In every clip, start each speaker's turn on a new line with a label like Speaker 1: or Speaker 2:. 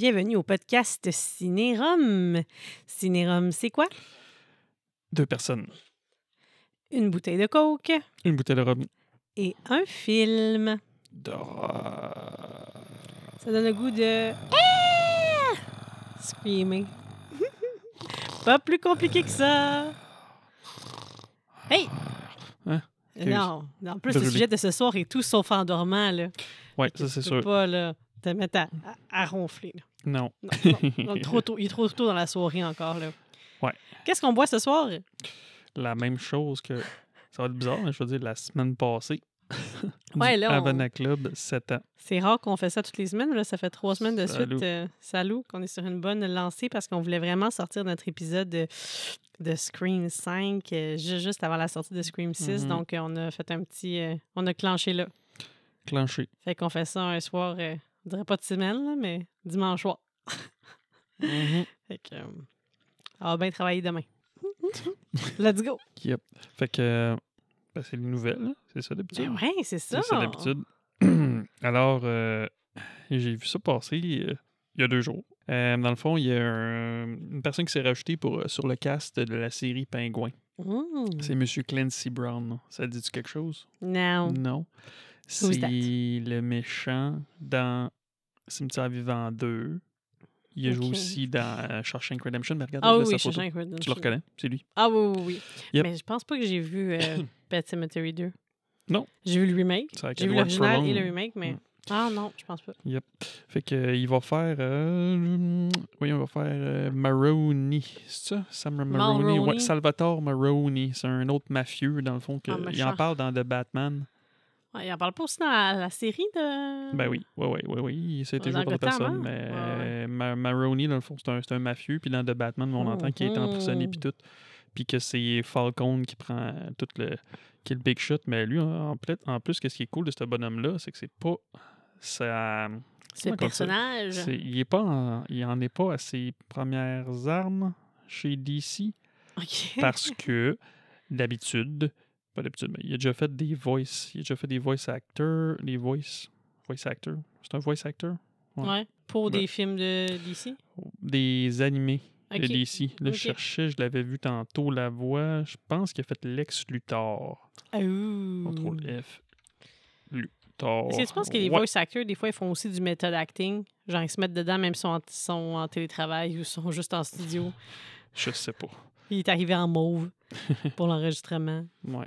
Speaker 1: Bienvenue au podcast Cinérum. Cinérum, c'est quoi?
Speaker 2: Deux personnes.
Speaker 1: Une bouteille de coke
Speaker 2: Une bouteille de rhum.
Speaker 1: et un film. Ça donne le goût de... Ah! Screamer. Pas plus compliqué que ça. Hey!
Speaker 2: Hein?
Speaker 1: Non, en plus, le sujet de ce soir est tout sauf endormant, là.
Speaker 2: Ouais, ça c'est
Speaker 1: peux
Speaker 2: sûr.
Speaker 1: pas, là, te mettre à, à- à ronfler, là.
Speaker 2: Non.
Speaker 1: Non, non, non, trop tôt. Il est trop tôt dans la soirée encore, là.
Speaker 2: Ouais.
Speaker 1: Qu'est-ce qu'on boit ce soir?
Speaker 2: La même chose que. Ça va être bizarre, mais je veux dire, la semaine passée.
Speaker 1: Ouais, là, on-
Speaker 2: Havana Club, 7 ans.
Speaker 1: C'est rare qu'on fait ça toutes les semaines. Là, ça fait trois semaines de suite. euh, salut, qu'on est sur une bonne lancée parce qu'on voulait vraiment sortir notre épisode de, de Scream 5 euh, ju- juste avant la sortie de Scream 6.
Speaker 2: Mhm.
Speaker 1: Donc, euh, on a fait un petit. euh, on a clenché là.
Speaker 2: Clenché.
Speaker 1: Fait qu'on fait ça un soir, on dirait pas de semaine, là, mais dimanche soir.
Speaker 2: Mhm.
Speaker 1: Fait que. euh, on va bien travailler demain. Let's go!
Speaker 2: Yep. Fait que. ben, c'est les nouvelles, c'est ça d'habitude.
Speaker 1: Ben c'est ça.
Speaker 2: C'est ça d'habitude. Alors, euh, j'ai vu ça passer euh, il y a deux jours. Euh, dans le fond, il y a un- une personne qui s'est rajoutée pour, sur le cast de la série Pingouin.
Speaker 1: Mm.
Speaker 2: C'est M. Clancy Brown. Ça te dit quelque chose?
Speaker 1: Non.
Speaker 2: Non. C'est le méchant dans Cimetière Vivant 2. Il a joué
Speaker 1: Ok.
Speaker 2: aussi dans euh, Shawshank Redemption. Mais regarde,
Speaker 1: Ah
Speaker 2: là,
Speaker 1: oui,
Speaker 2: sa photo.
Speaker 1: Redemption.
Speaker 2: Tu le reconnais? C'est lui.
Speaker 1: Ah oui, oui, oui.
Speaker 2: Yep.
Speaker 1: Mais je pense pas que j'ai vu euh, Pet Cemetery 2.
Speaker 2: Non.
Speaker 1: J'ai vu le remake. J'ai vu l'original et le remake, mais.
Speaker 2: Mm.
Speaker 1: Ah non, je pense pas.
Speaker 2: Fait que euh, il va faire. Euh, oui, on va faire euh, Maroney. C'est ça? Sam Maroney.
Speaker 1: Mulroney?
Speaker 2: Ouais, Salvatore Maroney. C'est un autre mafieux, dans le fond. Que,
Speaker 1: Ah,
Speaker 2: il en parle dans The Batman.
Speaker 1: Ouais, il en parle pas aussi dans la, la série de.
Speaker 2: Ben oui, oui, oui, oui, oui. C'était joué par la
Speaker 1: Gotham,
Speaker 2: personne.
Speaker 1: hein?
Speaker 2: Mais
Speaker 1: Ouais,
Speaker 2: Ma- Maroney, dans le fond, c'est un, c'est un mafieux. Puis dans The Batman, on entend qu'il est emprisonné. Puis tout. Puis que c'est Falcon qui prend tout le. qui est le big shot. Mais lui, en, en plus, qu'est-ce qui est cool de ce bonhomme-là, c'est que c'est pas. Ça.
Speaker 1: Ce
Speaker 2: ça?
Speaker 1: personnage.
Speaker 2: C'est- il est pas en, il en est pas à ses premières armes chez DC parce que d'habitude, pas d'habitude, mais il a déjà fait des voice, il a déjà fait des voice actors, des voice, voice actors. C'est un voice actor,
Speaker 1: Ouais. Pour
Speaker 2: Ouais.
Speaker 1: des films de DC.
Speaker 2: des animés de DC. Là, je cherchais, je l'avais vu tantôt la voix. Je pense qu'il a fait Lex Luthor.
Speaker 1: Ah.
Speaker 2: Contrôle F. Luthor.
Speaker 1: Est-ce que tu penses que les
Speaker 2: Ouais.
Speaker 1: voice actors, des fois, ils font aussi du method acting? Genre, ils se mettent dedans même sont en, sont en télétravail ou sont juste en studio.
Speaker 2: Je sais pas.
Speaker 1: Il est arrivé en mauve pour l'enregistrement.
Speaker 2: Ouais.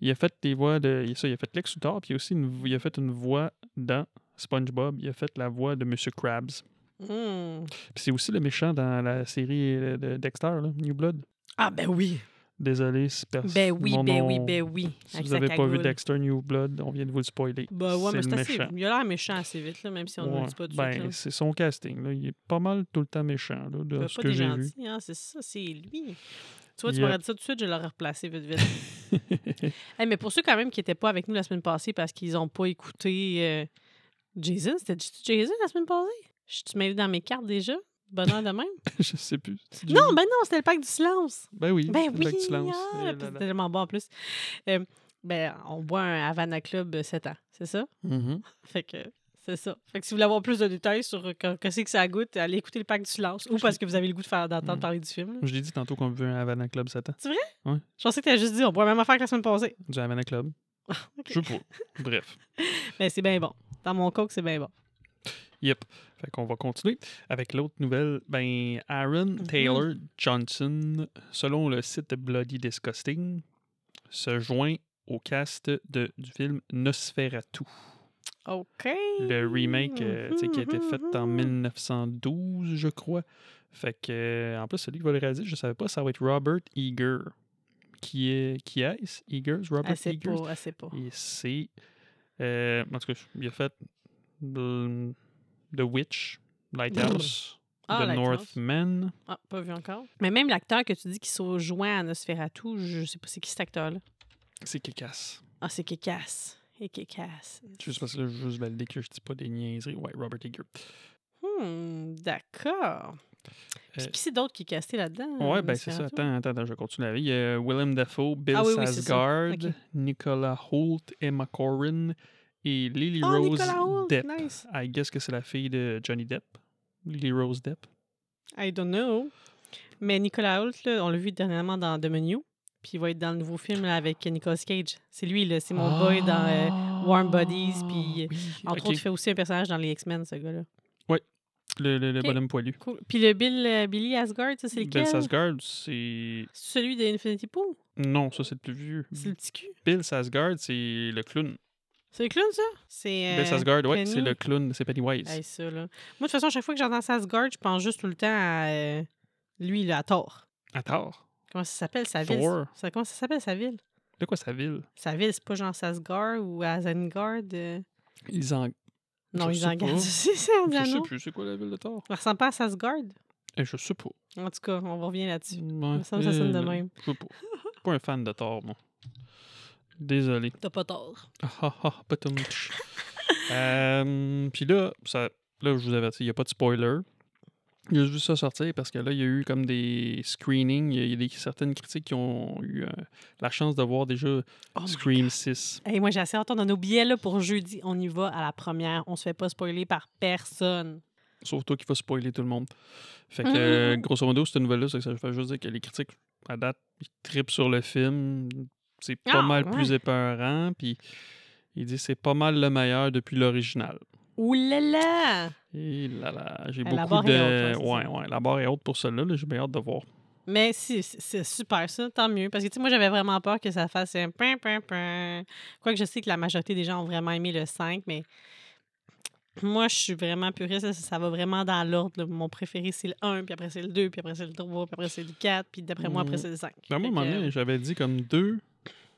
Speaker 2: Il a fait des voix de. il- Ça, il a fait Lex Luthor, puis il a aussi une, il a fait une voix dans SpongeBob. Il a fait la voix de Monsieur Krabs.
Speaker 1: Hmm.
Speaker 2: Puis c'est aussi le méchant dans la série euh, de Dexter, là, New Blood.
Speaker 1: Ah, ben oui.
Speaker 2: Désolé, si personne.
Speaker 1: Ben oui, ben oui, ben oui.
Speaker 2: Si
Speaker 1: Avec
Speaker 2: vous n'avez pas vu. Dexter New Blood, on vient de vous le spoiler.
Speaker 1: Ben ouais, mais
Speaker 2: c'est
Speaker 1: assez.
Speaker 2: méchant.
Speaker 1: Il a l'air méchant assez vite, là, même si on ne
Speaker 2: Ouais.
Speaker 1: le dit pas tout de
Speaker 2: ben,
Speaker 1: là.
Speaker 2: c'est son casting. Là. Il est pas mal tout le temps méchant, là, de
Speaker 1: Ben,
Speaker 2: ce
Speaker 1: pas
Speaker 2: que j'ai vu.
Speaker 1: hein, c'est ça, c'est lui. Tu vois, tu
Speaker 2: Yep.
Speaker 1: m'aurais dit ça tout de suite, je l'aurais replacé vite, vite. Hey, mais pour ceux quand même qui n'étaient pas avec nous la semaine passée parce qu'ils n'ont pas écouté euh, Jason, c'était Jason la semaine passée? Je suis mêlée dans mes cartes déjà? Bonheur de même?
Speaker 2: je sais plus. C'est
Speaker 1: non, ben non, c'était le pack du silence.
Speaker 2: Ben oui.
Speaker 1: Ben
Speaker 2: le
Speaker 1: oui,
Speaker 2: lac du silence.
Speaker 1: ah, c'était tellement bon en plus. Euh, ben, on boit un Havana Club euh, 7 ans, c'est ça?
Speaker 2: Mhm.
Speaker 1: Fait que c'est ça. Fait que si vous voulez avoir plus de détails sur euh, que- qu'est-ce que ça goûte, allez écouter le pack du silence ou parce que vous avez le goût de faire d'entendre
Speaker 2: Mm.
Speaker 1: parler du film. là.
Speaker 2: Je l'ai dit tantôt qu'on veut un Havana Club Satan.
Speaker 1: Je pensais que tu juste dit on boit la même affaire que la semaine passée.
Speaker 2: Du Havana Club.
Speaker 1: Ok.
Speaker 2: Je sais pas. Bref.
Speaker 1: Mais c'est bien bon. Dans mon coke, c'est bien bon.
Speaker 2: Yep. Fait qu'on va continuer avec l'autre nouvelle. Ben, Aaron
Speaker 1: Mhm.
Speaker 2: Taylor Johnson, selon le site Bloody Disgusting, se joint au cast de, du film Nosferatu.
Speaker 1: OK.
Speaker 2: Le remake euh, qui a été fait en
Speaker 1: Mhm.
Speaker 2: 1912, je crois. Fait que, euh, en plus, celui qui va le réaliser, je savais pas, ça va être Robert Eager. Qui est qui est Eagers? Robert
Speaker 1: sait
Speaker 2: Eagers?
Speaker 1: pas, elle sait pas.
Speaker 2: Et c'est. euh, en tout cas, il a fait The, Witch, Lighthouse,
Speaker 1: Ah,
Speaker 2: The. Northman.
Speaker 1: Ah, pas vu encore. Mais même l'acteur que tu dis qui se joint à Nosferatu, je sais pas c'est qui cet acteur-là?
Speaker 2: C'est Kick-Ass.
Speaker 1: Ah, c'est Kekas. Et Kekas.
Speaker 2: Juste parce que là, je veux juste valider que je dis pas des niaiseries. Ouais, Robert Eager.
Speaker 1: Hmm, d'accord. Puis
Speaker 2: Euh,
Speaker 1: qui c'est d'autre qui est casté là-dedans?
Speaker 2: Ouais, ben c'est ça. Attends, attends, attends, je continue avec. Il y a Willem Dafoe, Bill
Speaker 1: Ah oui.
Speaker 2: Sasgard. Nicolas Hoult, Emma Corrin et Lily
Speaker 1: Oh,
Speaker 2: Rose Depp.
Speaker 1: nice.
Speaker 2: I guess que c'est la fille de Johnny Depp. Lily Rose Depp.
Speaker 1: I don't know. Mais Nicolas Hoult, là, on l'a vu dernièrement dans The Menu. Puis il va être dans le nouveau film là, avec Nicolas Cage. C'est lui, là, c'est mon boy dans euh, Warm Bodies, puis,
Speaker 2: Ah, oui,
Speaker 1: Entre autres, il fait aussi un personnage dans les X-Men, ce gars-là.
Speaker 2: Le, le- le
Speaker 1: Ok.
Speaker 2: bonhomme poilu.
Speaker 1: Cool. Puis le Bill, euh, Billy Asgard, ça, c'est lequel?
Speaker 2: Bill Sasgard, c'est.
Speaker 1: Celui de Infinity Pool?
Speaker 2: Non, ça, c'est le plus vieux.
Speaker 1: C'est le petit cul.
Speaker 2: Bill Sasgard, c'est le clown.
Speaker 1: C'est le clown, ça? C'est. euh,
Speaker 2: Bill Sasgard, ouais, c'est le clown, c'est Pennywise.
Speaker 1: Hey, ça, là. Moi, de toute façon, chaque fois que j'entends Sasgard, je pense juste tout le temps à euh, lui, là, à Thor.
Speaker 2: À tort.
Speaker 1: Comment ça s'appelle, sa ville?
Speaker 2: Thor?
Speaker 1: Ça, comment ça s'appelle, sa ville?
Speaker 2: De quoi sa ville?
Speaker 1: Sa ville, c'est pas genre Sasgard ou Asgard? euh,
Speaker 2: Ils en.
Speaker 1: Non,
Speaker 2: Je
Speaker 1: ils en gardent.
Speaker 2: pas.
Speaker 1: C'est ça,
Speaker 2: Je sais plus, c'est quoi la ville de Thor?
Speaker 1: Ça ressemble pas à Sasgard?
Speaker 2: Eh, Je sais pas.
Speaker 1: En tout cas, on revient là-dessus.
Speaker 2: Ouais,
Speaker 1: me semble que ça sonne de
Speaker 2: euh,
Speaker 1: même.
Speaker 2: Je sais pas. Je suis pas un fan de Thor, moi. Désolé.
Speaker 1: T'as pas tort.
Speaker 2: Ah ah ah, pas. Euh, Puis là, ça, là, je vous avertis, il n'y a pas de spoiler. J'ai juste vu ça sortir parce que là, il y a eu comme des screenings. Il y a, y a des, certaines critiques qui ont eu euh, la chance de voir déjà
Speaker 1: Oh
Speaker 2: Scream 6.
Speaker 1: Hey, moi, j'ai assez hâte. On a nos billets là, pour jeudi. On y va à la première. On se fait pas spoiler par personne.
Speaker 2: Sauf toi qui vas spoiler tout le monde. Fait que, euh,
Speaker 1: Mhm.
Speaker 2: grosso modo, cette nouvelle-là, c'est que ça veut juste dire que les critiques, à date, ils trippent sur le film. C'est pas
Speaker 1: Ah,
Speaker 2: mal
Speaker 1: ouais.
Speaker 2: plus épeurant. Puis il dit c'est pas mal le meilleur depuis l'original.
Speaker 1: Ouh là là!
Speaker 2: Et là là, j'ai
Speaker 1: la
Speaker 2: beaucoup
Speaker 1: barre
Speaker 2: de.
Speaker 1: est haute, ouais, c'est
Speaker 2: ouais, ouais, la barre est haute pour celle-là. là, J'ai bien hâte de voir.
Speaker 1: Mais si, c'est super ça, tant mieux. Parce que tu sais, moi, j'avais vraiment peur que ça fasse un pin, pin, pin. Quoique je sais que la majorité des gens ont vraiment aimé le 5, mais moi, je suis vraiment puriste. Ça, ça va vraiment dans l'ordre. Mon préféré, c'est le 1, puis après, c'est le 2, puis après, c'est le 3, puis après, c'est le 4, puis d'après moi, après,
Speaker 2: Mm.
Speaker 1: c'est le 5.
Speaker 2: Ben, à un moment donné, j'avais dit comme 2,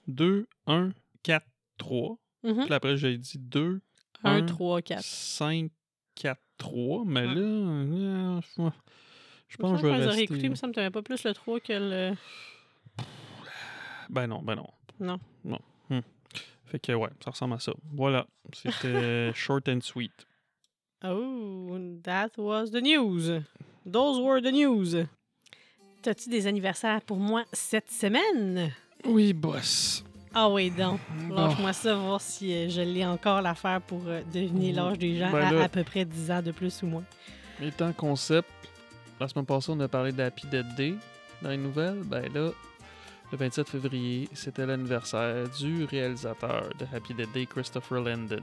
Speaker 2: 2, 1, 4, 3.
Speaker 1: Mhm.
Speaker 2: Puis après, j'ai dit 2,
Speaker 1: 1,
Speaker 2: un,
Speaker 1: 3, 4.
Speaker 2: 5, 4, 3. Mais
Speaker 1: Ouais.
Speaker 2: là, euh, je je pense que je vais
Speaker 1: les aurais
Speaker 2: rester.
Speaker 1: écoutés, il me semble que pas plus le 3 que le.
Speaker 2: Ben non, ben non.
Speaker 1: Non.
Speaker 2: Non. Hmm. Fait que ouais, ça ressemble à ça. Voilà. C'était short and sweet.
Speaker 1: Oh, that was the news. Those were the news. T'as-tu des anniversaires pour moi cette semaine?
Speaker 2: Oui, boss.
Speaker 1: Ah oui, donc. Lâche-moi ça, voir si euh, je l'ai encore l'affaire pour euh, deviner l'âge des gens
Speaker 2: Ben
Speaker 1: à
Speaker 2: là-
Speaker 1: à peu près 10 ans de plus ou moins.
Speaker 2: Étant concept, la semaine passée, on a parlé d'Happy Dead Day dans les nouvelles. Ben là, le 27 février, c'était l'anniversaire du réalisateur de Happy Dead Day, Christopher Landon.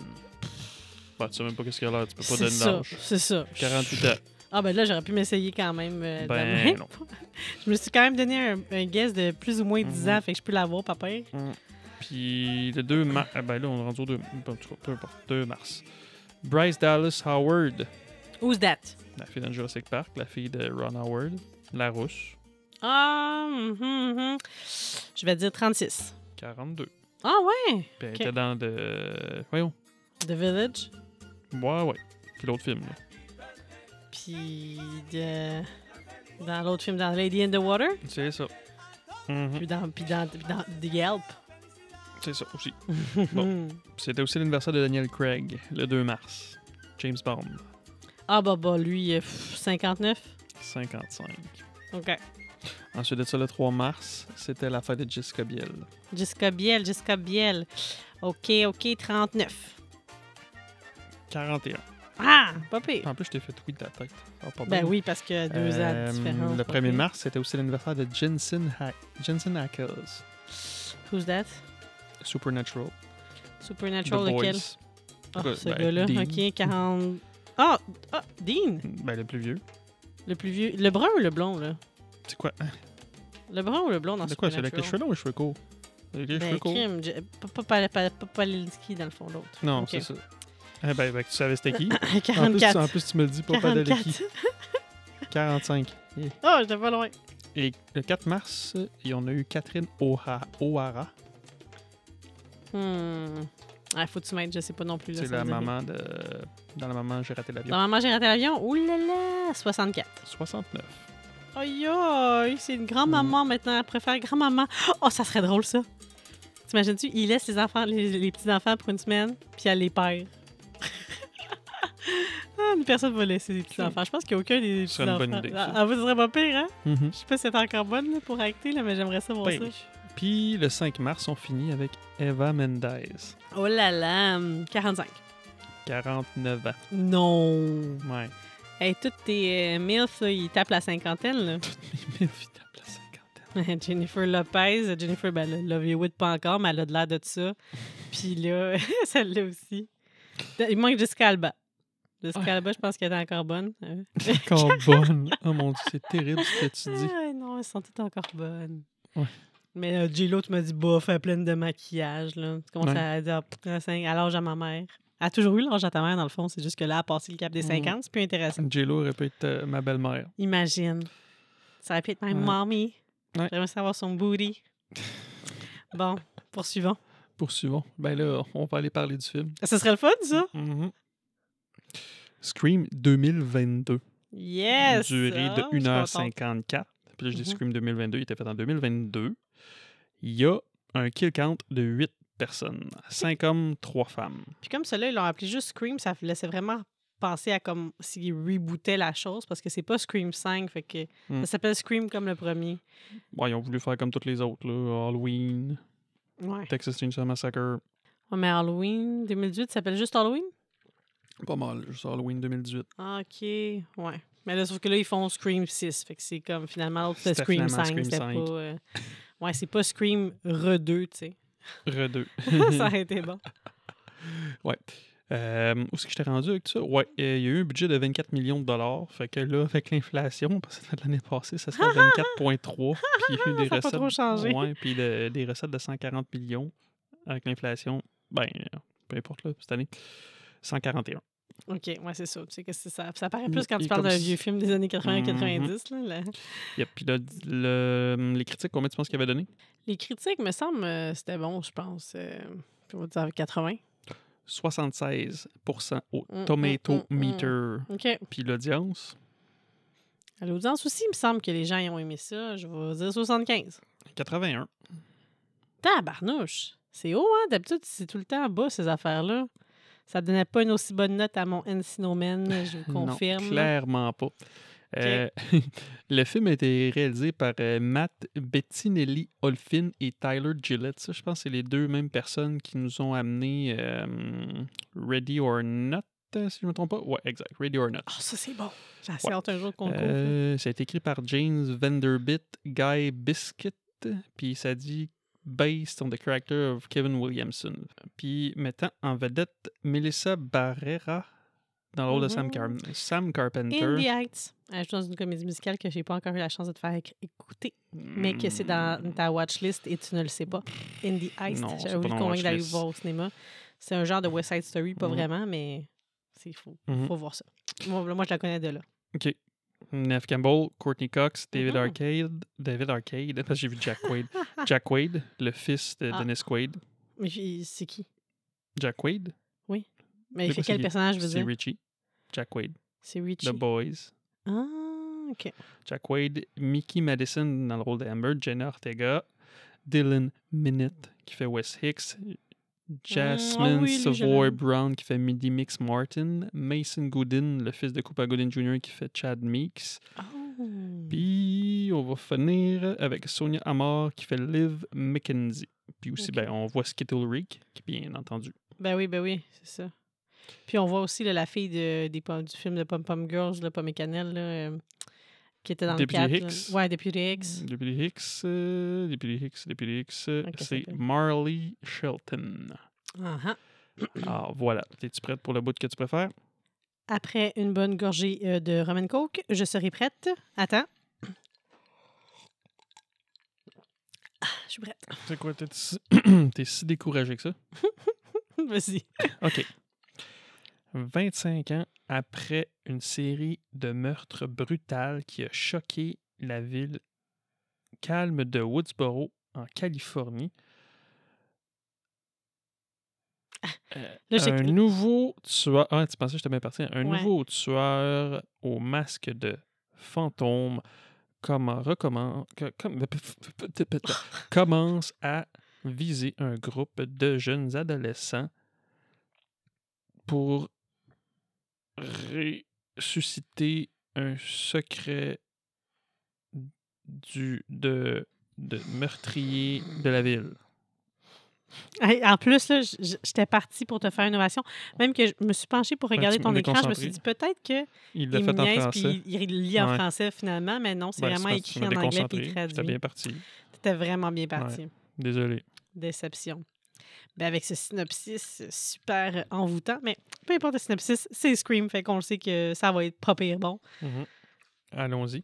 Speaker 2: Ben, tu sais même pas qu'est-ce qu'il a l'air, tu peux pas
Speaker 1: C'est
Speaker 2: donner
Speaker 1: ça,
Speaker 2: l'âge.
Speaker 1: c'est ça.
Speaker 2: 48 ans.
Speaker 1: Ah ben là, j'aurais pu m'essayer quand même. euh, de
Speaker 2: Ben non.
Speaker 1: Je me suis quand même donné un, un guess de plus ou moins 10
Speaker 2: Mhm.
Speaker 1: ans, fait que je peux l'avoir, papa.
Speaker 2: Puis le 2 mars. Ben là, on est rendu au 2. En tout cas, peu importe. 2 mars. Bryce Dallas Howard,
Speaker 1: Who's that?
Speaker 2: la fille dans Jurassic Park, la fille de Ron Howard, la rousse,
Speaker 1: Ah, mhm, mhm. je vais dire 36.
Speaker 2: 42.
Speaker 1: Ah ouais,
Speaker 2: Puis elle était dans de. Voyons.
Speaker 1: The Village?
Speaker 2: Ouais, ouais. Puis l'autre film, là.
Speaker 1: Puis de... dans l'autre film, dans Lady in the Water.
Speaker 2: C'est ça. Mhm.
Speaker 1: Puis dans, puis dans, puis dans The Yelp.
Speaker 2: C'est ça aussi. Bon. C'était aussi l'anniversaire de Daniel Craig, le 2 mars. James Bond,
Speaker 1: Ah bah bah, lui, euh, pff, 59.
Speaker 2: 55.
Speaker 1: OK.
Speaker 2: Ensuite de ça, le 3 mars, c'était la fête de Jessica Biel.
Speaker 1: Jessica Biel, Jessica Biel. OK, OK, 39.
Speaker 2: 41.
Speaker 1: Ah, pas pire.
Speaker 2: En plus, je t'ai fait oui de ta tête. Pas
Speaker 1: Ben
Speaker 2: bien.
Speaker 1: oui, parce que deux
Speaker 2: Euh,
Speaker 1: ans de différence.
Speaker 2: Le
Speaker 1: pas
Speaker 2: 1er
Speaker 1: pire.
Speaker 2: mars, c'était aussi l'anniversaire de Jensen, ha Jensen Ackles.
Speaker 1: Who's that?
Speaker 2: Supernatural.
Speaker 1: Supernatural,
Speaker 2: The
Speaker 1: lequel?
Speaker 2: Boys.
Speaker 1: Ah,
Speaker 2: Ben,
Speaker 1: ce gars-là.
Speaker 2: Dean.
Speaker 1: OK, 40... Ah, ah, Dean,
Speaker 2: Ben, le plus vieux.
Speaker 1: le plus vieux. Le brun ou le blond, là?
Speaker 2: C'est quoi?
Speaker 1: Le brun ou le blond dans
Speaker 2: C'est quoi? C'est avec les cheveux longs ou les cheveux courts? Les
Speaker 1: Ben,
Speaker 2: cheveux courts?
Speaker 1: crime, pas- pas- pas- pas- dans le fond, l'autre.
Speaker 2: Non,
Speaker 1: Ok.
Speaker 2: c'est ça. Eh ben, ben, tu savais c'était qui? En plus,
Speaker 1: 44.
Speaker 2: en plus, tu me le dis pas pas de
Speaker 1: 44.
Speaker 2: qui. 45. Et,
Speaker 1: Oh, j'étais pas loin.
Speaker 2: et le 4 mars, et on a eu Catherine O'Ha- O'Hara.
Speaker 1: Hmm. Ah, faut que tu m'aides, je sais pas non plus.
Speaker 2: C'est la maman de. Dans la maman, j'ai raté l'avion.
Speaker 1: Dans Maman, j'ai raté l'avion? Ouh là là, 64.
Speaker 2: 69.
Speaker 1: Aïe aïe, c'est une grand-maman
Speaker 2: Mm.
Speaker 1: maintenant. Elle préfère grand-maman. Oh, ça serait drôle, ça. T'imagines-tu, il laisse les enfants, les, les petits-enfants pour une semaine, puis elle les perd. Ah, une personne va laisser les petits-enfants. Je pense qu'il n'y a aucun des
Speaker 2: serait une
Speaker 1: petits-enfants.
Speaker 2: bonne idée, ça.
Speaker 1: Ah, ah, vous serait pas pire, hein?
Speaker 2: Mhm.
Speaker 1: Je sais pas si c'est encore bonne là, pour acter, là, mais j'aimerais ça voir
Speaker 2: Ben
Speaker 1: ça.
Speaker 2: oui. Puis le 5 mars, on finit avec Eva Mendes.
Speaker 1: Oh là là, hum, 45.
Speaker 2: 49 ans.
Speaker 1: Non.
Speaker 2: Ouais.
Speaker 1: Hey, toutes tes euh, MILF, là, ils tapent la cinquantaine. Là.
Speaker 2: Toutes mes filles tapent la cinquantaine.
Speaker 1: Jennifer Lopez. Jennifer, ben, là, L'Hollywood pas encore, mais elle a de l'air de ça. Puis là, celle-là aussi. Il manque Jessica Alba.
Speaker 2: Ouais.
Speaker 1: Alba, je pense qu'elle est encore bonne. Euh,
Speaker 2: Encore bonne. Oh mon dieu, c'est terrible ce que tu dis.
Speaker 1: Ah, non, elles sont toutes encore bonnes.
Speaker 2: Ouais.
Speaker 1: Mais euh, J-Lo, tu m'as dit, bof, elle est pleine de maquillage. Là. Tu commences
Speaker 2: Ouais.
Speaker 1: à dire, pff, à l'âge à ma mère. Elle a toujours eu l'âge à ta mère, dans le fond. C'est juste que là, elle a passé le cap des
Speaker 2: Mhm.
Speaker 1: 50. C'est plus intéressant.
Speaker 2: J-Lo aurait pu être euh, ma belle-mère.
Speaker 1: Imagine. Ça aurait pu être ma
Speaker 2: Ouais.
Speaker 1: mommy.
Speaker 2: Ouais.
Speaker 1: J'aimerais savoir son booty. bon, poursuivons.
Speaker 2: Poursuivons. Ben là, on va aller parler du film.
Speaker 1: Ce serait le fun, ça?
Speaker 2: Mhm. Scream 2022.
Speaker 1: Yes!
Speaker 2: Durée
Speaker 1: Ah,
Speaker 2: de
Speaker 1: je suis contente.
Speaker 2: 1h54. Puis là, je dis. Scream 2022, il était fait en 2022. Il y a un kill count de 8 personnes. 5 hommes, 3 femmes.
Speaker 1: Puis comme cela, ils l'ont appelé juste Scream, ça laissait vraiment penser à comme s'ils rebootaient la chose parce que c'est pas Scream 5, fait que
Speaker 2: Mm.
Speaker 1: ça s'appelle Scream comme le premier.
Speaker 2: Ouais, ils ont voulu faire comme toutes les autres. Là. Halloween,
Speaker 1: Ouais.
Speaker 2: Texas Chainsaw Massacre.
Speaker 1: Ouais, mais Halloween 2018, ça s'appelle juste Halloween?
Speaker 2: Pas mal, juste Halloween 2018.
Speaker 1: Ah, OK, ouais. Mais là, sauf que là, ils font Scream 6, fait que c'est comme finalement Scream
Speaker 2: finalement
Speaker 1: 5,
Speaker 2: Scream
Speaker 1: c'était
Speaker 2: 5.
Speaker 1: pas... euh, Ouais, c'est pas Scream re 2, tu sais.
Speaker 2: Re 2.
Speaker 1: ça aurait été bon.
Speaker 2: Ouais. Euh, où est-ce que j'étais rendu avec ça? Ouais, euh, il y a eu un budget de 24 millions de dollars. Fait que là, avec l'inflation, parce que l'année passée, ça serait 24,3. Puis il y a eu des
Speaker 1: Ça a pas
Speaker 2: recettes.
Speaker 1: trop changé.
Speaker 2: Ouais, puis de- des recettes de 140 millions. Avec l'inflation, ben, peu importe, là, cette année, 141.
Speaker 1: OK, ouais, c'est ça. Tu sais que c'est ça. Ça paraît plus quand tu parles d'un vieux film des années 80-90.
Speaker 2: Mhm.
Speaker 1: là, là.
Speaker 2: Yep, puis là, le- les critiques, combien tu penses qu'il avait donné?
Speaker 1: Les critiques, me semble, euh, c'était bon, je pense. euh, on va dire 80.
Speaker 2: 76% au Tomato. Meter.
Speaker 1: OK.
Speaker 2: Puis l'audience,
Speaker 1: À l'audience aussi, il me semble que les gens y ont aimé ça. Je vais dire 75.
Speaker 2: 81.
Speaker 1: Tabarnouche! C'est haut, hein? D'habitude, c'est tout le temps bas, ces affaires-là. Ça donnait pas une aussi bonne note à mon Encino Man, je vous
Speaker 2: Non,
Speaker 1: confirme.
Speaker 2: clairement pas. Euh, le film a été réalisé par euh, Matt Bettinelli Olfin et Tyler Gillette. Ça, je pense que c'est les deux mêmes personnes qui nous ont amené euh, Ready or Not, si je ne me trompe pas. Ouais, exact. Ready or Not.
Speaker 1: Ah, ça, c'est bon. J'ai assez
Speaker 2: Ouais.
Speaker 1: hâte un jour qu'on
Speaker 2: ça a été écrit par James Vanderbilt, Guy Biscuit, puis ça dit based on the character of Kevin Williamson. Puis mettant en vedette Melissa Barrera dans le rôle de Sam, Car- Sam Carpenter.
Speaker 1: In the Heights. Euh, je suis dans une comédie musicale que j'ai pas encore eu la chance de te faire éc- écouter, mais que c'est dans
Speaker 2: Hmm.
Speaker 1: ta watchlist et tu ne le sais pas. In the Heights. J'avais voulu convaincre d'aller voir au cinéma. C'est un genre de West Side Story, pas
Speaker 2: Mhm.
Speaker 1: vraiment, mais c'est fou.
Speaker 2: Mhm.
Speaker 1: Faut voir ça. Moi, moi, je la connais de là.
Speaker 2: OK. Neve Campbell, Courtney Cox, David
Speaker 1: Mhm.
Speaker 2: Arcade, David Arcade, parce que j'ai vu Jack Quaid. Jack Quaid, le fils de
Speaker 1: Ah.
Speaker 2: Dennis Quaid.
Speaker 1: Mais c'est qui?
Speaker 2: Jack Quaid,
Speaker 1: Mais
Speaker 2: C'est
Speaker 1: il fait quel personnage, veux
Speaker 2: c'est? Richie. Jack Quaid,
Speaker 1: C'est Richie.
Speaker 2: The Boys.
Speaker 1: Ah, OK.
Speaker 2: Jack Quaid, Mickey Madison dans le rôle d'Amber, Jenna Ortega, Dylan Minute qui fait Wes Hicks, Jasmine
Speaker 1: ah oui,
Speaker 2: Savoy. Brown qui fait Mindy Mix Martin, Mason Goodin, le fils de Cooper Goodin Jr. qui fait Chad Meeks.
Speaker 1: Oh.
Speaker 2: Puis on va finir avec Sonia Amar qui fait Liv McKenzie. Puis aussi, ben, on voit Skittle Rick, qui bien entendu.
Speaker 1: Ben oui, ben oui, c'est ça. Puis on voit aussi là, la fille de, des, du film de Pom Pom Girls, là, Pomme et Cannelle, là, euh, qui était dans
Speaker 2: Deputy
Speaker 1: le cadre.
Speaker 2: Hicks.
Speaker 1: Ouais, Deputy Hicks.
Speaker 2: Deputy Hicks, euh, Deputy Hicks, Deputy Hicks, c'est. Marley Shelton.
Speaker 1: Ah, ah.
Speaker 2: Alors voilà, es-tu prête pour le bout que tu préfères?
Speaker 1: Après une bonne gorgée euh, de rum and coke, je serai prête. Attends. Ah, je suis prête.
Speaker 2: C'est quoi, t'es si... t'es si découragé que ça?
Speaker 1: Vas-y.
Speaker 2: OK. 25 ans après une série de meurtres brutales qui a choqué la ville calme de Woodsboro, en Californie, euh, un nouveau tueur... Ah, tu pensais que parti? Un
Speaker 1: Ouais.
Speaker 2: nouveau tueur au masque de fantôme comment recommence, commence à viser un groupe de jeunes adolescents pour ressusciter un secret du de, de meurtrier de la ville.
Speaker 1: Hey, En plus, j'étais partie pour te faire une ovation. Même que je me suis penchée pour
Speaker 2: Ouais,
Speaker 1: regarder ton écran, je me suis dit peut-être que
Speaker 2: Il l'a fait en français.
Speaker 1: il, il lit en
Speaker 2: Ouais.
Speaker 1: français finalement, mais non, c'est
Speaker 2: Ben,
Speaker 1: vraiment écrit en anglais puis
Speaker 2: déconcentré. J'étais
Speaker 1: traduit.
Speaker 2: bien parti.
Speaker 1: C'était vraiment bien parti.
Speaker 2: Désolé.
Speaker 1: Déception. Ben, avec ce synopsis euh, super euh, envoûtant, mais peu importe le synopsis, c'est Scream, fait qu'on le sait que ça va être pas pire bon.
Speaker 2: Mhm. Allons-y.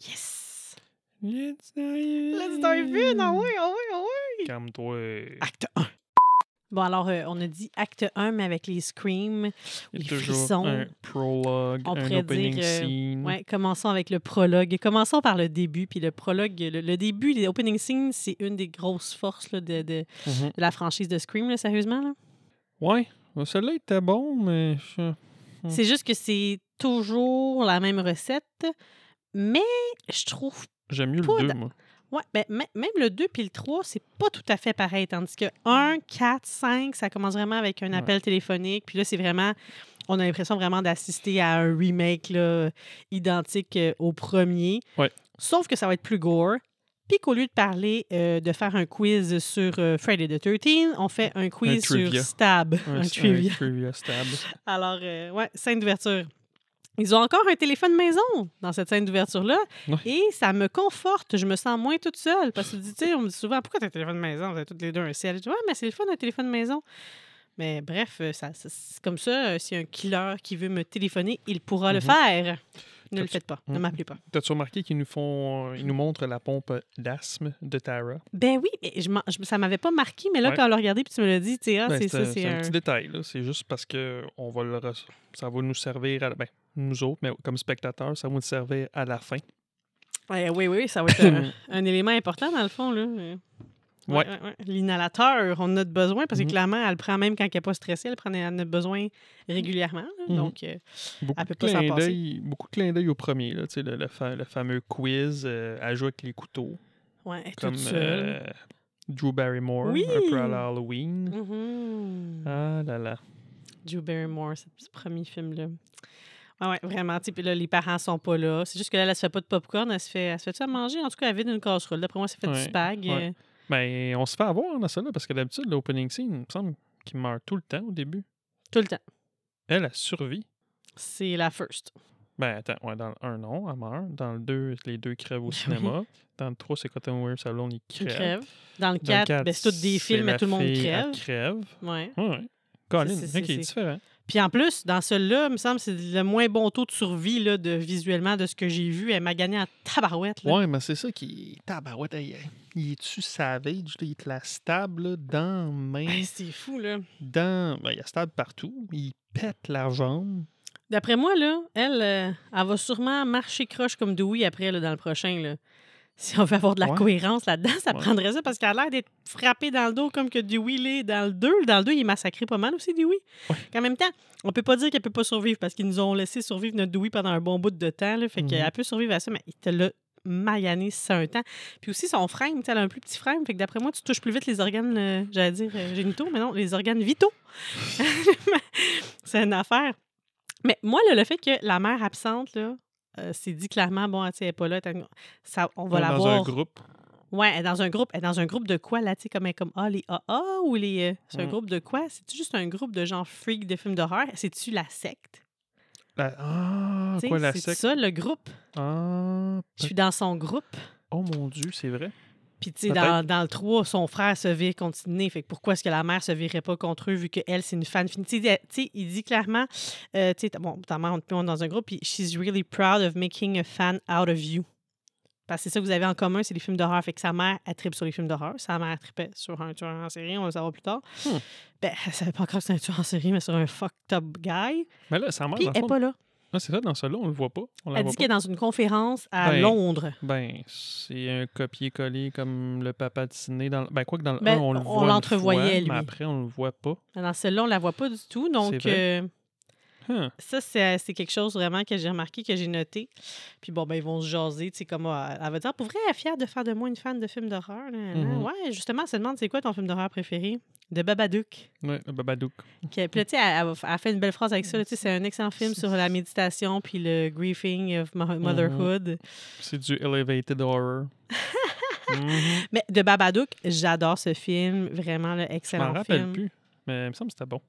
Speaker 1: Yes!
Speaker 2: Let's dive
Speaker 1: Let's dive in! Ah oui, ah oui, ah oui!
Speaker 2: Calme-toi.
Speaker 1: Acte 1. Bon, alors, euh, on a dit acte 1, mais avec les screams, les
Speaker 2: toujours
Speaker 1: frissons.
Speaker 2: un prologue,
Speaker 1: On
Speaker 2: un
Speaker 1: pourrait
Speaker 2: opening
Speaker 1: dire, euh,
Speaker 2: scene.
Speaker 1: Ouais, commençons avec le prologue. Commençons par le début. Puis le prologue, le, le début, les opening scenes, c'est une des grosses forces là, de, de-
Speaker 2: Mhm.
Speaker 1: de la franchise de Scream, là, sérieusement. Là.
Speaker 2: Ouais. Ben, Celui-là était bon, mais. je- Mm.
Speaker 1: C'est juste que c'est toujours la même recette, mais je trouve.
Speaker 2: J'aime mieux
Speaker 1: Pas
Speaker 2: le 2,
Speaker 1: d-
Speaker 2: moi.
Speaker 1: Ouais, ben, mê- même le 2 puis le 3, c'est pas tout à fait pareil. Tandis que 1, 4, 5, ça commence vraiment avec un
Speaker 2: Ouais.
Speaker 1: appel téléphonique. Puis là, c'est vraiment. On a l'impression vraiment d'assister à un remake là, identique euh, au premier.
Speaker 2: Ouais.
Speaker 1: Sauf que ça va être plus gore. Puis qu'au lieu de parler, euh, de faire un quiz sur euh, Friday the 13, on fait un quiz sur
Speaker 2: trivia.
Speaker 1: Stab.
Speaker 2: Un,
Speaker 1: Un,
Speaker 2: un
Speaker 1: trivia.
Speaker 2: trivia stab.
Speaker 1: Alors, ouais, scène d'ouverture. Ils ont encore un téléphone maison dans cette scène d'ouverture-là.
Speaker 2: Ouais.
Speaker 1: Et ça me conforte. Je me sens moins toute seule. Parce que, tu sais, on me dit souvent Pourquoi tu as un téléphone maison? Vous avez toutes les deux un ciel. Je dis Ouais, mais c'est le fun, un téléphone maison. Mais bref, euh, ça, ça- c'est comme ça. euh, a un killer qui veut me téléphoner, il pourra le
Speaker 2: Mhm.
Speaker 1: faire. Ne le faites pas. Ne
Speaker 2: Mhm.
Speaker 1: m'appelez pas.
Speaker 2: T'as-tu remarqué qu'ils nous font. Ils nous montrent la pompe d'asthme de Tara?
Speaker 1: Ben oui, mais je je- ça m'avait pas marqué. Mais là,
Speaker 2: Ouais.
Speaker 1: quand on l'a regardé, puis tu me l'as dit, tu sais, ah,
Speaker 2: Ben,
Speaker 1: c'est ça,
Speaker 2: c'est un
Speaker 1: un.
Speaker 2: petit détail, là. C'est juste parce que on va le ça va nous servir à ben, nous autres, mais comme spectateurs, ça va nous servir à la fin.
Speaker 1: Ouais, oui, oui, ça va être un, un élément important dans le fond. Là. Euh,
Speaker 2: Ouais.
Speaker 1: ouais, ouais. L'inhalateur, on en a besoin parce que
Speaker 2: Mhm.
Speaker 1: clairement, elle le prend même quand elle n'est pas stressée, elle, prend, elle en a besoin régulièrement. là.
Speaker 2: Mhm.
Speaker 1: Donc, euh,
Speaker 2: Beaucoup
Speaker 1: Elle peut
Speaker 2: de,
Speaker 1: pas s'en passer.
Speaker 2: d'œil, beaucoup de clins d'œil au premier, là, tu sais, le, le fa- le fameux quiz euh, à jouer avec les couteaux,
Speaker 1: ouais,
Speaker 2: comme euh, Drew Barrymore,
Speaker 1: Oui!
Speaker 2: un peu à la Halloween.
Speaker 1: Mhm.
Speaker 2: Ah là là.
Speaker 1: Drew Barrymore, ce ce premier film-là. Ouais, ouais, vraiment. Puis là, les parents sont pas là. C'est juste que là, elle se fait pas de popcorn. Elle se fait, elle se fait ça manger? En tout cas, elle vide une casserole. D'après moi, ça fait du spag.
Speaker 2: ouais.
Speaker 1: euh,
Speaker 2: Ben, on se fait avoir dans ça là parce que d'habitude, l'opening scene, il me semble qu'il meurt tout le temps au début.
Speaker 1: tout le temps.
Speaker 2: Elle a survie.
Speaker 1: C'est la first.
Speaker 2: Ben, attends, ouais, dans le 1, non, elle meurt. Dans le 2, les deux crèvent au cinéma. Dans le 3, c'est Cotton Weir Salon, il
Speaker 1: Qui
Speaker 2: crève.
Speaker 1: crève. Dans le
Speaker 2: Dans le
Speaker 1: 4,
Speaker 2: 4,
Speaker 1: ben, c'est tous des films, mais tout le monde crève.
Speaker 2: Elle crève.
Speaker 1: Ouais.
Speaker 2: Ouais, ouais. Colin,
Speaker 1: c'est-
Speaker 2: ok, différent.
Speaker 1: Puis en plus, dans celui-là, il me semble que c'est le moins bon taux de survie là, de, visuellement de ce que j'ai vu. Elle m'a gagné en tabarouette.
Speaker 2: Ouais, mais c'est ça qui est. Tabarouette, il est-tu savage? Il te la stab là, dans la main,
Speaker 1: Ben, c'est fou, là.
Speaker 2: dans. Ben, il y a stab partout. Il pète la jambe.
Speaker 1: D'après moi, là, elle, euh, elle va sûrement marcher croche comme Dewey après, là, dans le prochain. Là. Si on veut avoir de la
Speaker 2: Ouais.
Speaker 1: cohérence là-dedans, ça
Speaker 2: Ouais.
Speaker 1: prendrait ça parce qu'elle a l'air d'être frappée dans le dos comme que Dewey l'est dans le 2. Dans le 2, il est massacré pas mal aussi, Dewey.
Speaker 2: Ouais.
Speaker 1: En même temps, on peut pas dire qu'elle peut pas survivre parce qu'ils nous ont laissé survivre notre Dewey pendant un bon bout de temps. Là, fait
Speaker 2: Mhm.
Speaker 1: qu'elle peut survivre à ça, mais il te l'a magané ça un temps. Puis aussi, son frame, elle a un plus petit frame. Fait que d'après moi, tu touches plus vite les organes, euh, j'allais dire euh, génitaux, mais non, les organes vitaux. C'est une affaire. Mais moi, là, le fait que la mère absente, là, euh, c'est dit clairement, bon, elle n'est pas là, ça, on va la
Speaker 2: dans
Speaker 1: voir.
Speaker 2: un groupe?
Speaker 1: Ouais, elle est dans un groupe. Elle est dans un groupe de quoi, là, tu sais, comme, elle comme, ah, les AA ou les. euh, c'est un groupe de quoi? C'est-tu juste un groupe de gens freaks de films d'horreur? C'est-tu la secte?
Speaker 2: La- Ah, quoi, la
Speaker 1: c'est
Speaker 2: secte?
Speaker 1: ça, le groupe?
Speaker 2: Ah,
Speaker 1: Je suis dans son groupe.
Speaker 2: oh mon Dieu, c'est vrai.
Speaker 1: Puis, tu sais, dans, dans le 3, son frère se vire contre Sidney. Fait que pourquoi est-ce que la mère se virerait pas contre eux vu qu'elle, c'est une fan finie? Tu sais, il dit clairement, euh, tu sais, bon, ta mère, on est dans un groupe, puis she's really proud of making a fan out of you. Parce que c'est ça que vous avez en commun, c'est les films d'horreur. Fait que sa mère, elle tripe sur les films d'horreur. Sa mère trippait sur un tueur en série, on va le savoir plus tard.
Speaker 2: Hmm.
Speaker 1: Ben, elle savait pas encore que c'était un tueur en série, mais sur un fucked up guy.
Speaker 2: Mais là, ça meurt
Speaker 1: Puis elle
Speaker 2: le
Speaker 1: est
Speaker 2: fond.
Speaker 1: pas là.
Speaker 2: Ah, c'est ça, dans celui-là, on le voit pas. On
Speaker 1: Elle dit qu'elle est dans une conférence à
Speaker 2: Ben,
Speaker 1: Londres.
Speaker 2: Ben, c'est un copier-coller comme le papa de Sidney. Dans... Ben, quoi que dans le
Speaker 1: Ben,
Speaker 2: 1, on le
Speaker 1: on
Speaker 2: voit. une
Speaker 1: l'entrevoyait, lui.
Speaker 2: Mais après, on le voit pas.
Speaker 1: Dans celle-là, on la voit pas du tout. Donc, euh,
Speaker 2: Huh.
Speaker 1: Ça, c'est c'est quelque chose vraiment que j'ai remarqué, que j'ai noté. Puis bon, ben, ils vont se jaser, tu sais, comme euh, elle va dire, pour vrai, elle est fière de faire de moi une fan de films d'horreur. là, là.
Speaker 2: Mhm.
Speaker 1: Ouais, justement, elle se demande, c'est quoi ton film d'horreur préféré? De Babadook.
Speaker 2: Ouais, le Babadook.
Speaker 1: Puis là, tu sais, elle, elle elle fait une belle phrase avec ça. là, tu sais, C'est un excellent film sur la méditation puis le grieving of
Speaker 2: Mhm.
Speaker 1: motherhood.
Speaker 2: C'est du elevated horror. Mhm.
Speaker 1: Mais de Babadook, j'adore ce film. Vraiment, le
Speaker 2: Je m'en
Speaker 1: excellent
Speaker 2: rappelle
Speaker 1: film.
Speaker 2: plus. Mais il me semble que c'était bon.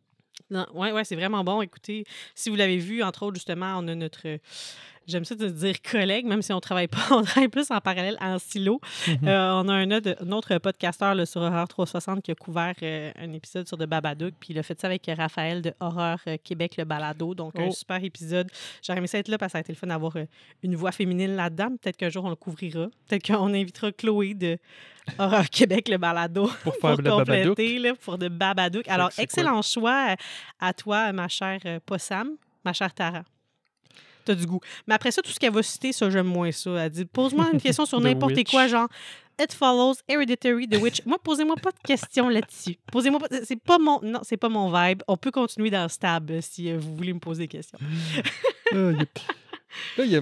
Speaker 1: Ouais, ouais, c'est vraiment bon. Écoutez, si vous l'avez vu, entre autres, justement, on a notre. J'aime ça de dire collègue, même si on travaille pas, on travaille plus en parallèle en silo.
Speaker 2: Mhm.
Speaker 1: Euh, on a un autre, un autre podcasteur là, sur Horreur 360 qui a couvert euh, un épisode sur de Babadook, puis il a fait ça avec Raphaël de Horreur euh, Québec, le balado. Donc, un
Speaker 2: Oh.
Speaker 1: super épisode. J'aurais aimé ça être là parce que ça a été le fun d'avoir une voix féminine là-dedans. Peut-être qu'un jour, on le couvrira. Peut-être qu'on invitera Chloé de Horreur Québec, le balado,
Speaker 2: Pour faire le
Speaker 1: compléter, là, pour de Babadook. Alors, excellent choix à toi, ma chère Possam, ma chère Tara. T'as du goût. Mais après ça, tout ce qu'elle va citer, ça, j'aime moins ça. Elle dit Pose-moi une question sur n'importe quoi, genre It Follows, Hereditary, The Witch. Moi, posez-moi pas de questions là-dessus. Posez-moi pas. C'est pas mon. Non, c'est pas mon vibe. On peut continuer dans Stab euh, si euh, vous voulez me poser des questions.
Speaker 2: Là, il y a- là, il y a,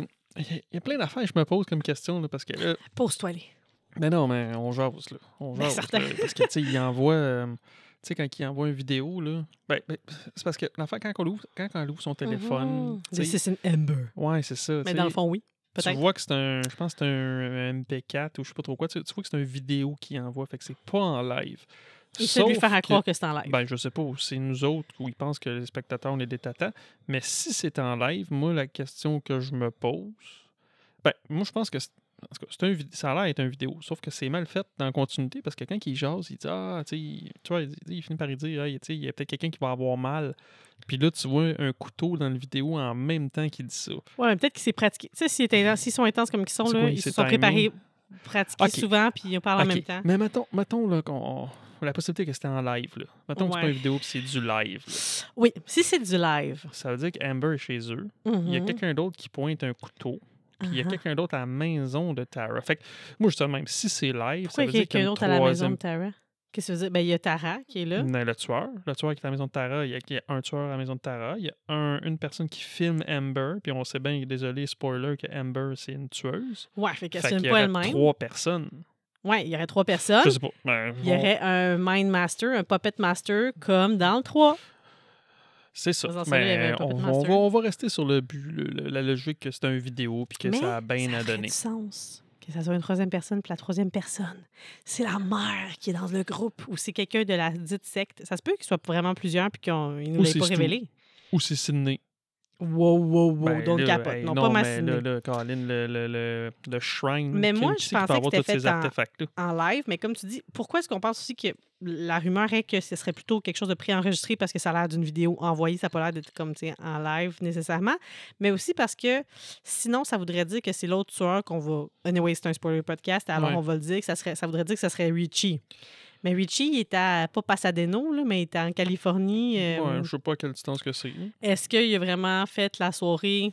Speaker 2: y plein d'affaires que je me pose comme question. là, parce que là,
Speaker 1: Pose-toi les.
Speaker 2: Mais non, mais on jase, là. On
Speaker 1: Ben,
Speaker 2: jase,
Speaker 1: certain.
Speaker 2: là, Parce que, tu sais, il envoie... euh, tu sais, quand il envoie une vidéo, là... Ben, ben, c'est parce que l'enfant, quand on ouvre, quand on ouvre son téléphone...
Speaker 1: This is an Ember.
Speaker 2: Ouais, c'est ça.
Speaker 1: Mais dans le fond, oui.
Speaker 2: Tu vois que c'est un... Je pense que c'est un MP4 ou je sais pas trop quoi. Tu, tu vois que c'est une vidéo qu'il envoie. Fait que c'est pas en live.
Speaker 1: Il essaie de lui
Speaker 2: Sauf
Speaker 1: faire à
Speaker 2: que-
Speaker 1: croire que c'est en live.
Speaker 2: Ben, je sais pas. C'est nous autres où ils pensent que les spectateurs, on est des tatas. Mais si c'est en live, moi, la question que je me pose... Ben, moi, je pense que... en tout cas, c'est un ça a l'air d'être une vidéo, sauf que c'est mal fait dans la continuité parce que quand il jase, il dit Ah, tu tu vois, il, finit par y dire Hey, tu il y a peut-être quelqu'un qui va avoir mal. Puis là, tu vois un couteau dans la vidéo en même temps qu'il dit ça.
Speaker 1: Ouais, mais peut-être qu'il s'est pratiqué. Tu sais, s'ils sont intenses comme ils sont, là,
Speaker 2: quoi,
Speaker 1: ils se sont
Speaker 2: timé?
Speaker 1: préparés, pratiqués souvent, puis ils parlent en
Speaker 2: Ok,
Speaker 1: même temps.
Speaker 2: Mais mettons, mettons là, qu'on. La possibilité que c'était en live. Là. Mettons que c'est pas
Speaker 1: Ouais.
Speaker 2: une vidéo puis c'est du live. là.
Speaker 1: Oui, si c'est du live.
Speaker 2: Ça veut dire qu'Amber est chez eux. Il y a
Speaker 1: Mhm.
Speaker 2: quelqu'un d'autre qui pointe un couteau. Puis il y a
Speaker 1: Uh-huh.
Speaker 2: quelqu'un d'autre à la maison de Tara. Fait que moi, je même, si c'est live,
Speaker 1: Pourquoi
Speaker 2: ça veut
Speaker 1: y a
Speaker 2: dire
Speaker 1: quelqu'un d'autre à la maison de Tara? Qu'est-ce que ça veut dire? Ben, il y a Tara qui est là.
Speaker 2: Mais le tueur, le tueur qui est à la maison de Tara, il y a, il y a un tueur à la maison de Tara, il y a un- une personne qui filme Amber, puis on sait bien, désolé, spoiler, que Amber, c'est une tueuse.
Speaker 1: Ouais, fait qu'elle filme
Speaker 2: y
Speaker 1: pas
Speaker 2: aurait
Speaker 1: elle-même.
Speaker 2: trois personnes.
Speaker 1: Ouais, il y aurait trois personnes.
Speaker 2: Je sais pas. Ben,
Speaker 1: Il y aurait un Mind Master, un Puppet Master, comme dans le 3.
Speaker 2: C'est ça. Mais on, va- on
Speaker 1: Master.
Speaker 2: va, on va rester sur le but, le- le- la logique que c'est un vidéo, puis que
Speaker 1: Mais
Speaker 2: ça a bien
Speaker 1: ça
Speaker 2: à donner.
Speaker 1: du sens que ça soit une troisième personne, puis la troisième personne, c'est la mère qui est dans le groupe, ou c'est quelqu'un de la dite secte. Ça se peut qu'il soit vraiment plusieurs, puis qu'ils ne nous
Speaker 2: Ou
Speaker 1: l'aient pas révélé.
Speaker 2: Ou c'est Sydney.
Speaker 1: Wow, wow, wow,
Speaker 2: Ben,
Speaker 1: capote.
Speaker 2: hey,
Speaker 1: non, pas ma
Speaker 2: mais
Speaker 1: Sydney.
Speaker 2: là, là, Colin, le, le, le, le shrine.
Speaker 1: Mais moi, je pensais que c'était fait en- en live, mais comme tu dis, pourquoi est-ce qu'on pense aussi que la rumeur est que ce serait plutôt quelque chose de préenregistré parce que ça a l'air d'une vidéo envoyée, ça n'a pas l'air d'être comme en live nécessairement, mais aussi parce que sinon, ça voudrait dire que c'est l'autre tueur qu'on va. Anyway, c'est un spoiler podcast, alors
Speaker 2: Ouais.
Speaker 1: on va le dire que ça, serait, ça voudrait dire que ça serait Richie. Mais Richie, il est à, pas Pasadena, là, mais il est en Californie. euh,
Speaker 2: Ouais, je sais pas à quelle distance que c'est.
Speaker 1: Est-ce qu'il a vraiment fait la soirée?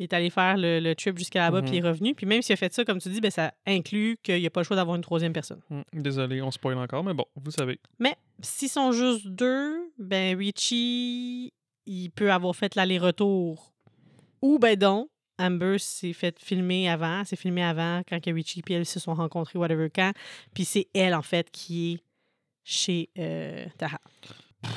Speaker 1: Il est allé faire le, le trip jusqu'à là-bas,
Speaker 2: Mhm.
Speaker 1: puis il est revenu? Puis même s'il a fait ça, comme tu dis, ben, ça inclut qu'il n'y a pas le choix d'avoir une troisième personne.
Speaker 2: Hum, Désolé, on spoil encore, mais bon, vous savez.
Speaker 1: Mais s'ils sont juste deux, ben Richie, il peut avoir fait l'aller-retour. Ou ben donc, Amber s'est fait filmer avant, s'est filmé avant quand que Richie et elle se sont rencontrés, whatever quand. Puis c'est elle, en fait, qui est chez euh, Tara.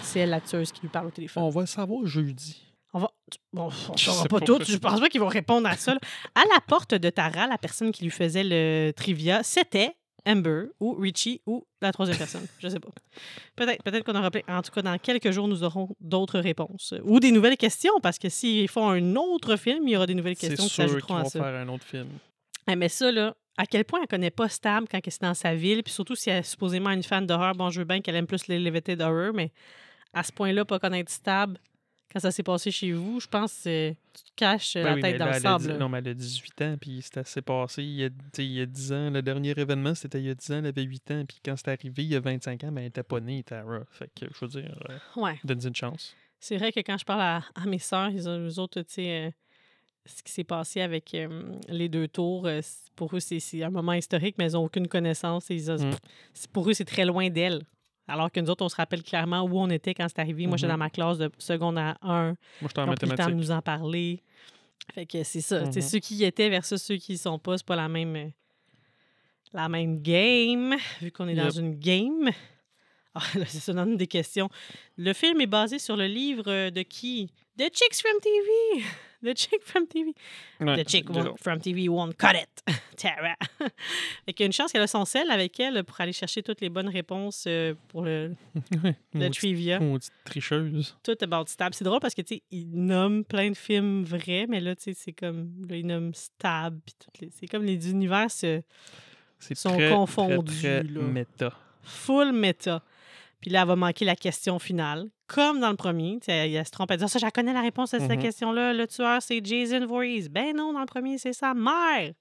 Speaker 1: C'est elle, la tueuse, qui lui parle au téléphone.
Speaker 2: On va le savoir jeudi.
Speaker 1: On va. Bon, on
Speaker 2: Je
Speaker 1: saura pas
Speaker 2: pas.
Speaker 1: tout. Je pense pas qu'ils vont répondre à ça. là. À la porte de Tara, la personne qui lui faisait le trivia, c'était Amber ou Richie ou la troisième personne. Je sais pas. Peut-être peut qu'on aura plein. En tout cas, dans quelques jours, nous aurons d'autres réponses. Ou des nouvelles questions, parce que s'ils font un autre film, il y aura des nouvelles questions qui
Speaker 2: sûr qu'ils
Speaker 1: s'ajouteront à
Speaker 2: vont
Speaker 1: ça.
Speaker 2: faire un autre film.
Speaker 1: Mais ça, là, à quel point elle connaît pas Stab quand elle est dans sa ville, puis surtout si elle est supposément une fan d'horreur. Bon, je veux bien qu'elle aime plus les Limited Horror, mais à ce point-là, pas connaître Stab, quand ça s'est passé chez vous, je pense que tu te caches euh,
Speaker 2: Ben
Speaker 1: la
Speaker 2: oui,
Speaker 1: tête dans
Speaker 2: là,
Speaker 1: le sable.
Speaker 2: Non, mais elle a 18 ans, puis c'était assez passé il y, a, il y a 10 ans. Le dernier événement, c'était il y a 10 ans, elle avait 8 ans, puis quand c'est arrivé, il y a 25 ans, ben, elle était pas née, Tara. Fait que, je veux dire, euh,
Speaker 1: Ouais.
Speaker 2: donne une chance.
Speaker 1: C'est vrai que quand je parle à, à mes sœurs, ils eux autres, tu sais, euh, ce qui s'est passé avec euh, les deux tours, euh, pour eux, c'est un moment historique, mais ils n'ont aucune connaissance. et ils ont-
Speaker 2: Mm.
Speaker 1: Pour eux, c'est très loin d'elles. Alors que nous autres, on se rappelle clairement où on était quand c'est arrivé. Moi, j'étais
Speaker 2: Mhm.
Speaker 1: dans ma classe de seconde à 1.
Speaker 2: Moi, j'étais en
Speaker 1: pris le temps de
Speaker 2: mathématiques.
Speaker 1: nous en parler. Fait que c'est ça. Sais,
Speaker 2: Mhm.
Speaker 1: Ceux qui y étaient versus ceux qui y sont pas, c'est pas la même, euh, la même game, vu qu'on est dans une game. Ah, là, c'est ça, dans une des questions. Le film est basé sur le livre euh, de qui? De Chicks from TV! The chick from TV.
Speaker 2: Ouais,
Speaker 1: The chick won't- from TV won't cut it. Tara. fait qu'il y a une chance qu'elle a son sel avec elle pour aller chercher toutes les bonnes réponses euh, pour le,
Speaker 2: ouais,
Speaker 1: le trivia.
Speaker 2: maudite tricheuse.
Speaker 1: Tout about Stab. C'est drôle parce que, tu sais, il nomme plein de films vrais, mais là, tu sais, c'est comme. Là, il nomme Stab. C'est comme les univers se- Sont
Speaker 2: très,
Speaker 1: confondus,
Speaker 2: très, très
Speaker 1: là.
Speaker 2: méta.
Speaker 1: full méta. Puis là, elle va manquer la question finale. Comme dans le premier. Elle, elle se trompe. Elle dit Ah, Ça, je connais la réponse à cette
Speaker 2: Mhm.
Speaker 1: question-là. Le tueur, c'est Jason Voorhees. Ben non, dans le premier, c'est sa mère.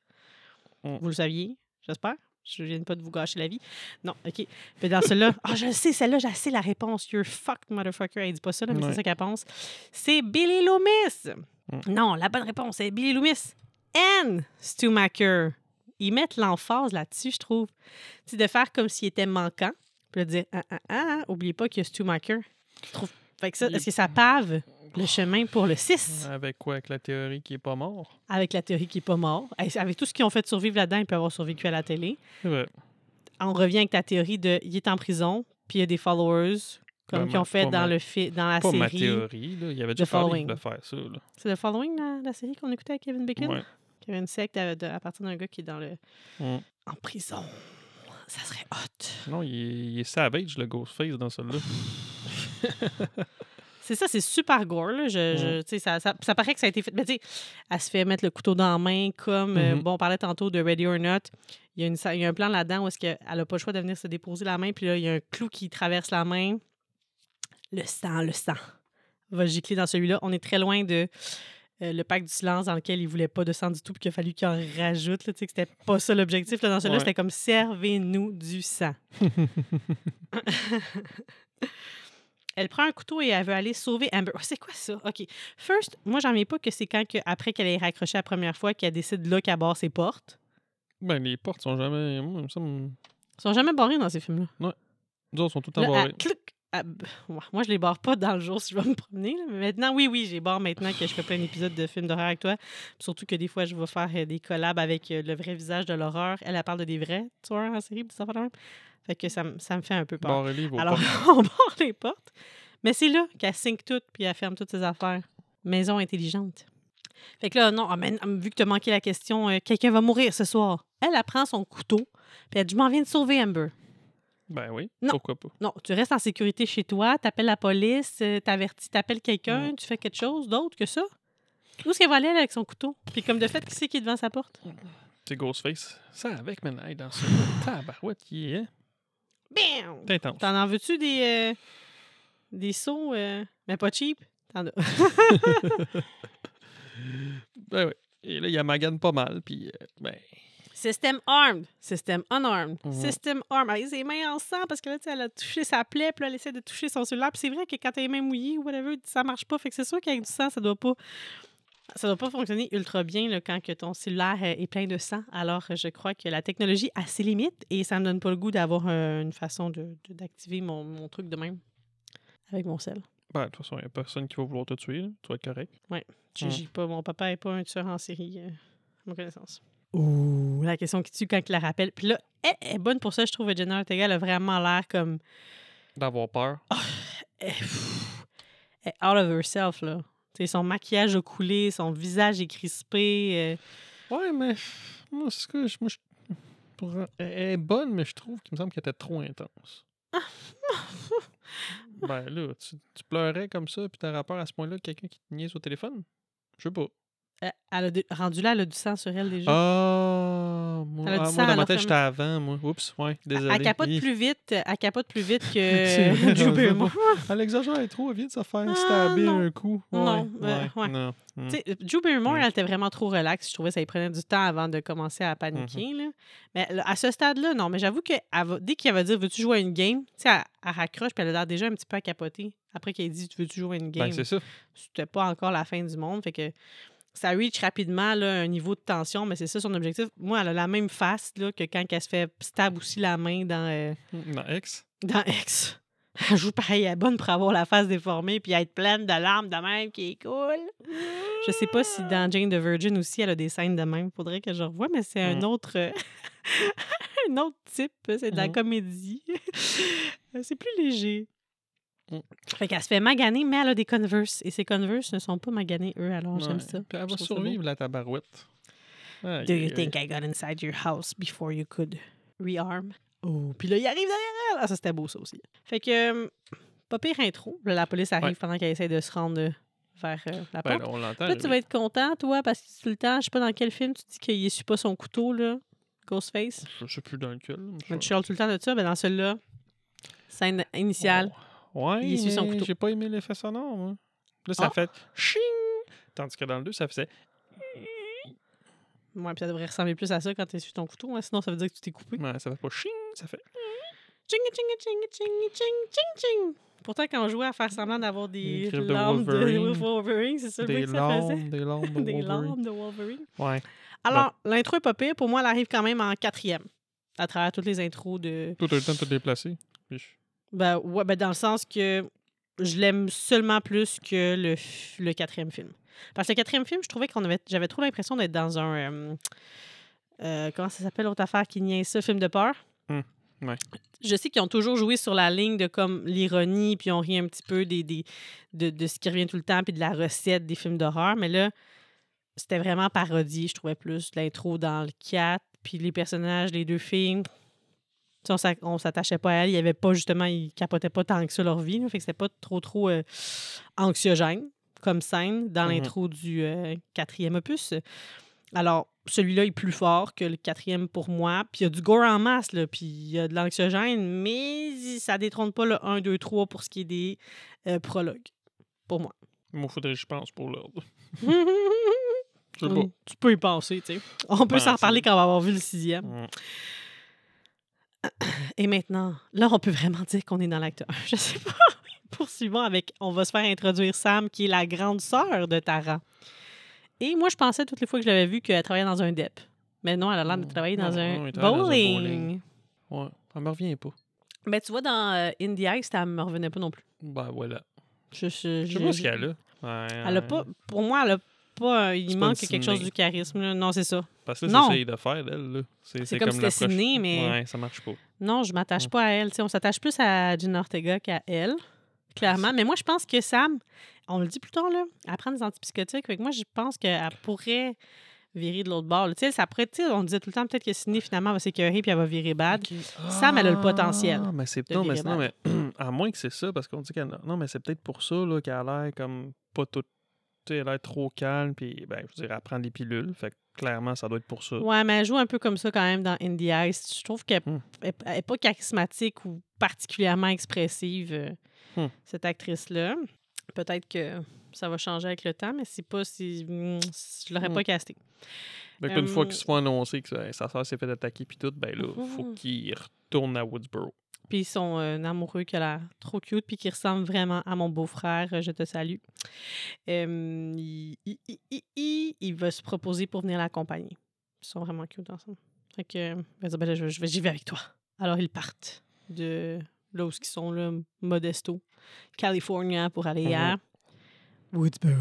Speaker 2: Mm.
Speaker 1: Vous le saviez, j'espère. Je viens pas de vous gâcher la vie. Non, OK. Puis dans celui-là, ah, je le sais, celle-là, je sais la réponse. You're fucked, motherfucker. Elle dit pas ça, là, mais
Speaker 2: Ouais.
Speaker 1: c'est ça qu'elle pense. C'est Billy Loomis.
Speaker 2: Mm.
Speaker 1: Non, la bonne réponse, c'est Billy Loomis and Stu Macker. Ils mettent l'emphase là-dessus, je trouve. Sais, de faire comme s'il était manquant. Puis de dire, ah, ah, ah, oubliez pas qu'il y a Stu Macker. Je trouve. Fait que ça, est-ce que ça pave le chemin pour le 6
Speaker 2: Avec quoi? Avec la théorie qui est pas mort?
Speaker 1: avec la théorie qui n'est pas mort? Avec tout ce qu'ils ont fait survivre là-dedans, il peut avoir survécu à la télé. On revient avec ta théorie de il est en prison, puis il y a des followers, comme
Speaker 2: Ben,
Speaker 1: qu'ils ont fait dans,
Speaker 2: ma-
Speaker 1: le fi- dans la
Speaker 2: Pas ma
Speaker 1: série.
Speaker 2: théorie, là. Il avait
Speaker 1: The
Speaker 2: déjà parlé
Speaker 1: Following.
Speaker 2: de faire ça, là.
Speaker 1: C'est The Following, la, la série qu'on écoutait avec Kevin Bacon?
Speaker 2: Ouais.
Speaker 1: Qui avait une secte à, de- à partir d'un gars qui est dans le
Speaker 2: Mm.
Speaker 1: en prison. Ça serait hot.
Speaker 2: Non, il est, il est savage, le Ghostface, dans celui-là.
Speaker 1: C'est ça, c'est super gore. Là. Je, je- ça, ça, ça paraît que ça a été fait. Mais tu sais, elle se fait mettre le couteau dans la main, comme, euh,
Speaker 2: Mhm.
Speaker 1: bon, on parlait tantôt de Ready or Not. Il y a, une, il y a un plan là-dedans où est-ce qu'elle n'a pas le choix de venir se déposer la main, puis là, il y a un clou qui traverse la main. Le sang, le sang va gicler dans celui-là. On est très loin de euh, le pacte du silence dans lequel il voulait pas de sang du tout, puis qu'il a fallu qu'il en rajoute. Là, que c'était pas ça l'objectif. Là, dans celui-là,
Speaker 2: Ouais.
Speaker 1: c'était comme servez-nous du sang. Elle prend un couteau et elle veut aller sauver Amber. Oh, c'est quoi ça? OK. First, moi, j'en viens pas que c'est quand, que, après qu'elle ait raccroché la première fois, qu'elle décide là qu'elle barre ses portes.
Speaker 2: Ben, les portes sont jamais. Moi, me.
Speaker 1: Ils sont jamais barrés dans ces films-là.
Speaker 2: Les autres sont tout le temps barrés.
Speaker 1: Ouais, moi, je les barre pas dans le jour si je vais me promener. là. Mais maintenant, oui, oui, je les barre maintenant que je fais plein d'épisodes de films d'horreur avec toi. Surtout que des fois, je vais faire euh, des collabs avec euh, le vrai visage de l'horreur. Elle, elle parle de des vrais tueurs en série, ça fait que ça, me- ça me fait un peu peur. Alors, on barre les portes. Mais c'est là qu'elle sync tout puis elle ferme toutes ses affaires. Maison intelligente. Fait que là, non, ah, ah, vu que tu as manqué la question, euh, quelqu'un va mourir ce soir. Elle, elle prend son couteau puis elle dit Je m'en viens de sauver Amber.
Speaker 2: Ben oui,
Speaker 1: Non.
Speaker 2: pourquoi pas.
Speaker 1: Non, tu restes en sécurité chez toi, t'appelles la police, euh, t'avertis, t'appelles quelqu'un,
Speaker 2: Mm.
Speaker 1: tu fais quelque chose d'autre que ça? Où est-ce qu'elle va aller avec son couteau? Puis comme de fait, qui c'est qui est devant sa porte?
Speaker 2: C'est Ghostface. Ça avec, man. Hey, dans ce tabarouette, est.
Speaker 1: Bam!
Speaker 2: Intense.
Speaker 1: T'en en veux-tu des, euh, des sauts, euh, mais pas cheap? T'en as.
Speaker 2: Ben oui. Et là, il y a Magan pas mal, puis euh, ben.
Speaker 1: System armed, system unarmed,
Speaker 2: Mhm.
Speaker 1: system armed. Elle a ses mains en sang parce que là, tu sais, elle a touché sa plaie, puis là, elle essaie de toucher son cellulaire. Puis c'est vrai que quand t'as les mains mouillées ou whatever, ça marche pas. Fait que c'est sûr qu'avec du sang, ça doit pas. Ça doit pas fonctionner ultra bien là, quand que ton cellulaire euh, est plein de sang. Alors, je crois que la technologie a ses limites et ça me donne pas le goût d'avoir une façon de- de- d'activer mon, mon truc de même avec mon sel.
Speaker 2: Ben, de toute façon, il n'y a personne qui va vouloir te tuer. là. Tu vas être correct.
Speaker 1: Je-
Speaker 2: Mm.
Speaker 1: pas, mon papa est pas un tueur en série, euh, à ma connaissance. Ouh, la question qui tue quand il la rappelle. Puis là, elle est bonne pour ça, je trouve. Jenna Ortega, elle a vraiment l'air comme.
Speaker 2: D'avoir peur.
Speaker 1: Elle, pff, elle est out of herself, là. Tu sais, son maquillage a coulé, son visage est crispé. euh,
Speaker 2: Ouais, mais. Moi, c'est ce que. je- Moi, je- pour- Elle est bonne, mais je trouve qu'il me semble qu'elle était trop intense. ben là, tu, tu pleurais comme ça, puis t'as rapport à ce point-là quelqu'un qui te niaise au téléphone? Je sais pas.
Speaker 1: Elle elle a rendu là, elle a du sang sur elle déjà.
Speaker 2: Ah, moi,
Speaker 1: Elle a du
Speaker 2: ah,
Speaker 1: sang,
Speaker 2: moi dans ma tête, j'étais avant, moi. Oups, ouais, désolé.
Speaker 1: elle capote
Speaker 2: Hi.
Speaker 1: plus vite, elle capote plus vite que Drew Barrymore.
Speaker 2: Elle exagère trop, elle vient de se faire
Speaker 1: Ah,
Speaker 2: stabber
Speaker 1: non.
Speaker 2: un coup. Ouais,
Speaker 1: Non, euh, ouais.
Speaker 2: non. Mm.
Speaker 1: Tu sais, Drew Barrymore,
Speaker 2: Mm.
Speaker 1: elle était vraiment trop relaxe. Je trouvais que ça lui prenait du temps avant de commencer à paniquer. là. Mais à ce stade-là, non. Mais j'avoue que va- dès qu'il va dire Veux-tu jouer à une game? Tu sais, elle, elle raccroche puis elle a l'air déjà un petit peu à capoter. Après qu'elle dit Veux-tu jouer à une game?
Speaker 2: Ben, ça.
Speaker 1: C'était pas encore la fin du monde. Fait que ça reach rapidement là, un niveau de tension, mais c'est ça son objectif. Moi, elle a la même face là, que quand elle se fait stab aussi la main dans, euh,
Speaker 2: Dans X?
Speaker 1: dans X. Elle joue pareil, elle est bonne pour avoir la face déformée puis être pleine de larmes de même qui est cool. Je sais pas si dans Jane the Virgin aussi elle a des scènes de même. Faudrait que je revoie, mais c'est un autre euh, un autre type. C'est de la
Speaker 2: Mhm.
Speaker 1: comédie. c'est plus léger.
Speaker 2: Mm.
Speaker 1: Fait qu'elle se fait maganer, mais elle a des Converse. Et ces Converse ne sont pas maganés, eux, alors j'aime ça.
Speaker 2: Puis elle va survivre, la tabarouette.
Speaker 1: Do you think. I got inside your house before you could rearm? Oh, puis là, il arrive derrière elle. Ah, ça, c'était beau, ça aussi. Fait que, euh, pas pire intro. Là, la police arrive pendant qu'elle essaie de se rendre euh, vers euh, la
Speaker 2: Ben,
Speaker 1: porte.
Speaker 2: là, on l'entend.
Speaker 1: Là, tu vas être content, toi, parce que tout le temps, je sais pas dans quel film, tu dis qu'il essuie pas son couteau, là, Ghostface.
Speaker 2: Je sais plus dans lequel.
Speaker 1: Mais tu chiales tout le temps de ça, mais dans celui-là, scène initiale.
Speaker 2: Oh. Ouais,
Speaker 1: il essuie son
Speaker 2: mais
Speaker 1: couteau.
Speaker 2: j'ai pas aimé l'effet sonore, moi. Là, ça
Speaker 1: Ah.
Speaker 2: fait ching! Tandis que dans le 2, ça faisait.
Speaker 1: Ouais, puis ça devrait ressembler plus à ça quand tu essuies ton couteau, hein, sinon ça veut dire que tu t'es coupé.
Speaker 2: Ouais, ça fait pas ching, ça fait.
Speaker 1: Ching, ching, ching, ching, ching, ching, ching. Pourtant, quand on jouait à faire semblant d'avoir des
Speaker 2: griffes de
Speaker 1: lames de
Speaker 2: Wolverine. Wolverine.
Speaker 1: c'est ça le
Speaker 2: Des
Speaker 1: que ça faisait?
Speaker 2: des lames de
Speaker 1: Des
Speaker 2: Wolverine.
Speaker 1: lames de Wolverine.
Speaker 2: Ouais.
Speaker 1: Alors, l'intro est pas pire. Pour moi, elle arrive quand même en quatrième. À travers toutes les intros de.
Speaker 2: Tout le temps de te déplacer.
Speaker 1: Ben, ouais, ben, dans le sens que je l'aime seulement plus que le, le quatrième film. Parce que le quatrième film, je trouvais qu'on avait. J'avais trop l'impression d'être dans un. euh, euh, comment ça s'appelle l'autre affaire qui niaise ça, film de peur?
Speaker 2: Ouais.
Speaker 1: Je sais qu'ils ont toujours joué sur la ligne de comme l'ironie, puis on rit un petit peu des, des, de, de ce qui revient tout le temps, puis de la recette des films d'horreur. Mais là, c'était vraiment parodie, je trouvais plus. L'intro dans le 4, puis les personnages, les deux filles. Tu sais, On s'a- on s'attachait pas à elle. Il y avait pas, justement, ils capotaient pas tant que ça leur vie. là. fait que c'était pas trop, trop euh, anxiogène comme scène dans
Speaker 2: Mhm.
Speaker 1: l'intro du euh, quatrième opus. Alors, celui-là est plus fort que le quatrième pour moi. Puis il y a du gore en masse, là, puis il y a de l'anxiogène, mais ça détrône pas le 1, 2, 3 pour ce qui est des euh, prologues, pour moi.
Speaker 2: Moi, faudrait que je pense pour l'ordre.
Speaker 1: tu peux y penser, tu sais. On peut
Speaker 2: Ben,
Speaker 1: s'en reparler quand on va avoir vu le sixième.
Speaker 2: Mm.
Speaker 1: Et maintenant, là, on peut vraiment dire qu'on est dans l'acte 1. Je sais pas. Poursuivons avec, on va se faire introduire Sam, qui est la grande sœur de Tara. Et moi, je pensais toutes les fois que je l'avais vue qu'elle travaillait dans un DEP. Mais non, elle a l'air de
Speaker 2: Mm.
Speaker 1: travailler
Speaker 2: Non,
Speaker 1: dans un
Speaker 2: non, elle travaille dans un
Speaker 1: bowling.
Speaker 2: bowling. Ouais, ça me revient pas.
Speaker 1: Ben, tu vois, dans euh, Indie Ice, ça me revenait pas non plus.
Speaker 2: Ben voilà.
Speaker 1: Je, je,
Speaker 2: Je sais pas ce qu'elle a. Ouais,
Speaker 1: Elle a pas, pour moi, elle a pas. il
Speaker 2: pas
Speaker 1: manque quelque chose du charisme. là. Non, c'est ça.
Speaker 2: Parce que là,
Speaker 1: Non.
Speaker 2: c'est de faire, elle. là. C'est
Speaker 1: C'est comme si c'était Sydney, mais-
Speaker 2: Ouais, ça marche pas.
Speaker 1: Non, je m'attache pas à elle. On s'attache plus à Gina Ortega qu'à elle, clairement. Mais moi, je pense que Sam, on le dit plus tard, là, elle prend des antipsychotiques. Fait que moi, je pense qu'elle pourrait virer de l'autre bord. Tu sais, ça pourrait, tu sais, on disait tout le temps peut-être que Sydney, finalement, va s'écœurer puis elle va virer bad. Sam, elle a le potentiel
Speaker 2: Ah, mais c'est
Speaker 1: de
Speaker 2: non, mais, non, mais à moins que c'est ça, parce qu'on dit qu'elle. Non, mais c'est peut-être pour ça là, qu'elle a l'air comme pas tout. Elle a l'air trop calme, puis ben, je veux dire, elle prend des pilules. Fait que clairement, ça doit être pour ça.
Speaker 1: Ouais, mais elle joue un peu comme ça quand même dans Indie Ice. Je trouve qu'elle
Speaker 2: Hmm.
Speaker 1: n'est pas charismatique ou particulièrement expressive, euh,
Speaker 2: Hmm.
Speaker 1: cette actrice-là. Peut-être que ça va changer avec le temps, mais c'est pas si. hmm, Je l'aurais
Speaker 2: Hmm.
Speaker 1: pas casté.
Speaker 2: Qu'une fois
Speaker 1: Euh,
Speaker 2: qu'ils se font annoncer que sa- sa soeur s'est fait attaquer, puis tout, ben là, faut
Speaker 1: Mhm.
Speaker 2: qu'il retourne à Woodsboro.
Speaker 1: Puis son euh, amoureux qui a l'air trop cute, puis qui ressemble vraiment à mon beau-frère. euh, Je te salue. Euh, il, il- il- il- il- il va se proposer pour venir l'accompagner. Ils sont vraiment cute ensemble. Fait que, euh, Ben là, je, j'y vais avec toi. Alors, ils partent de là où ils sont, là, Modesto, California, pour aller
Speaker 2: Mhm.
Speaker 1: à Woodsboro.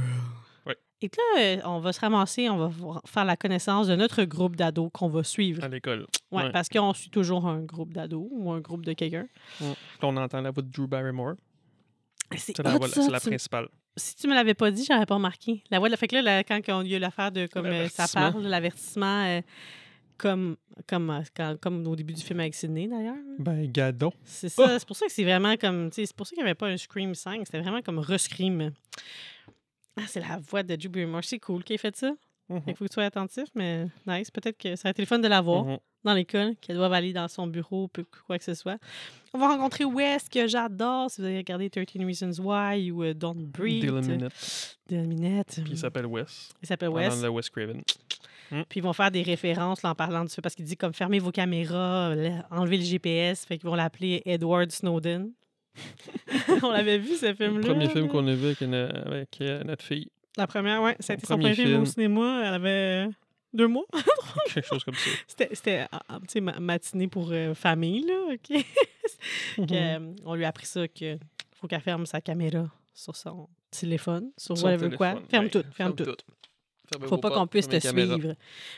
Speaker 2: Ouais.
Speaker 1: Et là, euh, on va se ramasser, on va faire la connaissance de notre groupe d'ados qu'on va suivre.
Speaker 2: À l'école.
Speaker 1: Ouais,
Speaker 2: ouais.
Speaker 1: parce qu'on suit toujours un groupe d'ados ou un groupe de quelqu'un.
Speaker 2: Là, on entend la voix de Drew Barrymore.
Speaker 1: C'est
Speaker 2: la, voix-
Speaker 1: ça,
Speaker 2: c'est la
Speaker 1: tu-
Speaker 2: principale.
Speaker 1: Si tu me l'avais pas dit, j'aurais pas remarqué. La voix de la fait que là, quand on- y a eu l'affaire de comme euh, ça parle, l'avertissement, euh, comme comme quand- comme au début du film avec Sydney d'ailleurs.
Speaker 2: Ben, gadon.
Speaker 1: C'est ça. C'est pour ça que c'est vraiment comme, c'est pour ça qu'il n'y avait pas un scream 5. C'était vraiment comme rescream. Ah, c'est la voix de Drew Barrymore. C'est cool qu'il ait fait ça.
Speaker 2: Mhm.
Speaker 1: Il faut que tu sois attentif, mais nice. Peut-être que ça aurait été le fun de la voir
Speaker 2: Mhm.
Speaker 1: dans l'école, qu'elle doit aller dans son bureau, quoi que ce soit. On va rencontrer Wes, que j'adore, si vous avez regardé 13 Reasons Why ou euh, Don't Breathe.
Speaker 2: Dylan Minette.
Speaker 1: Dylan Minette.
Speaker 2: Puis il s'appelle Wes.
Speaker 1: Il s'appelle
Speaker 2: Wes. De Wes Craven.
Speaker 1: Puis ils vont faire des références là, en parlant de ça, parce qu'il dit comme fermez vos caméras, enlevez le GPS, fait qu'ils vont l'appeler Edward Snowden. On l'avait vu, ce
Speaker 2: Le
Speaker 1: film-là.
Speaker 2: premier film qu'on a vu avec, une- avec, euh, notre fille.
Speaker 1: La première. Ça a
Speaker 2: Son premier
Speaker 1: film au cinéma. Elle avait euh, deux mois.
Speaker 2: Quelque chose comme ça.
Speaker 1: C'était, c'était ah, ah, matinée pour euh, famille, là, OK? Que,
Speaker 2: Mhm.
Speaker 1: on lui a appris ça que faut qu'elle ferme sa caméra sur son téléphone, sur
Speaker 2: Son
Speaker 1: whatever quoi. Ferme
Speaker 2: Ouais,
Speaker 1: tout, ferme, tout.
Speaker 2: Fermez
Speaker 1: Faut pas qu'on puisse te
Speaker 2: caméra.
Speaker 1: suivre.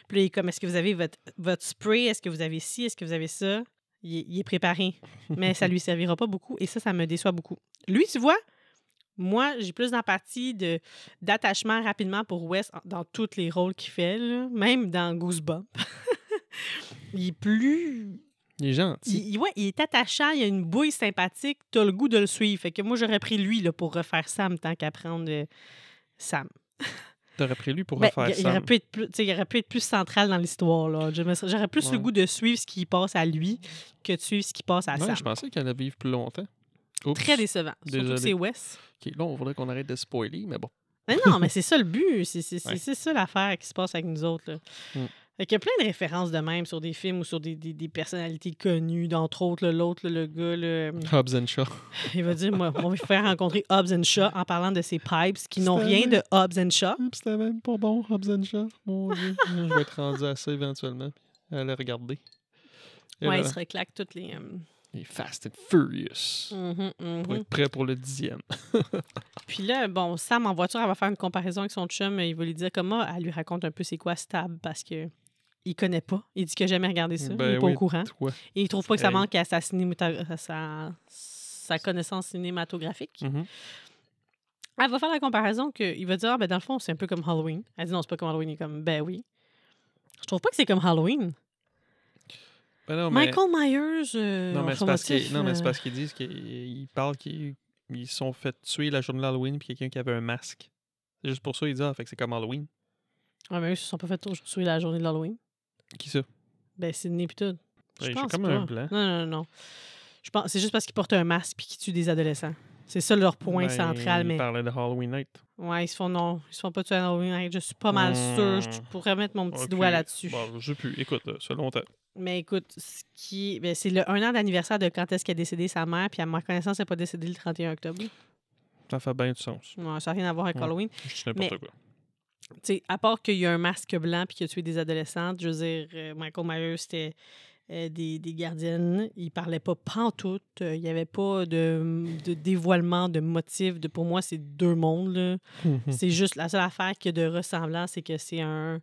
Speaker 1: Puis comme, est-ce que vous avez votre, votre spray? Est-ce que vous avez ci? Est-ce que vous avez ça? Il est, il est préparé, mais ça lui servira pas beaucoup. Et ça, ça me déçoit beaucoup. Lui, tu vois, moi, j'ai plus d'empathie, de, d'attachement rapidement pour Wes dans tous les rôles qu'il fait, là, même dans Goosebumps. il est plus.
Speaker 2: Il est gentil.
Speaker 1: Il, il- ouais, il est attachant, il a une bouille sympathique, t'as le goût de le suivre. Fait que moi, j'aurais pris lui là, pour refaire Sam tant qu'à prendre euh, Sam.
Speaker 2: T'aurais pris lui pour
Speaker 1: Ben,
Speaker 2: refaire
Speaker 1: il, il
Speaker 2: ça?
Speaker 1: aurait pu être plus, tu sais, il aurait pu être plus central dans l'histoire. là. J'aurais plus le goût de suivre ce qui passe à lui que de suivre ce qui passe à Sam.
Speaker 2: je pensais qu'elle allait vivre plus longtemps. Oups.
Speaker 1: Très décevant. Surtout que
Speaker 2: Désolé.
Speaker 1: c'est Wes.
Speaker 2: Ok, là, on voudrait qu'on arrête de spoiler, mais bon.
Speaker 1: Mais non, mais c'est ça le but. C'est c'est- c'est-
Speaker 2: Ouais.
Speaker 1: c'est ça l'affaire qui se passe avec nous autres. Là.
Speaker 2: Mm.
Speaker 1: Fait qu'il y a plein de références de même sur des films ou sur des, des- des personnalités connues, d'entre autres, l'autre, le gars, là,
Speaker 2: Hobbs and Shaw.
Speaker 1: il va dire, moi, on va faire rencontrer Hobbs and Shaw en parlant de ses pipes qui n'ont rien de Hobbs and Shaw.
Speaker 2: C'était même pas bon, Hobbs and Shaw. Mon Dieu. Je vais être rendu à ça éventuellement. le regarder. Et
Speaker 1: Ouais,
Speaker 2: là,
Speaker 1: il se reclaque toutes les... euh,
Speaker 2: il est Fast and Furious.
Speaker 1: mhm, mhm.
Speaker 2: Pour être prêt pour le dixième.
Speaker 1: Puis là, bon, Sam en voiture, elle va faire une comparaison avec son chum. Il va lui dire comment elle lui raconte un peu c'est quoi Stab parce que il connaît pas. Il dit qu'il n'a jamais regardé ça. il
Speaker 2: Ben
Speaker 1: n'est pas
Speaker 2: oui,
Speaker 1: au courant.
Speaker 2: Toi.
Speaker 1: Et il trouve pas que ça
Speaker 2: Hey.
Speaker 1: manque à sa, sa, sa connaissance cinématographique.
Speaker 2: Mhm.
Speaker 1: Elle va faire la comparaison qu'il va dire ah, ben dans le fond, c'est un peu comme Halloween. Elle dit non, c'est pas comme Halloween. Il est comme ben oui. Je trouve pas que c'est comme Halloween.
Speaker 2: Ben non, mais,
Speaker 1: Michael Myers. euh,
Speaker 2: non, mais c'est parce
Speaker 1: motif,
Speaker 2: qu'ils
Speaker 1: euh,
Speaker 2: parce qu'ils disent qu'ils parlent qu'ils sont fait tuer la journée de l'Halloween puis quelqu'un qui avait un masque. C'est juste pour ça qu'ils disent ah, fait que c'est comme Halloween.
Speaker 1: Ouais, mais eux, ils se sont pas fait tuer la journée de l'Halloween.
Speaker 2: Qui ça?
Speaker 1: Ben, Sydney pis tout.
Speaker 2: Ouais,
Speaker 1: Je
Speaker 2: j'ai
Speaker 1: pense
Speaker 2: comme
Speaker 1: pas.
Speaker 2: un blanc.
Speaker 1: Non, non, non, non. Je pense c'est juste parce qu'ils portent un masque puis qu'ils tuent des adolescents. C'est ça leur point
Speaker 2: Ben,
Speaker 1: central,
Speaker 2: Ils
Speaker 1: mais
Speaker 2: parlaient de Halloween Night.
Speaker 1: ouais, ils se font non, ils se font pas tuer à Halloween. Night. Je suis pas mal sûre, je
Speaker 2: Hmm.
Speaker 1: pourrais mettre mon petit doigt là-dessus.
Speaker 2: Bon, je sais plus. Écoute, là, ça longtemps.
Speaker 1: Mais écoute, ce qui ben, c'est le un an d'anniversaire de quand est-ce qu'elle a décédé sa mère, puis à ma connaissance, elle n'est pas décédée le 31 octobre.
Speaker 2: Ça fait bien du sens.
Speaker 1: Non, ça n'a rien à voir avec
Speaker 2: Ouais.
Speaker 1: Halloween.
Speaker 2: Je dis n'importe
Speaker 1: Mais-
Speaker 2: quoi.
Speaker 1: Sais, à part qu'il y a un masque blanc puis qu'il a tué des adolescentes, je veux dire, euh, Michael Myers, c'était euh, des, des gardiennes. Il parlait pas pantoute. euh, Il n'y avait pas de, de dévoilement de motifs. De, pour moi, c'est deux mondes. là. C'est juste la seule affaire qu'il y a de ressemblant, c'est que c'est un,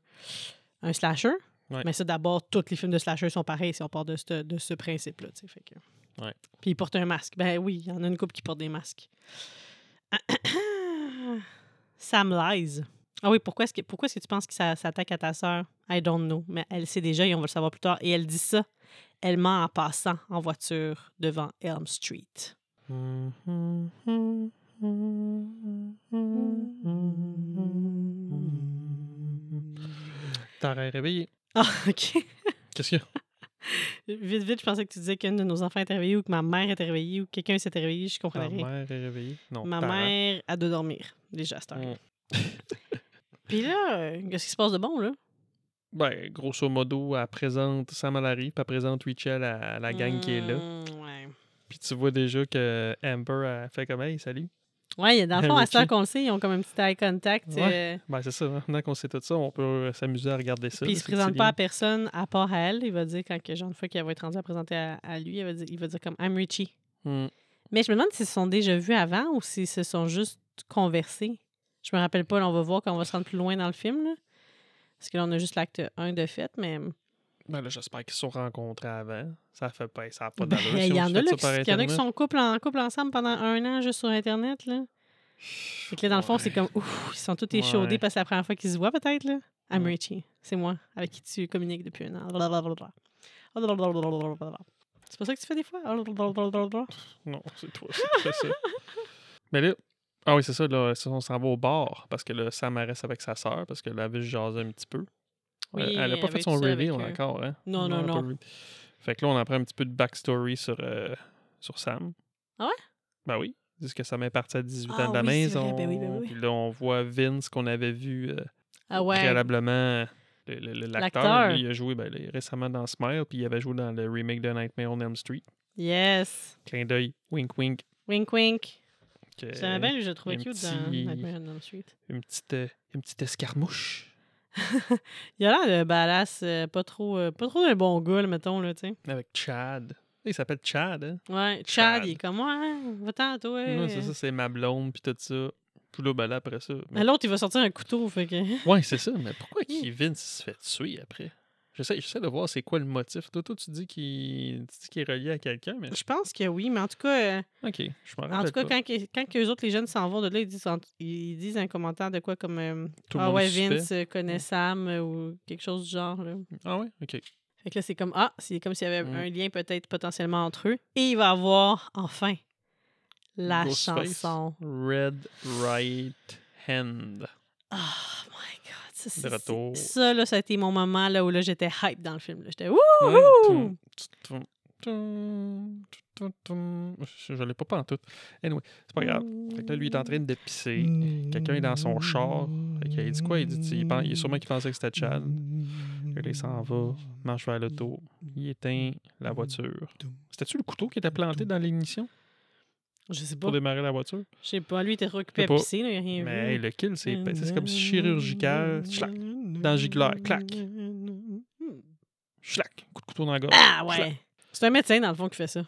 Speaker 1: un slasher.
Speaker 2: Ouais.
Speaker 1: Mais ça, d'abord, tous les films de slasher sont pareils si on part de ce, de ce principe-là. fait que-
Speaker 2: Ouais.
Speaker 1: Puis il porte un masque. Ben oui, il y en a une couple qui porte des masques. Sam Lies. Ah oui, pourquoi est-ce que, pourquoi est-ce que tu penses qu'il s'a- s'attaque à ta sœur? I don't know. Mais elle sait déjà et on va le savoir plus tard. Et elle dit ça. Elle ment en passant en voiture devant Elm Street.
Speaker 2: T'aurais réveillé.
Speaker 1: Ah, OK.
Speaker 2: Qu'est-ce qu'il y a?
Speaker 1: Vite, vite, je pensais que tu disais qu'une de nos enfants était réveillée ou que ma mère était réveillée ou que quelqu'un s'était réveillé. Je comprenais rien.
Speaker 2: mère est réveillée? Non,
Speaker 1: Ma mère a de dormir, déjà, à cette heure.
Speaker 2: Mm.
Speaker 1: Puis là, euh, qu'est-ce qui se passe de bon, là?
Speaker 2: Ben, grosso modo, elle présente Sam à elle présente Rachel à la gang qui est là.
Speaker 1: Mm, Ouais.
Speaker 2: Puis tu vois déjà que Amber a fait comme Hey, salut.
Speaker 1: A- dans le fond, à
Speaker 2: Richie.
Speaker 1: qu'on le sait, ils ont comme un petit eye contact.
Speaker 2: Ouais.
Speaker 1: euh,
Speaker 2: Ben, c'est ça. hein. Maintenant qu'on sait tout ça, on peut euh, s'amuser à regarder ça.
Speaker 1: puis il
Speaker 2: là,
Speaker 1: se présente pas à personne à part à elle. Il va dire, quand genre, une fois qu'il va être rendu à présenter à, à lui, il va, dire, il va dire comme I'm Richie.
Speaker 2: bien. Mm.
Speaker 1: Mais je me demande s'ils se sont déjà vus avant ou s'ils se sont juste conversés. Je me rappelle pas, là, on va voir quand on va se rendre plus loin dans le film. Là. Parce que là, on a juste l'acte 1 de fait, mais
Speaker 2: Ben là, j'espère qu'ils se sont rencontrés avant. Ça fait pas, ça a pas
Speaker 1: Ben,
Speaker 2: d'allure.
Speaker 1: il
Speaker 2: si
Speaker 1: y en a là qui, il y en a qui sont couple en couple ensemble pendant un an juste sur Internet. Là. Fait que là, dans le fond, c'est comme ouf, ils sont tous échaudés
Speaker 2: Ouais.
Speaker 1: parce que c'est la première fois qu'ils se voient peut-être. là. I'm
Speaker 2: Ouais.
Speaker 1: Richie. C'est moi avec qui tu communiques depuis un an. C'est pas ça que tu fais des fois?
Speaker 2: Non, c'est toi fais ça. Mais là, ah oui, c'est ça, là, on s'en va au bar parce que là, Sam reste avec sa sœur parce que veut se jaser un petit peu.
Speaker 1: Oui,
Speaker 2: elle, elle a pas fait son reveal
Speaker 1: eux.
Speaker 2: encore, hein?
Speaker 1: Non, non, non.
Speaker 2: reveal. Fait que là, on apprend un petit peu de backstory sur, euh, sur Sam.
Speaker 1: Ah ouais?
Speaker 2: Ben oui. Ils disent que Sam est parti à 18
Speaker 1: Ah
Speaker 2: ans de la
Speaker 1: oui,
Speaker 2: maison.
Speaker 1: ben oui, ben oui.
Speaker 2: Puis là, on voit Vince qu'on avait vu euh,
Speaker 1: Ah ouais.
Speaker 2: préalablement. le- le- le- L'acteur, il a joué ben, là, récemment dans Smile, puis il avait joué dans le remake de Nightmare on Elm Street.
Speaker 1: Yes.
Speaker 2: Clin d'œil, wink wink.
Speaker 1: Wink wink.
Speaker 2: Que-
Speaker 1: J'aimais bien, je le trouvais cute
Speaker 2: petit-
Speaker 1: dans Nightmare on Elm Street.
Speaker 2: une petite, euh, une petite escarmouche
Speaker 1: Il a l'air de badass, euh, pas trop, euh, pas trop un bon gars, mettons, là, tu sais.
Speaker 2: avec Chad. Il s'appelle Chad, hein?
Speaker 1: Ouais, Chad,
Speaker 2: Chad.
Speaker 1: il est comme, ouais, va-t'en, toi.
Speaker 2: C'est ça, c'est ma blonde, puis tout ça. Puis là, ben là, après ça.
Speaker 1: Mais l'autre, il va sortir un couteau, fait que...
Speaker 2: Ouais, c'est ça, mais pourquoi Vince se fait tuer après? J'essaie, j'essaie de voir c'est quoi le motif. Toi, toi tu dis qu'il tu dis qu'il est relié à quelqu'un, mais.
Speaker 1: Je pense que oui, mais en tout cas, euh,
Speaker 2: Ok, je m'en
Speaker 1: en tout cas,
Speaker 2: pas.
Speaker 1: quand, eux autres, les jeunes s'en vont de là, ils disent, en- ils disent un commentaire de quoi comme euh,
Speaker 2: Tout
Speaker 1: Ah
Speaker 2: monde
Speaker 1: ouais. Vince euh, connaît Sam euh, ou quelque chose du genre. Là.
Speaker 2: Ah ouais, ok.
Speaker 1: Fait que là, c'est comme Ah, c'est comme s'il y avait
Speaker 2: Mm.
Speaker 1: un lien peut-être potentiellement entre eux. Et il va avoir enfin la chanson.
Speaker 2: Red Right Hand.
Speaker 1: Oh my god. Ça, c'est-
Speaker 2: De retour.
Speaker 1: ça, là, ça a été mon moment là, où là, j'étais hype dans le film. J'étais Wouhou!
Speaker 2: Je, je l'ai pas pas en tout. Anyway, c'est pas grave. Fait que là, lui, il est en train de pisser. Quelqu'un est dans son char. Fait qu'il dit quoi? Il dit, il, pense, il est sûrement qu'il pensait que c'était Chad. Il s'en va, marche vers l'auto. Il éteint la voiture. C'était-tu le couteau qui était planté dans l'ignition
Speaker 1: Je sais pas.
Speaker 2: pour démarrer la voiture?
Speaker 1: Je sais pas. Lui, il était trop occupé
Speaker 2: Je
Speaker 1: à pisser. Là, il a rien
Speaker 2: Mais
Speaker 1: vu.
Speaker 2: le kill, c'est c'est comme si chirurgical. Schlac, dans le gicleur. Clac. schlac. Coup de couteau dans la gorge.
Speaker 1: Ah ouais. C'est un médecin, dans le fond, qui fait ça.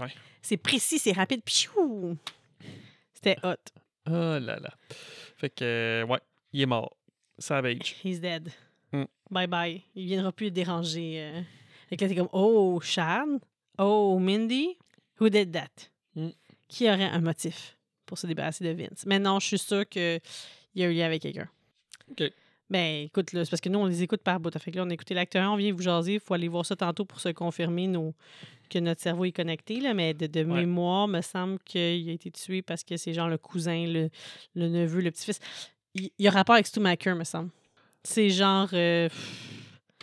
Speaker 2: Ouais.
Speaker 1: C'est précis, c'est rapide. Piou! C'était hot.
Speaker 2: Oh là là. Fait que, euh, ouais, il est mort. Savage.
Speaker 1: He's dead.
Speaker 2: Mm.
Speaker 1: Bye bye. Il viendra plus déranger. Euh... Fait que là, t'es comme, oh, Chad. Oh, Mindy? Who did that?
Speaker 2: Mm.
Speaker 1: Qui aurait un motif pour se débarrasser de Vince? Mais non, je suis sûre qu'il y a un lien avec quelqu'un.
Speaker 2: OK.
Speaker 1: Ben, écoute, là, c'est parce que nous, on les écoute par bout. Fait que là, on a écouté l'acteur, on vient vous jaser. Il faut aller voir ça tantôt pour se confirmer nos... que notre cerveau est connecté. Là, mais de, de
Speaker 2: Ouais.
Speaker 1: mémoire, me semble qu'il a été tué parce que c'est genre le cousin, le, le neveu, le petit-fils. Il il y a rapport avec Stu Macker, me semble. C'est genre. euh,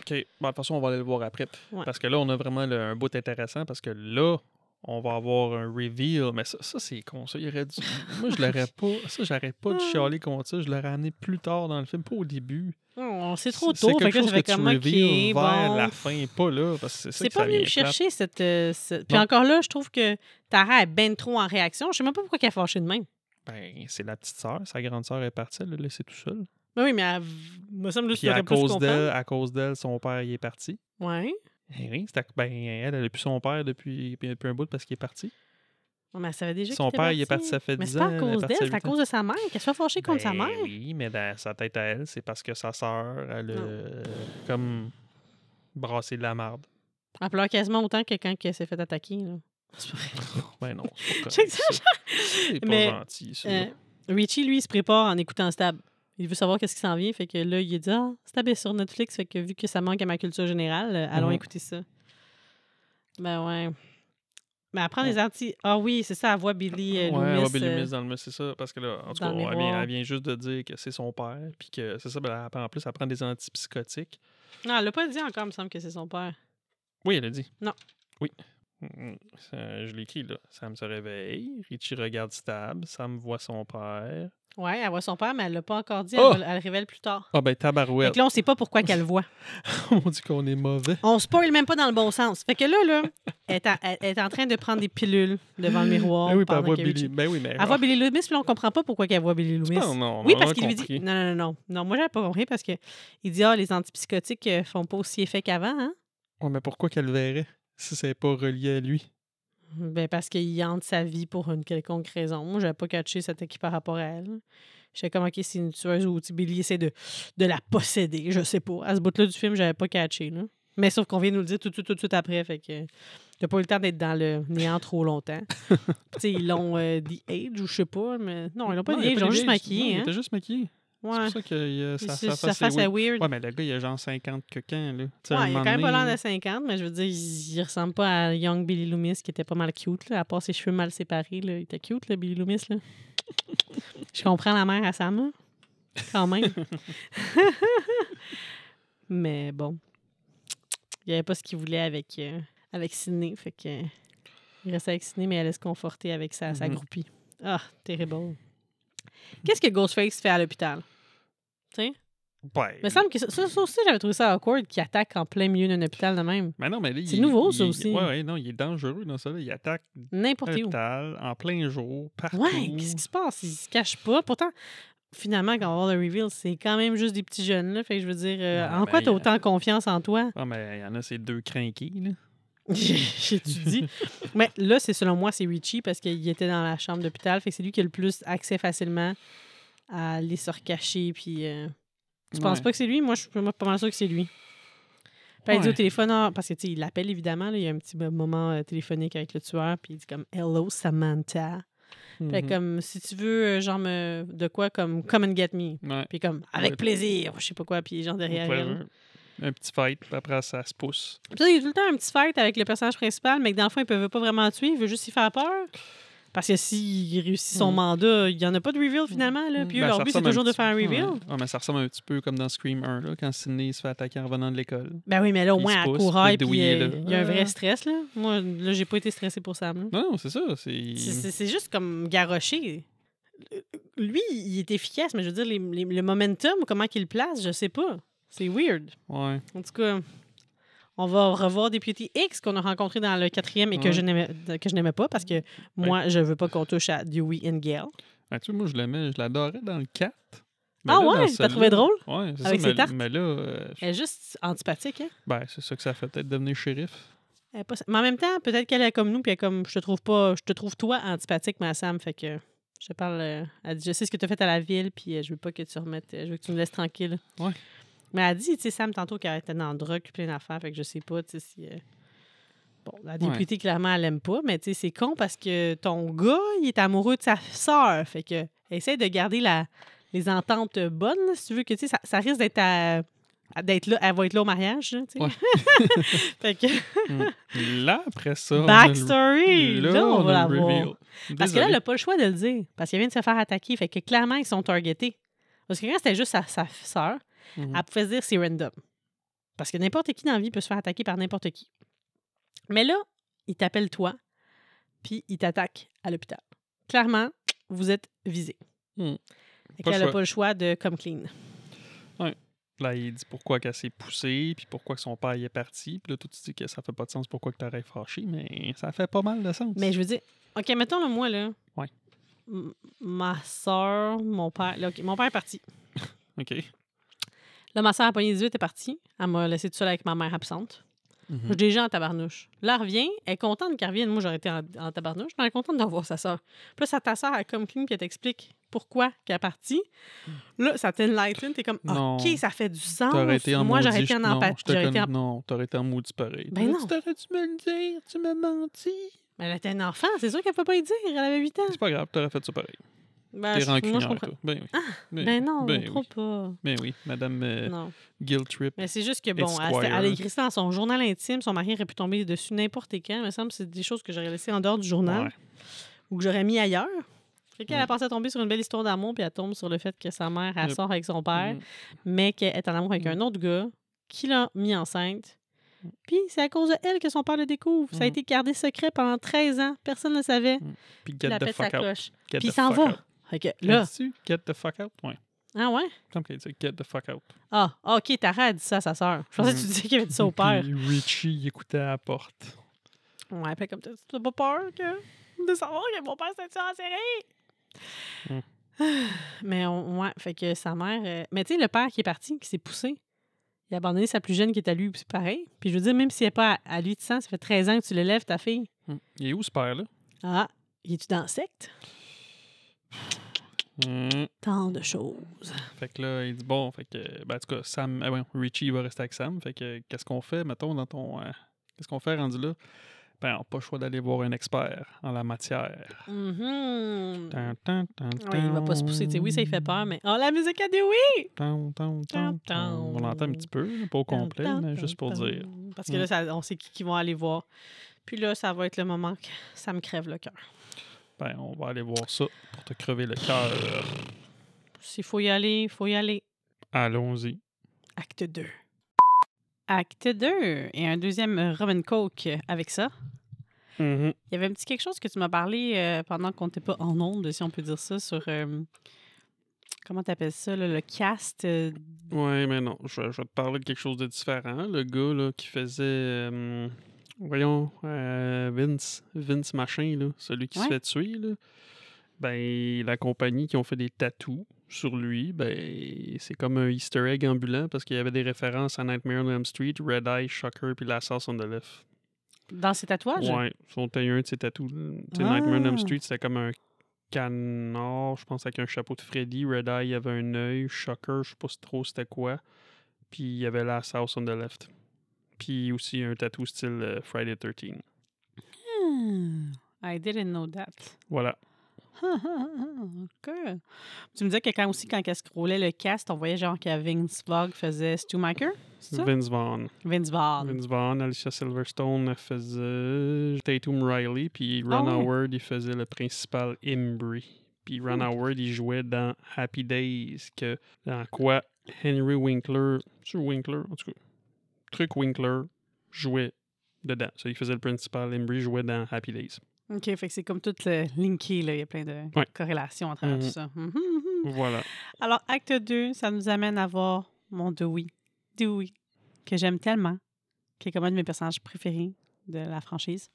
Speaker 2: OK. Bon, de toute façon, on va aller le voir après.
Speaker 1: Ouais.
Speaker 2: Parce que là, on a vraiment le- un bout intéressant parce que là, on va avoir un reveal. Mais ça, ça c'est con. Ça, il aurait dû... Moi, je l'aurais pas. Ça, j'arrête pas de
Speaker 1: Ah.
Speaker 2: chialer contre ça. Je l'aurais amené plus tard dans le film, pas au début.
Speaker 1: oh, c'est trop tôt.
Speaker 2: C'est quelque
Speaker 1: que
Speaker 2: chose
Speaker 1: fait
Speaker 2: que tu
Speaker 1: comme, OK,
Speaker 2: reveals vers
Speaker 1: bon.
Speaker 2: la fin, pas là. Que c'est que
Speaker 1: pas venu me chercher cette. euh, Puis
Speaker 2: Non.
Speaker 1: encore là, je trouve que Tara est ben trop en réaction. Je sais même pas pourquoi elle est fâchée de même.
Speaker 2: Ben, c'est la petite sœur. Sa grande sœur est partie. Elle l'a laissé tout seul.
Speaker 1: Ben oui, mais elle, me semble que
Speaker 2: Puis à cause d'elle, à cause d'elle, son père il est parti.
Speaker 1: Ouais.
Speaker 2: Eh oui, c'était- ben, elle, elle a plus son père depuis, depuis un bout parce qu'il est parti.
Speaker 1: Ouais, mais elle savait déjà
Speaker 2: Son père, il est parti, ça fait
Speaker 1: Mais
Speaker 2: 10
Speaker 1: c'est pas
Speaker 2: ans,
Speaker 1: à cause d'elle, c'est à
Speaker 2: ans.
Speaker 1: cause de sa mère qu'elle soit fâchée contre sa
Speaker 2: Ben
Speaker 1: mère.
Speaker 2: Oui, mais dans sa tête à elle, c'est parce que sa sœur, elle a euh, comme brassé de la marde.
Speaker 1: Elle pleure quasiment autant que quand elle s'est fait attaquer. Là. C'est pas vrai.
Speaker 2: Ben non, c'est pas pas
Speaker 1: Mais,
Speaker 2: gentil, ça.
Speaker 1: Euh, Richie, lui, il se prépare en écoutant Stab. Il veut savoir qu'est-ce qui s'en vient. Fait que là, il a dit Ah, Stab est sur Netflix. Fait que vu que ça manque à ma culture générale, euh, allons
Speaker 2: Mhm.
Speaker 1: écouter ça. Ben ouais. Mais elle prend des
Speaker 2: Ouais.
Speaker 1: anti. Ah oui, c'est ça, elle voit Billy euh,
Speaker 2: ouais, elle
Speaker 1: Loomis.
Speaker 2: Billy
Speaker 1: euh,
Speaker 2: Loomis dans le c'est ça. Parce que là, en tout cas,
Speaker 1: le
Speaker 2: elle vient, elle vient juste de dire que c'est son père. Puis que c'est ça, ben, en plus, elle prend des antipsychotiques.
Speaker 1: Non, elle l'a pas dit encore, il me semble que c'est son père.
Speaker 2: Oui, elle a dit.
Speaker 1: Non.
Speaker 2: Oui. Je l'ai écrit là. Sam se réveille, Richie regarde Stab, Sam voit son père.
Speaker 1: Ouais, elle voit son père, mais elle l'a pas encore dit.
Speaker 2: Oh!
Speaker 1: Elle, elle le révèle plus tard.
Speaker 2: Ah ben
Speaker 1: Fait
Speaker 2: tabarouette.
Speaker 1: que là, on sait pas pourquoi qu'elle le voit.
Speaker 2: On dit qu'on est mauvais.
Speaker 1: On spoil même pas dans le bon sens. Fait que là, là, elle est, en, elle est en train de prendre des pilules devant le miroir.
Speaker 2: Ben oui, elle voit Billy. Ben oui, mais.
Speaker 1: Elle voit Billy Loomis, puis là, on comprend pas pourquoi qu'elle voit Billy Loomis.
Speaker 2: Non, non,
Speaker 1: oui, parce qu'il lui dit. Non, non, non, non. Non, moi, j'avais pas compris parce que il dit Ah, les antipsychotiques euh, font pas aussi effet qu'avant, hein?
Speaker 2: Ouais, mais pourquoi qu'elle le verrait? Si c'est pas relié à lui?
Speaker 1: Ben, parce qu'il hante sa vie pour une quelconque raison. Moi, j'avais pas catché cette équipe par rapport à elle. J'étais comme, OK, c'est une tueuse ou Billy essaie de, de la posséder. Je sais pas. À ce bout-là du film, j'avais pas catché. Là. Mais sauf qu'on vient nous le dire tout de suite, tout de suite après. Fait que t'as pas eu le temps d'être dans le néant trop longtemps. tu sais, ils l'ont euh, The Age ou je sais pas, mais non, ils l'ont pas
Speaker 2: Non,
Speaker 1: The
Speaker 2: a
Speaker 1: Age, ils l'ont
Speaker 2: de
Speaker 1: juste.
Speaker 2: Non,
Speaker 1: maquillé.
Speaker 2: Il
Speaker 1: Hein?
Speaker 2: juste maquillé. C'est
Speaker 1: Ouais.
Speaker 2: pour ça que
Speaker 1: C'est-
Speaker 2: sa,
Speaker 1: c'est-
Speaker 2: sa
Speaker 1: sa
Speaker 2: face, est weird. Ouais, mais le gars, il a genre 50 coquins, là.
Speaker 1: Ouais, il a quand même pas l'air de 50, mais je veux dire, il, il ressemble pas à Young Billy Loomis, qui était pas mal cute, là, à part ses cheveux mal séparés. Là. Il était cute, le Billy Loomis. Là. je comprends la mère à Sam, là. quand même. mais bon, il n'y avait pas ce qu'il voulait avec, euh, avec Sydney. Fait que, il restait avec Sydney, mais elle allait se conforter avec sa, sa
Speaker 2: Mhm.
Speaker 1: groupie. Ah, terrible. Qu'est-ce que Ghostface fait à l'hôpital? Tu sais?
Speaker 2: Ouais.
Speaker 1: Il me semble que ça, ça- ça aussi, j'avais trouvé ça awkward qu'il attaque en plein milieu d'un hôpital de même.
Speaker 2: Mais non, mais là,
Speaker 1: C'est
Speaker 2: il-
Speaker 1: nouveau,
Speaker 2: il-
Speaker 1: ça aussi.
Speaker 2: Ouais, ouais, non, il est dangereux dans ça. Là. Il attaque
Speaker 1: N'importe où.
Speaker 2: l'hôpital en plein jour, partout.
Speaker 1: Ouais, qu'est-ce qui se passe? Il se cache pas. Pourtant, finalement, quand on va voir le reveal, c'est quand même juste des petits jeunes. Là. Fait que je veux dire, euh, en
Speaker 2: ben,
Speaker 1: quoi t'as
Speaker 2: y a-
Speaker 1: autant confiance en toi?
Speaker 2: Ah, mais il y en a ces deux crinqués, là.
Speaker 1: J'ai-tu dit? Mais là, c'est selon moi, c'est Richie parce qu'il était dans la chambre d'hôpital. Fait que c'est lui qui a le plus accès facilement à aller se recacher. Puis, euh, tu penses pas que c'est lui? Moi, je suis pas mal sûr que c'est lui. Puis elle dit au téléphone, ah, parce que tu il l'appelle évidemment, là, il y a un petit moment euh, téléphonique avec le tueur, puis il dit comme Hello Samantha. Fait
Speaker 2: Mhm.
Speaker 1: comme si tu veux, euh, genre, me- de quoi, comme Come and get me.
Speaker 2: Ouais.
Speaker 1: Puis comme Avec
Speaker 2: Ouais.
Speaker 1: plaisir, je sais pas quoi, puis genre derrière.
Speaker 2: Un petit fight, puis après, ça se pousse.
Speaker 1: Puis là, il y a tout le temps un petit fight avec le personnage principal, mais que dans le fond, il ne veut pas vraiment le tuer, il veut juste y faire peur. Parce que s'il réussit son
Speaker 2: Mhm.
Speaker 1: mandat, il n'y en a pas de reveal finalement. Là. Puis eux,
Speaker 2: Ben,
Speaker 1: leur
Speaker 2: ça
Speaker 1: but, c'est
Speaker 2: ressemble un
Speaker 1: toujours de
Speaker 2: petit-
Speaker 1: faire un reveal.
Speaker 2: Ouais, mais ça ressemble un petit peu comme dans Scream 1, là, quand Sidney se fait attaquer en revenant de l'école.
Speaker 1: Ben oui, mais là, au moins, à couraille,
Speaker 2: puis
Speaker 1: euh,
Speaker 2: là.
Speaker 1: il y a un vrai
Speaker 2: Ah.
Speaker 1: stress. Là. Moi, là, j'ai pas été stressé pour Sam. là.
Speaker 2: Non, non, c'est ça. C'est.
Speaker 1: C'est- C'est c'est juste comme garoché. Lui, il est efficace, mais je veux dire, les- les- le momentum, comment qu'il le place, je sais pas. C'est weird.
Speaker 2: Ouais.
Speaker 1: En tout cas, on va revoir Deputy X qu'on a rencontré dans le quatrième et que
Speaker 2: Ouais.
Speaker 1: je n'aimais que je n'aimais pas parce que moi, je veux pas qu'on touche à Dewey and Gale.
Speaker 2: Ben, tu sais, moi, je l'aimais, je l'adorais dans le 4. Mais
Speaker 1: Ah
Speaker 2: là,
Speaker 1: ouais? T'as
Speaker 2: celui-là-
Speaker 1: trouvé drôle?
Speaker 2: Ouais, c'est
Speaker 1: Avec
Speaker 2: ça.
Speaker 1: ses
Speaker 2: mais,
Speaker 1: tartes?
Speaker 2: mais là, euh,
Speaker 1: Elle est juste antipathique, hein?
Speaker 2: ben, c'est ça que ça fait peut-être devenir shérif.
Speaker 1: Elle est pas- Mais en même temps, peut-être qu'elle est comme nous, puis elle est comme je te trouve pas, je te trouve toi antipathique, ma Sam, fait que je te parle. euh, elle dit je sais ce que tu as fait à la ville, puis euh, je veux pas que tu remettes, je veux que tu me laisses tranquille.
Speaker 2: Ouais.
Speaker 1: Mais elle dit, tu sais, Sam, tantôt qu'elle était dans le drogue, plein d'affaires, fait que je sais pas, tu sais, si. euh, Bon, la députée, clairement, elle aime pas, mais tu sais, c'est con parce que ton gars, il est amoureux de sa sœur. Fait que essaie de garder la, les ententes bonnes, là, si tu veux que, tu sais, ça, ça risque d'être à- d'être là, elle va être là au mariage, là, tu sais.
Speaker 2: Ouais.
Speaker 1: fait que,
Speaker 2: là, après ça.
Speaker 1: backstory! Là, on, va la voir. Parce que là, elle n'a pas le choix de le dire. Parce qu'elle vient de se faire attaquer. Fait que clairement, ils sont targetés. Parce que quand c'était juste sa, sa sœur,
Speaker 2: Mhm.
Speaker 1: elle pouvait se dire c'est random. Parce que n'importe qui dans la vie peut se faire attaquer par n'importe qui. Mais là, il t'appelle toi, puis il t'attaque à l'hôpital. Clairement, vous êtes visé.
Speaker 2: Hmm. Pas le
Speaker 1: qu'elle n'a pas le choix de come clean.
Speaker 2: Là, il dit pourquoi qu'elle s'est poussée, puis pourquoi que son père y est parti. Puis là, tout tu dis que ça fait pas de sens pourquoi que t'aurais fâché, mais ça fait pas mal de sens.
Speaker 1: Mais je veux dire, OK, mettons le moi, là.
Speaker 2: Ouais.
Speaker 1: M- Ma soeur, mon père. là, mon père est parti.
Speaker 2: OK.
Speaker 1: Là, ma soeur a pogné 18 est partie. Elle m'a laissé toute seule avec ma mère absente.
Speaker 2: Mhm.
Speaker 1: Je suis déjà en tabarnouche. Là, elle revient. Elle est contente qu'elle revienne. Moi, j'aurais été en, en tabarnouche. mais Elle est contente de revoir sa soeur. Puis là, ça, ta soeur, elle comme clean, puis elle t'explique pourquoi qu'elle est partie. Là, ça t'enlighten. T'es comme,
Speaker 2: Non.
Speaker 1: OK, ça fait du sens.
Speaker 2: Été en
Speaker 1: Moi, j'aurais été en empathie. en-
Speaker 2: Non, t'aurais été en maudit pareil.
Speaker 1: Ben non.
Speaker 2: Tu t'aurais dû me le dire, tu m'as menti.
Speaker 1: Mais elle était un enfant. C'est sûr qu'elle ne peut pas y dire. Elle avait 8 ans.
Speaker 2: C'est pas grave, t'aurais fait ça pareil.
Speaker 1: Ben,
Speaker 2: T'es
Speaker 1: moi, je
Speaker 2: rancunière,
Speaker 1: comprends.
Speaker 2: toi. Ben oui. Ben,
Speaker 1: Ben non,
Speaker 2: ben
Speaker 1: trop
Speaker 2: oui.
Speaker 1: pas.
Speaker 2: Ben oui, Madame euh,
Speaker 1: Non.
Speaker 2: Guilt Trip.
Speaker 1: Mais c'est juste que, bon, elle, a écrit ça dans son journal intime. Son mari aurait pu tomber dessus n'importe quand. Il me semble que c'est des choses que j'aurais laissées en dehors du journal
Speaker 2: Ouais.
Speaker 1: ou que j'aurais mis ailleurs. Fait qu'elle
Speaker 2: Mm.
Speaker 1: a pensé à tomber sur une belle histoire d'amour, puis elle tombe sur le fait que sa mère, elle
Speaker 2: Yep.
Speaker 1: sort avec son père,
Speaker 2: Mhm.
Speaker 1: mais qu'elle est en amour avec
Speaker 2: Mm.
Speaker 1: un autre gars qui l'a mis enceinte. Puis c'est à cause de elle que son père le découvre. Ça a été gardé secret pendant 13 ans. Personne ne le savait.
Speaker 2: Puis
Speaker 1: pète sa cloche. Puis il s'en va.
Speaker 2: out.
Speaker 1: Que
Speaker 2: Là. Get the fuck out? Ouais.
Speaker 1: ah ouais?
Speaker 2: Il me semble qu'elle dit get the fuck out.
Speaker 1: Ah, ah, ok, Tara a dit ça à sa sœur. Je pensais que tu
Speaker 2: Mhm.
Speaker 1: disais qu'elle avait dit ça au père.
Speaker 2: Puis Richie, il écoutait à la porte.
Speaker 1: Ouais, puis comme tu n'as pas peur que... de savoir que mon père s'est tué en série. Mais on, ouais, fait que sa mère. euh, Mais tu sais, le père qui est parti, qui s'est poussé, il a abandonné sa plus jeune qui est à lui, c'est pareil. Puis je veux dire, même s'il n'est pas à, à lui de sang, ça fait 13 ans que tu l'élèves, ta fille.
Speaker 2: Hmm. Il est où ce père-là?
Speaker 1: Ah, il est-tu dans la secte?
Speaker 2: Hmm.
Speaker 1: Tant de choses.
Speaker 2: Fait que là, il dit bon, fait que, ben, en tout cas, Sam, ah, ouais, Richie, va rester avec Sam. Fait que, qu'est-ce qu'on fait, mettons, dans ton. euh, qu'est-ce qu'on fait rendu là? Ben, on n'a pas le choix d'aller voir un expert en la matière.
Speaker 1: Mhm.
Speaker 2: Tan, tan, tan,
Speaker 1: Ouais, il va pas se pousser. Tu sais, oui, ça lui fait peur, mais. Oh, la musique a dit oui!
Speaker 2: tan, tan, tan, tan. On l'entend un petit peu, pas au complet, mais juste pour dire.
Speaker 1: Parce que là, ça- on sait qui, qui vont aller voir. Puis là, ça va être le moment que ça me crève le cœur.
Speaker 2: Ben, on va aller voir ça pour te crever le cœur.
Speaker 1: S'il faut y aller, il faut y aller.
Speaker 2: Allons-y.
Speaker 1: Acte 2. Acte 2. Et un deuxième Robin Coke avec ça.
Speaker 2: Mhm.
Speaker 1: Il y avait un petit quelque chose que tu m'as parlé euh, pendant qu'on n'était pas en onde, si on peut dire ça, sur. euh, comment tu appelles ça, là, le cast. euh,
Speaker 2: Ouais, mais non, je, vais- je vais te parler de quelque chose de différent. Le gars là, qui faisait. Voyons, euh, Vince, Vince Machin, là, celui qui
Speaker 1: Ouais.
Speaker 2: se fait tuer, là, ben, la compagnie qui ont fait des tatous sur lui, ben, c'est comme un Easter egg ambulant parce qu'il y avait des références à Nightmare on Elm Street, Red Eye, Shocker, puis La Sauce on the Left.
Speaker 1: dans ses tatouages?
Speaker 2: Ouais, son tailleur un de ses tatous. sais, Nightmare on
Speaker 1: Ah.
Speaker 2: Elm Street, c'était comme un canard, je pense, avec un chapeau de Freddy. Red Eye, il y avait un œil. Shocker, je sais pas trop c'était quoi. Puis il y avait la sauce on the left. Puis aussi un tatou style euh, Friday 13.
Speaker 1: Hmm, I didn't know that.
Speaker 2: Voilà.
Speaker 1: OK. Tu me disais que quand aussi, quand elle scrollait le cast, on voyait genre que Vince Vaughn faisait Stumacher, c'est ça?
Speaker 2: Vince Vaughn.
Speaker 1: Vince Vaughn.
Speaker 2: Vince Vaughn, Alicia Silverstone faisait Tatum Riley, puis Ron
Speaker 1: Ah ouais.
Speaker 2: Howard, il faisait le principal Imbri. Puis Ron
Speaker 1: Hmm.
Speaker 2: Howard, il jouait dans Happy Days, que, dans quoi? Henry Winkler, c'est Winkler, en tout cas, truc Winkler, jouait dedans. Ça, il faisait le principal, Imbri jouait dans Happy Days.
Speaker 1: OK, fait que c'est comme tout euh, linké, là. Il y a plein de
Speaker 2: Ouais.
Speaker 1: corrélations à travers
Speaker 2: Mhm.
Speaker 1: tout ça. Mhm, mhm.
Speaker 2: Voilà.
Speaker 1: Alors, acte 2, ça nous amène à voir mon Dewey. Dewey, que j'aime tellement, qui est comme un de mes personnages préférés de la franchise.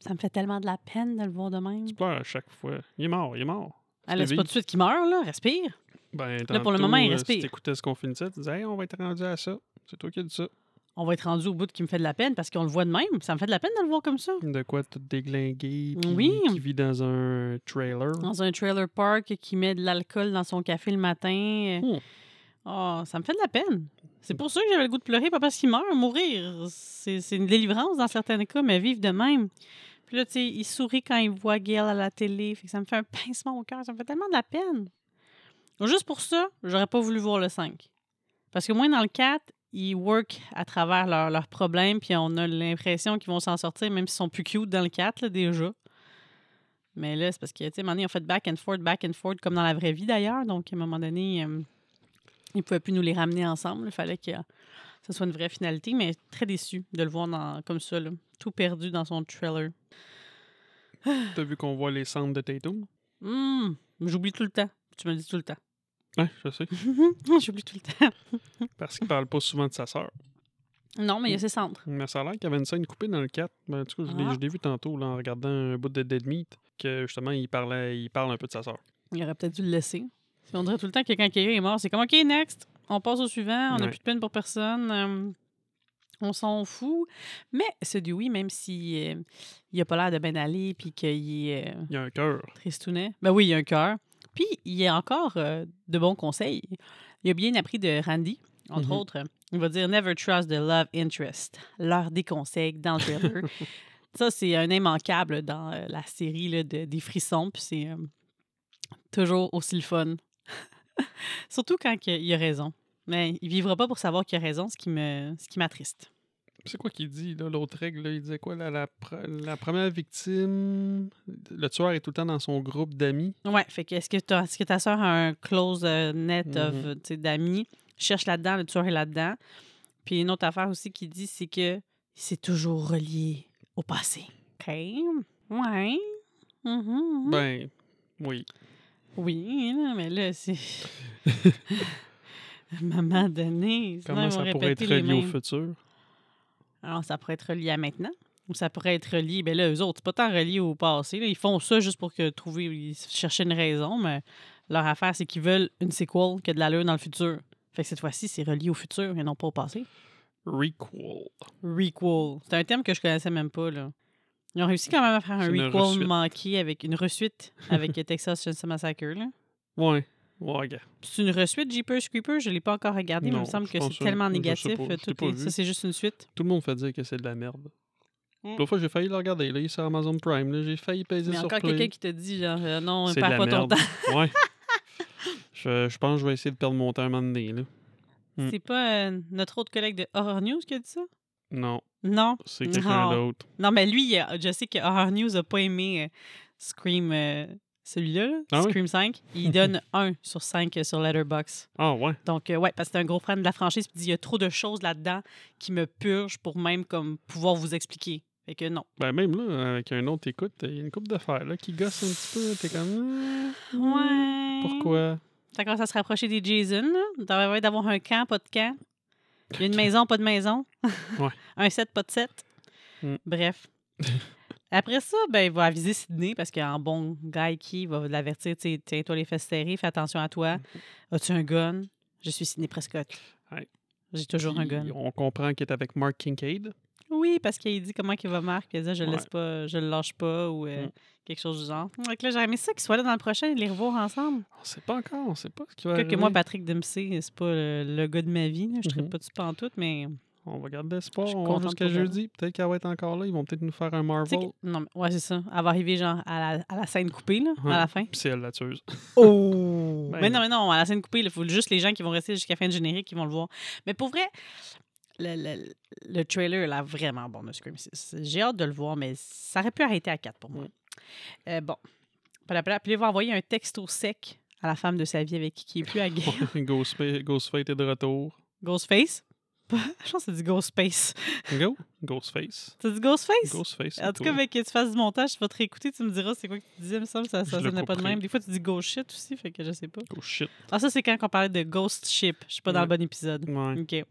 Speaker 1: Ça me fait tellement de la peine de le voir de même.
Speaker 2: Tu pleures à chaque fois. Il est mort, il est mort.
Speaker 1: Ah, c'est pas tout de suite qu'il meurt, là. Respire.
Speaker 2: Ben,
Speaker 1: Là, pour le moment, il
Speaker 2: euh,
Speaker 1: respire.
Speaker 2: Si t'écoutais ce qu'on finissait, tu disais, hey, on va être rendu à ça. C'est toi qui as dit ça.
Speaker 1: On va être rendu au bout de qui me fait de la peine parce qu'on le voit de même. Ça me fait de la peine de le voir comme ça.
Speaker 2: De quoi tout déglingué, puis
Speaker 1: Oui.
Speaker 2: qui vit dans un trailer.
Speaker 1: Dans un trailer park qui met de l'alcool dans son café le matin.
Speaker 2: Hmm.
Speaker 1: Oh, ça me fait de la peine. C'est pour ça que j'avais le goût de pleurer, pas parce qu'il meurt. Mourir, c'est c'est une délivrance dans certains cas, mais vivre de même. Puis là, tu sais, il sourit quand il voit Gail à la télé. Fait que ça me fait un pincement au cœur. Ça me fait tellement de la peine. Juste pour ça, j'aurais pas voulu voir le 5. Parce que moi, dans le 4, ils work à travers leurs leurs problèmes, puis on a l'impression qu'ils vont s'en sortir, même s'ils sont plus cute dans le 4, là, déjà. Mais là, c'est parce que, tu sais, à un moment donné, ils ont fait back and forth, back and forth, comme dans la vraie vie d'ailleurs. Donc, à un moment donné, euh, ils ne pouvaient plus nous les ramener ensemble. Il fallait que ce soit une vraie finalité, mais très déçu de le voir dans, comme ça, là, tout perdu dans son trailer.
Speaker 2: T'as vu qu'on voit les cendres de Tatum?
Speaker 1: Hum, J'oublie tout le temps. Tu me le dis tout le temps.
Speaker 2: Ouais, je sais.
Speaker 1: J'oublie tout le temps.
Speaker 2: Parce qu'il parle pas souvent de sa sœur.
Speaker 1: Non, mais il y a ses cendres.
Speaker 2: Mais ça a l'air qu'il y avait une scène coupée dans le 4. Ben, je l'ai-
Speaker 1: Ah.
Speaker 2: je l'ai vu tantôt là, en regardant un bout de Dead Meat, que justement, il, parlait, il parle un peu de sa sœur.
Speaker 1: Il aurait peut-être dû le laisser. On dirait tout le temps que quand quelqu'un est mort, c'est comme OK, next, on passe au suivant, on n'a
Speaker 2: Ouais.
Speaker 1: plus de peine pour personne. euh, on s'en fout. Mais ce Dewey, même si euh, il a pas l'air de bien aller puis qu'il est euh,
Speaker 2: Il y a un cœur.
Speaker 1: tristounet, ben oui, il a un cœur. Puis il a encore euh, de bons conseils. Il a bien appris de Randy, entre
Speaker 2: Mhm.
Speaker 1: autres. Il va dire Never trust the love interest. L'heure des conseils dans le trailer. Ça, c'est un immanquable dans euh, la série là, de- des frissons. Puis c'est euh, toujours aussi le fun. Surtout quand il a raison. Mais il vivra pas pour savoir qu'il a raison, ce qui m'attriste.
Speaker 2: C'est quoi qu'il dit, là, l'autre règle? là? Il disait quoi? là, la, la première victime, le tueur est tout le temps dans son groupe d'amis?
Speaker 1: Ouais, fait que est-ce que, ta- est-ce que ta soeur a un close euh, net sais, d'amis? Cherche là-dedans, le tueur est là-dedans. Puis une autre affaire aussi qui dit, c'est que c'est toujours relié au passé. OK? Ouais. Mhm.
Speaker 2: Ben, oui.
Speaker 1: Oui, mais là, c'est. À un moment donné,
Speaker 2: Comment ça pourrait être relié au futur?
Speaker 1: Alors, ça pourrait être relié à maintenant. Ou ça pourrait être relié. Ben là, eux autres, c'est pas tant relié au passé. là. Ils font ça juste pour que trouver. Ils cherchaient une raison, mais leur affaire, c'est qu'ils veulent une sequel qui a de l'allure dans le futur. Fait que cette fois-ci, c'est relié au futur et non pas au passé.
Speaker 2: Requel.
Speaker 1: Requel. C'est un terme que je connaissais même pas, là. Ils ont réussi quand même à faire un requel manqué avec une resuite avec Texas Chainsaw Massacre, là.
Speaker 2: Ouais. Ouais.
Speaker 1: C'est une resuite Jeepers Creepers, je l'ai pas encore regardé, mais il me semble que c'est tellement négatif.
Speaker 2: pas,
Speaker 1: euh, tout. Ça, c'est juste une suite.
Speaker 2: Tout le monde fait dire que c'est de la merde.
Speaker 1: Mm.
Speaker 2: L'autre fois, j'ai failli le regarder. Là, il est sur Amazon Prime. J'ai failli peser
Speaker 1: Mais
Speaker 2: sur
Speaker 1: encore
Speaker 2: Play.
Speaker 1: quelqu'un qui te dit, genre, euh, non,
Speaker 2: de
Speaker 1: perds pas ton temps.
Speaker 2: ouais. Je, je pense que je vais essayer de perdre mon temps un moment donné. Là. Mm.
Speaker 1: C'est pas euh, notre autre collègue de Horror News qui a dit ça?
Speaker 2: Non,
Speaker 1: Non?
Speaker 2: c'est quelqu'un d'autre.
Speaker 1: Non, mais lui, il a- je sais que Horror News a pas aimé euh, Scream, celui-là, là,
Speaker 2: Ah oui?
Speaker 1: Scream 5. Il donne 1 sur 5 sur Letterboxd.
Speaker 2: Ah ouais.
Speaker 1: Donc, euh, ouais, parce que c'est un gros fan de la franchise. Puis il y a trop de choses là-dedans qui me purgent pour même comme pouvoir vous expliquer. Fait que non.
Speaker 2: Ben même là, avec un autre écoute, il y a une coupe d'affaires là, qui gosse un petit peu. T'es comme.
Speaker 1: Ouais.
Speaker 2: Pourquoi?
Speaker 1: Ça commence à se rapprocher des Jason. Être d'avoir un camp, pas de camp. Il y a une maison, pas de maison.
Speaker 2: Ouais.
Speaker 1: un set, pas de set.
Speaker 2: Mm.
Speaker 1: Bref. Après ça, ben, il va aviser Sydney parce qu'en bon guy qui va l'avertir, tiens-toi les fesses serrées, fais attention à toi. As-tu un gun? Je suis Sydney Prescott.
Speaker 2: Ouais.
Speaker 1: J'ai toujours un gun.
Speaker 2: On comprend qu'il est avec Mark Kincaid.
Speaker 1: Oui, parce qu'il dit comment il va Marc, puis il dit je le
Speaker 2: Ouais.
Speaker 1: laisse pas, je le lâche pas ou euh,
Speaker 2: Mm.
Speaker 1: quelque chose du genre. Donc là, j'aurais aimé ça qu'ils soient là dans le prochain et les revoir ensemble.
Speaker 2: On sait pas encore, on sait pas ce qui va
Speaker 1: Que,
Speaker 2: arriver.
Speaker 1: que moi, Patrick Dempsey, c'est pas le, le gars de ma vie. là. Je ne
Speaker 2: Mhm.
Speaker 1: pas dessus pas en tout, mais
Speaker 2: On va garder l'espoir. On va jusqu'à jeudi. Peut-être qu'elle va être encore là. Ils vont peut-être nous faire un Marvel.
Speaker 1: que- non, mais ouais, c'est ça. Elle va arriver, genre, à la, à la scène coupée, là,
Speaker 2: Ouais.
Speaker 1: à la fin.
Speaker 2: Puis c'est elle la tueuse.
Speaker 1: Oh!
Speaker 2: Ben
Speaker 1: mais non, mais non, à la scène coupée, il faut juste les gens qui vont rester jusqu'à la fin du générique qui vont le voir. Mais pour vrai, le, le, le trailer a vraiment bon de Scream 6. J'ai hâte de le voir, mais ça aurait pu arrêter à 4 pour moi. Euh, bon. Puis là, il va envoyer un texto sec à la femme de sa vie avec qui il est plus à guerre.
Speaker 2: Ghostfa- Ghostfate est de retour.
Speaker 1: Ghostface? Je pense que c'est du Ghostface.
Speaker 2: Go. Ghostface.
Speaker 1: C'est du Ghostface?
Speaker 2: Ghostface.
Speaker 1: En tout cas, avec que tu fasses du montage, tu vas te réécouter, tu me diras c'est quoi que tu disais, il me semble, ça, ça sonnait pas de même. Des fois, tu dis ghost shit aussi, fait que je sais pas.
Speaker 2: Oh shit.
Speaker 1: Ah, ça, c'est quand on parlait de ghost ship. Je suis pas dans le bon épisode.
Speaker 2: Ouais.
Speaker 1: OK.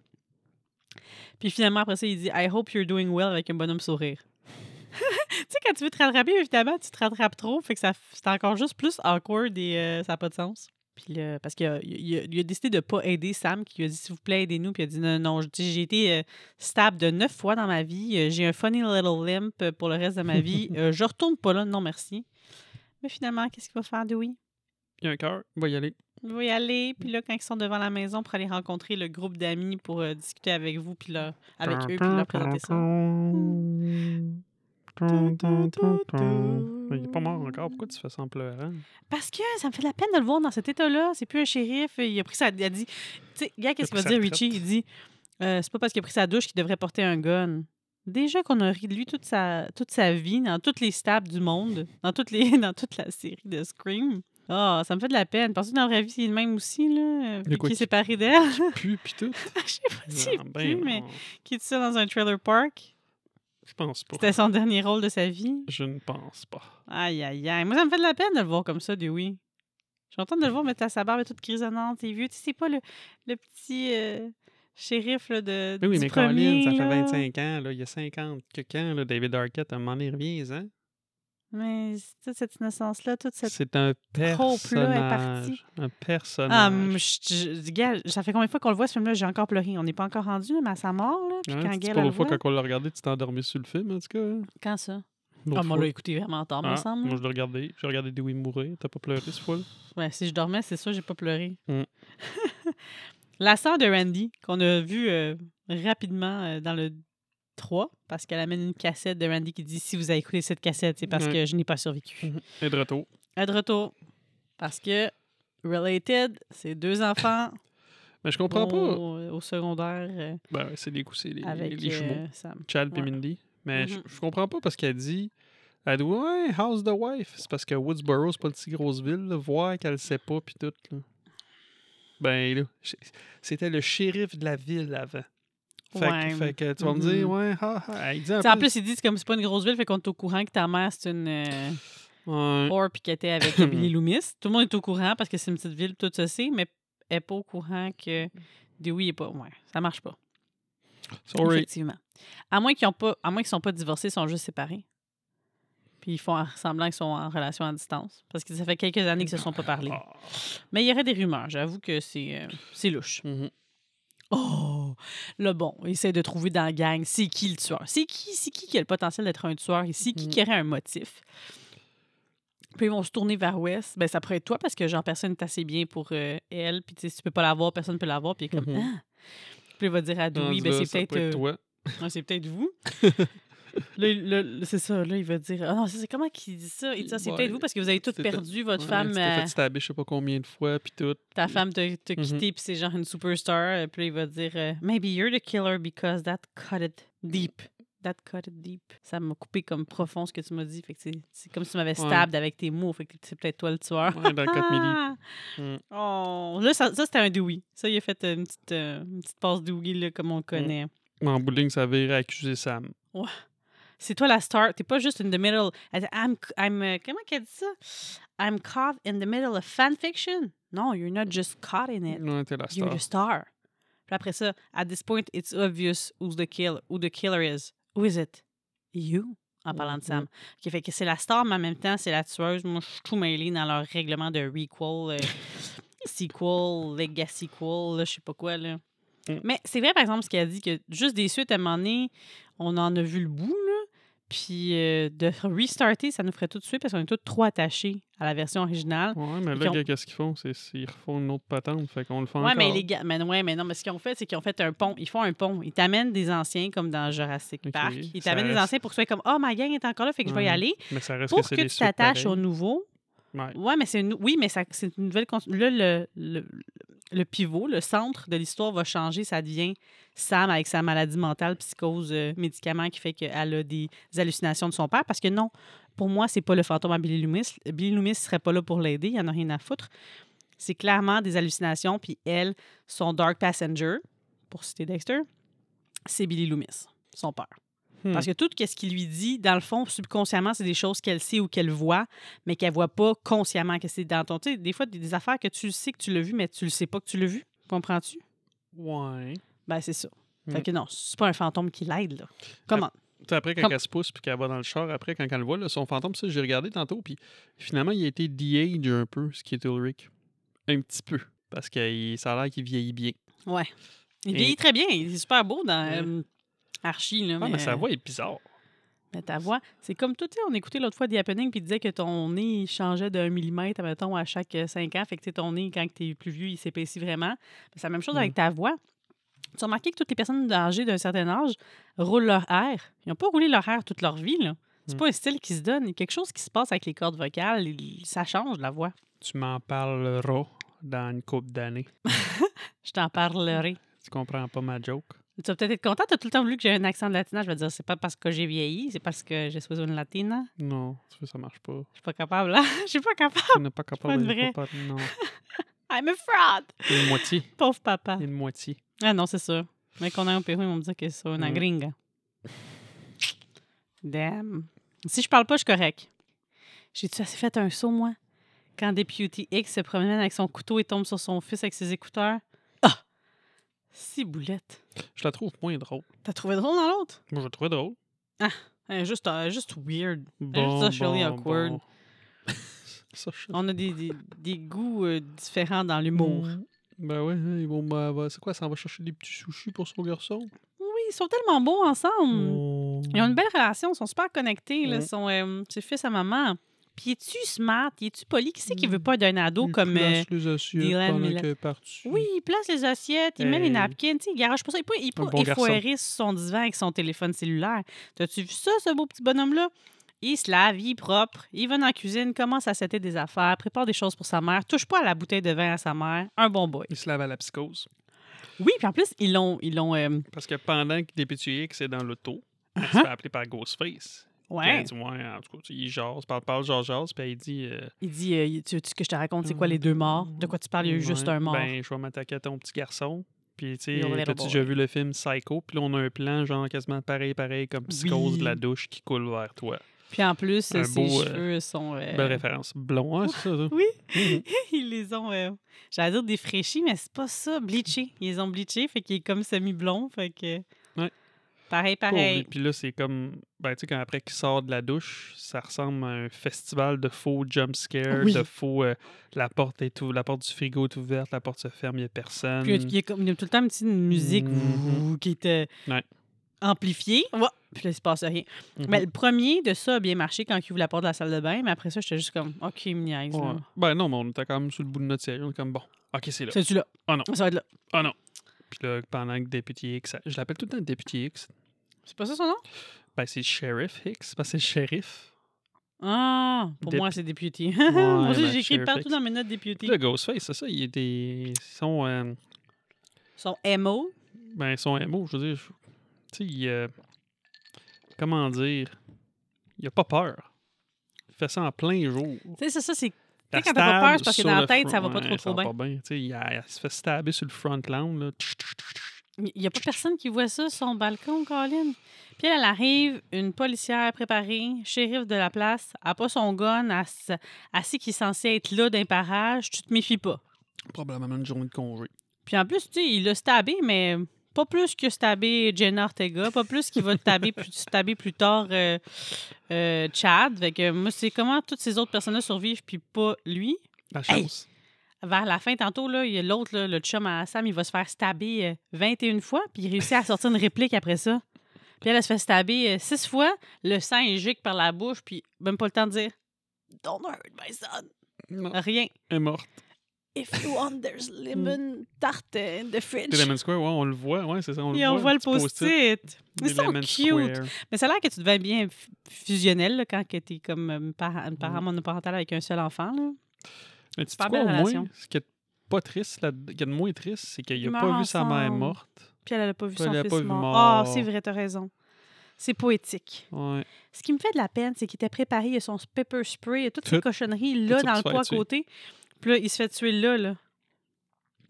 Speaker 1: Puis finalement, après ça, il dit I hope you're doing well avec un bonhomme sourire. tu sais, quand tu veux te rattraper, évidemment, tu te rattrapes trop, fait que ça, c'est encore juste plus awkward et euh, ça n'a pas de sens. Puis là, parce qu'il a, il a- il a décidé de ne pas aider Sam, qui lui a dit s'il vous plaît, aidez-nous. Puis il a dit non, non, je dis, j'ai été euh, stab de neuf fois dans ma vie. Euh, J'ai un funny little limp euh, pour le reste de ma vie. Euh, je retourne pas là, non merci. Mais finalement, qu'est-ce qu'il va faire, Dewey?
Speaker 2: Il y a un cœur. Il va y aller.
Speaker 1: Il va y aller, puis là, quand ils sont devant la maison pour aller rencontrer le groupe d'amis pour euh, discuter avec vous, puis là, avec eux, puis leur présenter ça.
Speaker 2: Il est pas mort encore. Pourquoi tu fais ça en pleurant?
Speaker 1: Parce que ça me fait de la peine de le voir dans cet état-là. C'est plus un shérif. Il a pris sa. Il a dit. Tu sais, gars, qu'est-ce qu'il va dire, Richie? Il dit euh, c'est pas parce qu'il a pris sa douche qu'il devrait porter un gun. Déjà qu'on a ri de lui toute sa, toute sa vie, dans toutes les stabs du monde, dans, toutes les, dans toute la série de Scream. Ah, ça me fait de la peine. Parce que dans la vraie vie, c'est le même aussi, là. Qu'il est
Speaker 2: qui-
Speaker 1: séparé d'elle.
Speaker 2: Puis, puis tout.
Speaker 1: Je sais pas si
Speaker 2: Ah, ben
Speaker 1: mais
Speaker 2: non.
Speaker 1: qui est ça dans un trailer park.
Speaker 2: Je pense pas.
Speaker 1: C'était son dernier rôle de sa vie?
Speaker 2: Je ne pense pas.
Speaker 1: Aïe, aïe, aïe. Moi, ça me fait de la peine de le voir comme ça, Dewey. Je suis contente de le voir mettre sa barbe toute grisonnante et vieux. Tu sais, c'est pas le, le petit euh, shérif là, de,
Speaker 2: Mais oui,
Speaker 1: du
Speaker 2: mais
Speaker 1: premier,
Speaker 2: Colin, ça fait
Speaker 1: là.
Speaker 2: 25 ans. Là. Il y a 50 que quand, là, David Arquette, à un moment donné, revient, hein?
Speaker 1: Mais toute cette innocence-là, toute cette...
Speaker 2: C'est un
Speaker 1: est
Speaker 2: personnage.
Speaker 1: parti.
Speaker 2: Un personnage.
Speaker 1: je, je- gars, ça fait combien de fois qu'on le voit, ce film-là? J'ai encore pleuré. On n'est pas encore rendu, mais à sa mort, là. Puis quand Gail
Speaker 2: l'autre fois
Speaker 1: voit.
Speaker 2: quand on l'a regardé, tu t'es endormi sur le film, en tout cas. hein?
Speaker 1: Quand ça? Ah, moi, on l'a écouté vraiment tard, me
Speaker 2: Ah,
Speaker 1: semble.
Speaker 2: moi, je l'ai regardé. J'ai regardé Dewey mourir. T'as pas pleuré cette fois-là?
Speaker 1: Ouais, si je dormais, c'est sûr, j'ai pas pleuré.
Speaker 2: Mm.
Speaker 1: la sœur de Randy, qu'on a vue euh, rapidement euh, dans le 3, parce qu'elle amène une cassette de Randy qui dit Si vous avez écouté cette cassette, c'est parce
Speaker 2: Ouais.
Speaker 1: que je n'ai pas survécu.
Speaker 2: Et de retour.
Speaker 1: Est de retour. Parce que Related, c'est deux enfants
Speaker 2: Mais je comprends pas.
Speaker 1: au, au secondaire euh,
Speaker 2: Ben, ouais, c'est les coups, c'est les,
Speaker 1: avec
Speaker 2: les jumeaux.
Speaker 1: euh.
Speaker 2: Chad et
Speaker 1: ouais.
Speaker 2: Mindy. Mais je-
Speaker 1: Mhm.
Speaker 2: je comprends pas parce qu'elle dit. Elle dit Ouais, House the Wife? C'est parce que Woodsboro, c'est pas une si grosse ville. Là, voir qu'elle sait pas, puis tout. Là. Ben là, c'était le shérif de la ville avant. Fait,
Speaker 1: Ouais.
Speaker 2: que, fait que tu vas me dire, ouais, ha, ha. Il dit un
Speaker 1: En plus, ils disent comme c'est pas une grosse ville, fait qu'on est au courant que ta mère, c'est une euh,
Speaker 2: Ouais.
Speaker 1: whore puis qu'elle était avec Billy Loomis. Tout le monde est au courant parce que c'est une petite ville, tout ça mais elle n'est pas au courant que Dewey est pas. Ouais, ça marche pas.
Speaker 2: Sorry.
Speaker 1: Effectivement. À moins qu'ils ont pas, à moins qu'ils sont pas divorcés, ils sont juste séparés. Puis ils font semblant qu'ils sont en relation à distance. Parce que ça fait quelques années qu'ils se sont pas parlé.
Speaker 2: Ah.
Speaker 1: Mais il y aurait des rumeurs. J'avoue que c'est euh, louche.
Speaker 2: Mhm.
Speaker 1: Oh! Là, bon, essaie de trouver dans la gang c'est qui le tueur? C'est qui, c'est qui qui a le potentiel d'être un tueur et c'est qui
Speaker 2: Mhm.
Speaker 1: qui aurait un motif? Puis ils vont se tourner vers West. Ben, ça pourrait être toi parce que, genre, personne n'est assez bien pour euh, elle. Puis, tu sais, si tu peux pas l'avoir, personne ne peut l'avoir. Puis, il est comme,
Speaker 2: Mhm.
Speaker 1: ah! Puis, il va dire à Dewey, ben, c'est peut-être.
Speaker 2: peut être
Speaker 1: euh. Ouais, c'est peut-être vous. là, il- là, c'est ça, là, il va dire. Ah non, c'est comment qu'il dit ça? Il dit ça, c'est
Speaker 2: Ouais,
Speaker 1: peut-être vous parce que vous avez tout perdu, votre
Speaker 2: Ouais,
Speaker 1: femme.
Speaker 2: tu t'es
Speaker 1: euh,
Speaker 2: fait stabber je sais pas combien de fois, puis tout.
Speaker 1: ta femme t'a
Speaker 2: Mhm.
Speaker 1: quitté, puis c'est genre une superstar. euh, Puis il va dire euh, Maybe you're the killer because that cut it deep. That cut it deep. Ça m'a coupé comme profond ce que tu m'as dit. Fait que c'est- comme si tu m'avais
Speaker 2: Ouais.
Speaker 1: stabbed avec tes mots. Fait que c'est peut-être toi le tueur.
Speaker 2: Ouais, dans le 4 milli.
Speaker 1: Ah!
Speaker 2: Mm.
Speaker 1: Oh, là, ça, ça, c'était un Dewey. Ça, il a fait une petite, euh, une petite passe Dewey, là, comme on le connaît.
Speaker 2: Mais En bowling, ça vire à accuser Sam.
Speaker 1: C'est toi la star. T'es pas juste in the middle. I'm, I'm, euh, comment qu'elle dit ça? I'm caught in the middle of fan fiction. No, you're not just caught in it.
Speaker 2: Ouais, t'es la
Speaker 1: You're
Speaker 2: star.
Speaker 1: the star. Puis après ça, at this point, it's obvious who's the kill, who the killer is. Who is it? You. En parlant de Sam. Qui fait que c'est la star, mais en même temps, c'est la tueuse. Moi, je suis tout mêlée dans leur règlement de requel, euh, sequel, legacy sequel, je sais pas quoi. Là.
Speaker 2: Mm.
Speaker 1: Mais c'est vrai, par exemple, ce qu'elle a dit, que juste des suites, à un moment donné, on en a vu le bout, là. Puis euh, de restarter, ça nous ferait tout de suite parce qu'on est tous trop attachés à la version originale.
Speaker 2: Ouais, mais là, gars, qu'est-ce qu'ils font? C'est ils refont une autre patente, fait qu'on le fait
Speaker 1: Ouais, mais
Speaker 2: encore.
Speaker 1: les gars, mais, ouais, mais non, mais ce qu'ils ont fait, c'est qu'ils ont fait un pont. Ils font un pont. Ils t'amènent des anciens comme dans Jurassic Park. Ils t'amènent des anciens pour que tu sois comme Oh, ma gang est encore là, fait que je vais y aller.
Speaker 2: Mais ça reste
Speaker 1: Pour
Speaker 2: que c'est
Speaker 1: que tu t'attaches au nouveau.
Speaker 2: Ouais.
Speaker 1: Mais c'est une... oui, mais c'est une nouvelle. Là, le, le, le pivot, le centre de l'histoire va changer. Ça devient Sam avec sa maladie mentale, psychose, euh, médicament qui fait qu'elle a des hallucinations de son père. Parce que non, pour moi, c'est pas le fantôme à Billy Loomis. Billy Loomis serait pas là pour l'aider. Il en a rien à foutre. C'est clairement des hallucinations. Puis elle, son Dark Passenger, pour citer Dexter, c'est Billy Loomis, son père.
Speaker 2: Hmm.
Speaker 1: Parce que tout ce qu'il lui dit, dans le fond, subconsciemment, c'est des choses qu'elle sait ou qu'elle voit, mais qu'elle voit pas consciemment que c'est dans ton. Tu sais, des fois, des, affaires que tu sais que tu l'as vu, mais tu le sais pas que tu l'as vu. Comprends-tu?
Speaker 2: Ouais.
Speaker 1: Ben, c'est ça.
Speaker 2: Hmm.
Speaker 1: Fait que non, c'est pas un fantôme qui l'aide, là. Comment?
Speaker 2: Après, quand
Speaker 1: Comme-
Speaker 2: elle se pousse puis qu'elle va dans le char, après, quand elle le voit, là, son fantôme, ça, j'ai regardé tantôt, puis finalement, il a été de-age un peu, ce qui est Ulrich. Un petit peu. Parce que ça a l'air qu'il vieillit bien.
Speaker 1: Ouais. Il
Speaker 2: Et-
Speaker 1: vieillit très bien. Il est super beau dans
Speaker 2: Ouais.
Speaker 1: euh, Archie, là.
Speaker 2: Ah, mais sa
Speaker 1: euh,
Speaker 2: voix est bizarre.
Speaker 1: mais ta voix, c'est comme tout, tu sais, on écoutait l'autre fois The Happening, puis il disait que ton nez changeait d'un millimètre, mettons, à chaque euh, cinq ans. Fait que, tu sais, ton nez, quand tu es plus vieux, il s'épaissit vraiment. C'est la même chose
Speaker 2: Mm.
Speaker 1: avec ta voix. Tu as remarqué que toutes les personnes âgées d'un certain âge roulent leur air. Ils n'ont pas roulé leur air toute leur vie, là. C'est
Speaker 2: Mm.
Speaker 1: pas un style qui se donne. Il y a quelque chose qui se passe avec les cordes vocales. Ça change, la voix.
Speaker 2: Tu m'en parleras dans une couple d'années.
Speaker 1: Je t'en parlerai.
Speaker 2: Tu comprends pas ma joke?
Speaker 1: Tu vas peut-être être content. Tu as tout le temps voulu que j'ai un accent de latina. Je vais te dire, c'est pas parce que j'ai vieilli, c'est parce que je suis une latina.
Speaker 2: Non, ça marche pas.
Speaker 1: Je suis pas capable, là. Je suis pas capable.
Speaker 2: Tu n'es pas capable de
Speaker 1: vraie.
Speaker 2: pas- Non.
Speaker 1: I'm a fraud.
Speaker 2: Une moitié.
Speaker 1: Pauvre papa.
Speaker 2: Une moitié.
Speaker 1: Ah non, c'est ça. Mais qu'on a au Pérou, ils vont me dire que c'est une
Speaker 2: Mm.
Speaker 1: gringa. Damn. Si je parle pas, je suis correct. J'ai-tu assez fait un saut, moi? Quand Deputy X se promène avec son couteau et tombe sur son fils avec ses écouteurs? Ah! Si boulette.
Speaker 2: Je la trouve moins drôle.
Speaker 1: T'as trouvé drôle dans l'autre?
Speaker 2: Moi, je la trouvais drôle.
Speaker 1: Hein, juste, juste weird.
Speaker 2: Bon,
Speaker 1: socially
Speaker 2: bon,
Speaker 1: awkward.
Speaker 2: bon.
Speaker 1: On a des, des, des goûts euh, différents dans l'humour.
Speaker 2: Mm. Ben ouais, hein, ils vont. ben, ben, c'est quoi, ça va chercher des petits sushis pour son garçon?
Speaker 1: Oui, ils sont tellement beaux ensemble.
Speaker 2: Oh.
Speaker 1: Ils ont une belle relation, ils sont super connectés. Là,
Speaker 2: Mm.
Speaker 1: ils sont euh, c'est fils à maman. Puis es-tu smart? Es-tu poli? Qui c'est qui veut
Speaker 2: Mm.
Speaker 1: pas d'un ado
Speaker 2: Il
Speaker 1: comme. euh,
Speaker 2: place les assiettes pendant
Speaker 1: Millet.
Speaker 2: qu'elle est partie.
Speaker 1: oui, il place les assiettes, il met les napkins, il garage pas ça. Il peut, il peut
Speaker 2: Un bon garçon.
Speaker 1: effoirer sur son divan avec son téléphone cellulaire. T'as-tu vu ça, ce beau petit bonhomme-là? Il se lave, il est propre, il va dans la cuisine, commence à setter des affaires, prépare des choses pour sa mère, touche pas à la bouteille de vin à sa mère. Un bon boy.
Speaker 2: Il se lave à la psychose.
Speaker 1: Oui, puis en plus, ils l'ont. Ils l'ont euh,
Speaker 2: Parce que pendant que Député X est dans l'auto, elle se
Speaker 1: Uh-huh.
Speaker 2: fait appeler par Ghostface. Puis
Speaker 1: ouais.
Speaker 2: Elle dit, ouais, en tout cas, il jase, parle, parle, jase, jase, puis il dit. euh,
Speaker 1: Il dit euh, Tu veux-tu que je te raconte c'est quoi les deux morts? De quoi tu parles? Il y a eu juste un mort.
Speaker 2: Ben, je vais m'attaquer à ton petit garçon. Puis, tu sais,
Speaker 1: little
Speaker 2: t'as-tu déjà vu le film Psycho? Puis là, on a un plan, genre, quasiment pareil, pareil, comme psychose de la douche qui coule vers toi.
Speaker 1: Puis en plus,
Speaker 2: Un
Speaker 1: ses
Speaker 2: beau, euh,
Speaker 1: cheveux sont. euh,
Speaker 2: Belle référence. Blond, hein, c'est ça, ça?
Speaker 1: Oui.
Speaker 2: Mhm.
Speaker 1: ils les ont. euh, J'allais dire défraîchis, mais c'est pas ça, bleachés. Ils les ont bleachés, fait qu'il est comme semi-blond. Fait que. Pareil, pareil.
Speaker 2: Puis là, c'est comme. Ben, tu sais, quand après qu'il sort de la douche, ça ressemble à un festival de faux jump scare,
Speaker 1: Oui.
Speaker 2: de faux. euh, la porte est tout, la porte du frigo est ouverte, la porte se ferme, il n'y a personne.
Speaker 1: Puis il y, a tout le temps une petite musique ouh, qui était
Speaker 2: Ouais.
Speaker 1: amplifiée. Puis là, il se passe rien.
Speaker 2: Mhm.
Speaker 1: Mais le premier de ça a bien marché quand il ouvre la porte de la salle de bain, mais après ça, j'étais juste comme, OK, niaise.
Speaker 2: Ouais. Ben non, mais on était quand même sur le bout de notre série. On est comme, bon, ok, c'est là.
Speaker 1: C'est-tu là?
Speaker 2: Ah non.
Speaker 1: Ça va être là.
Speaker 2: Ah non. Puis là, pendant que Deputy X. Je l'appelle tout le temps Deputy X.
Speaker 1: C'est pas ça son nom?
Speaker 2: Ben, c'est Sheriff parce que c'est le shérif.
Speaker 1: Ah, pour
Speaker 2: Dep-
Speaker 1: moi, c'est Deputy. moi aussi,
Speaker 2: ben,
Speaker 1: j'écris
Speaker 2: Sheriff
Speaker 1: partout dans mes notes Deputy.
Speaker 2: Le Ghostface, c'est ça, il est des. Euh,
Speaker 1: Son MO.
Speaker 2: Ben, son MO, je veux dire, tu sais, il, euh, comment dire, il a pas peur. Il fait ça en plein jour.
Speaker 1: Tu sais, c'est ça, c'est. Quand t'as pas peur, c'est parce que dans la tête, ça va pas trop,
Speaker 2: ouais,
Speaker 1: trop
Speaker 2: ça va
Speaker 1: bien.
Speaker 2: bien. Tu sais, il, se fait stabber sur le front lawn, là.
Speaker 1: Il n'y a pas personne qui voit ça sur son balcon, Colin. Puis elle, elle arrive, une policière préparée, shérif de la place, elle a pas son gun, elle, s- elle sait qu'il est censé être là d'un parage, tu te méfies pas.
Speaker 2: Probablement une journée de congé.
Speaker 1: Puis en plus, tu sais, il l'a stabé, mais pas plus que stabé Jenna Ortega, pas plus qu'il va stabber plus, stabber plus tard euh, euh, Chad. Fait que moi, c'est comment toutes ces autres personnes-là survivent, puis pas lui?
Speaker 2: La
Speaker 1: Hey! Vers la fin, tantôt, là, il y a l'autre, le chum à Sam, il va se faire stabber euh, 21 fois, puis il réussit à sortir une réplique après ça. Puis elle, elle se fait stabber euh, six fois, le sang est gicle par la bouche, puis même pas le temps de dire Don't hurt my son.
Speaker 2: Non,
Speaker 1: Rien.
Speaker 2: elle est morte.
Speaker 1: If you want, there's lemon tarte in the fridge.
Speaker 2: Lemon Square, ouais, on le voit, ouais, c'est ça, on
Speaker 1: Et
Speaker 2: le
Speaker 1: on
Speaker 2: voit.
Speaker 1: voit le post-it. Ils sont cute.
Speaker 2: Square.
Speaker 1: Mais ça a l'air que tu devais être bien fusionnel là, quand tu es comme euh, une parent
Speaker 2: Mm.
Speaker 1: monoparentale avec un seul enfant. Là.
Speaker 2: Mais tu sais quoi, au
Speaker 1: relation.
Speaker 2: moins, ce qui est pas triste, là, qui est de moins triste, c'est qu'il
Speaker 1: Ils
Speaker 2: a pas vu sa mère morte.
Speaker 1: Puis elle n'a pas vu
Speaker 2: Puis
Speaker 1: son
Speaker 2: elle
Speaker 1: fils
Speaker 2: pas
Speaker 1: mort. Ah, c'est vrai, t'as raison. C'est poétique.
Speaker 2: Ouais.
Speaker 1: Ce qui me fait de la peine, c'est qu'il était préparé, il a son pepper spray, il a toutes ces cochonneries là dans le coin à côté. Puis là, il se fait tuer là, là.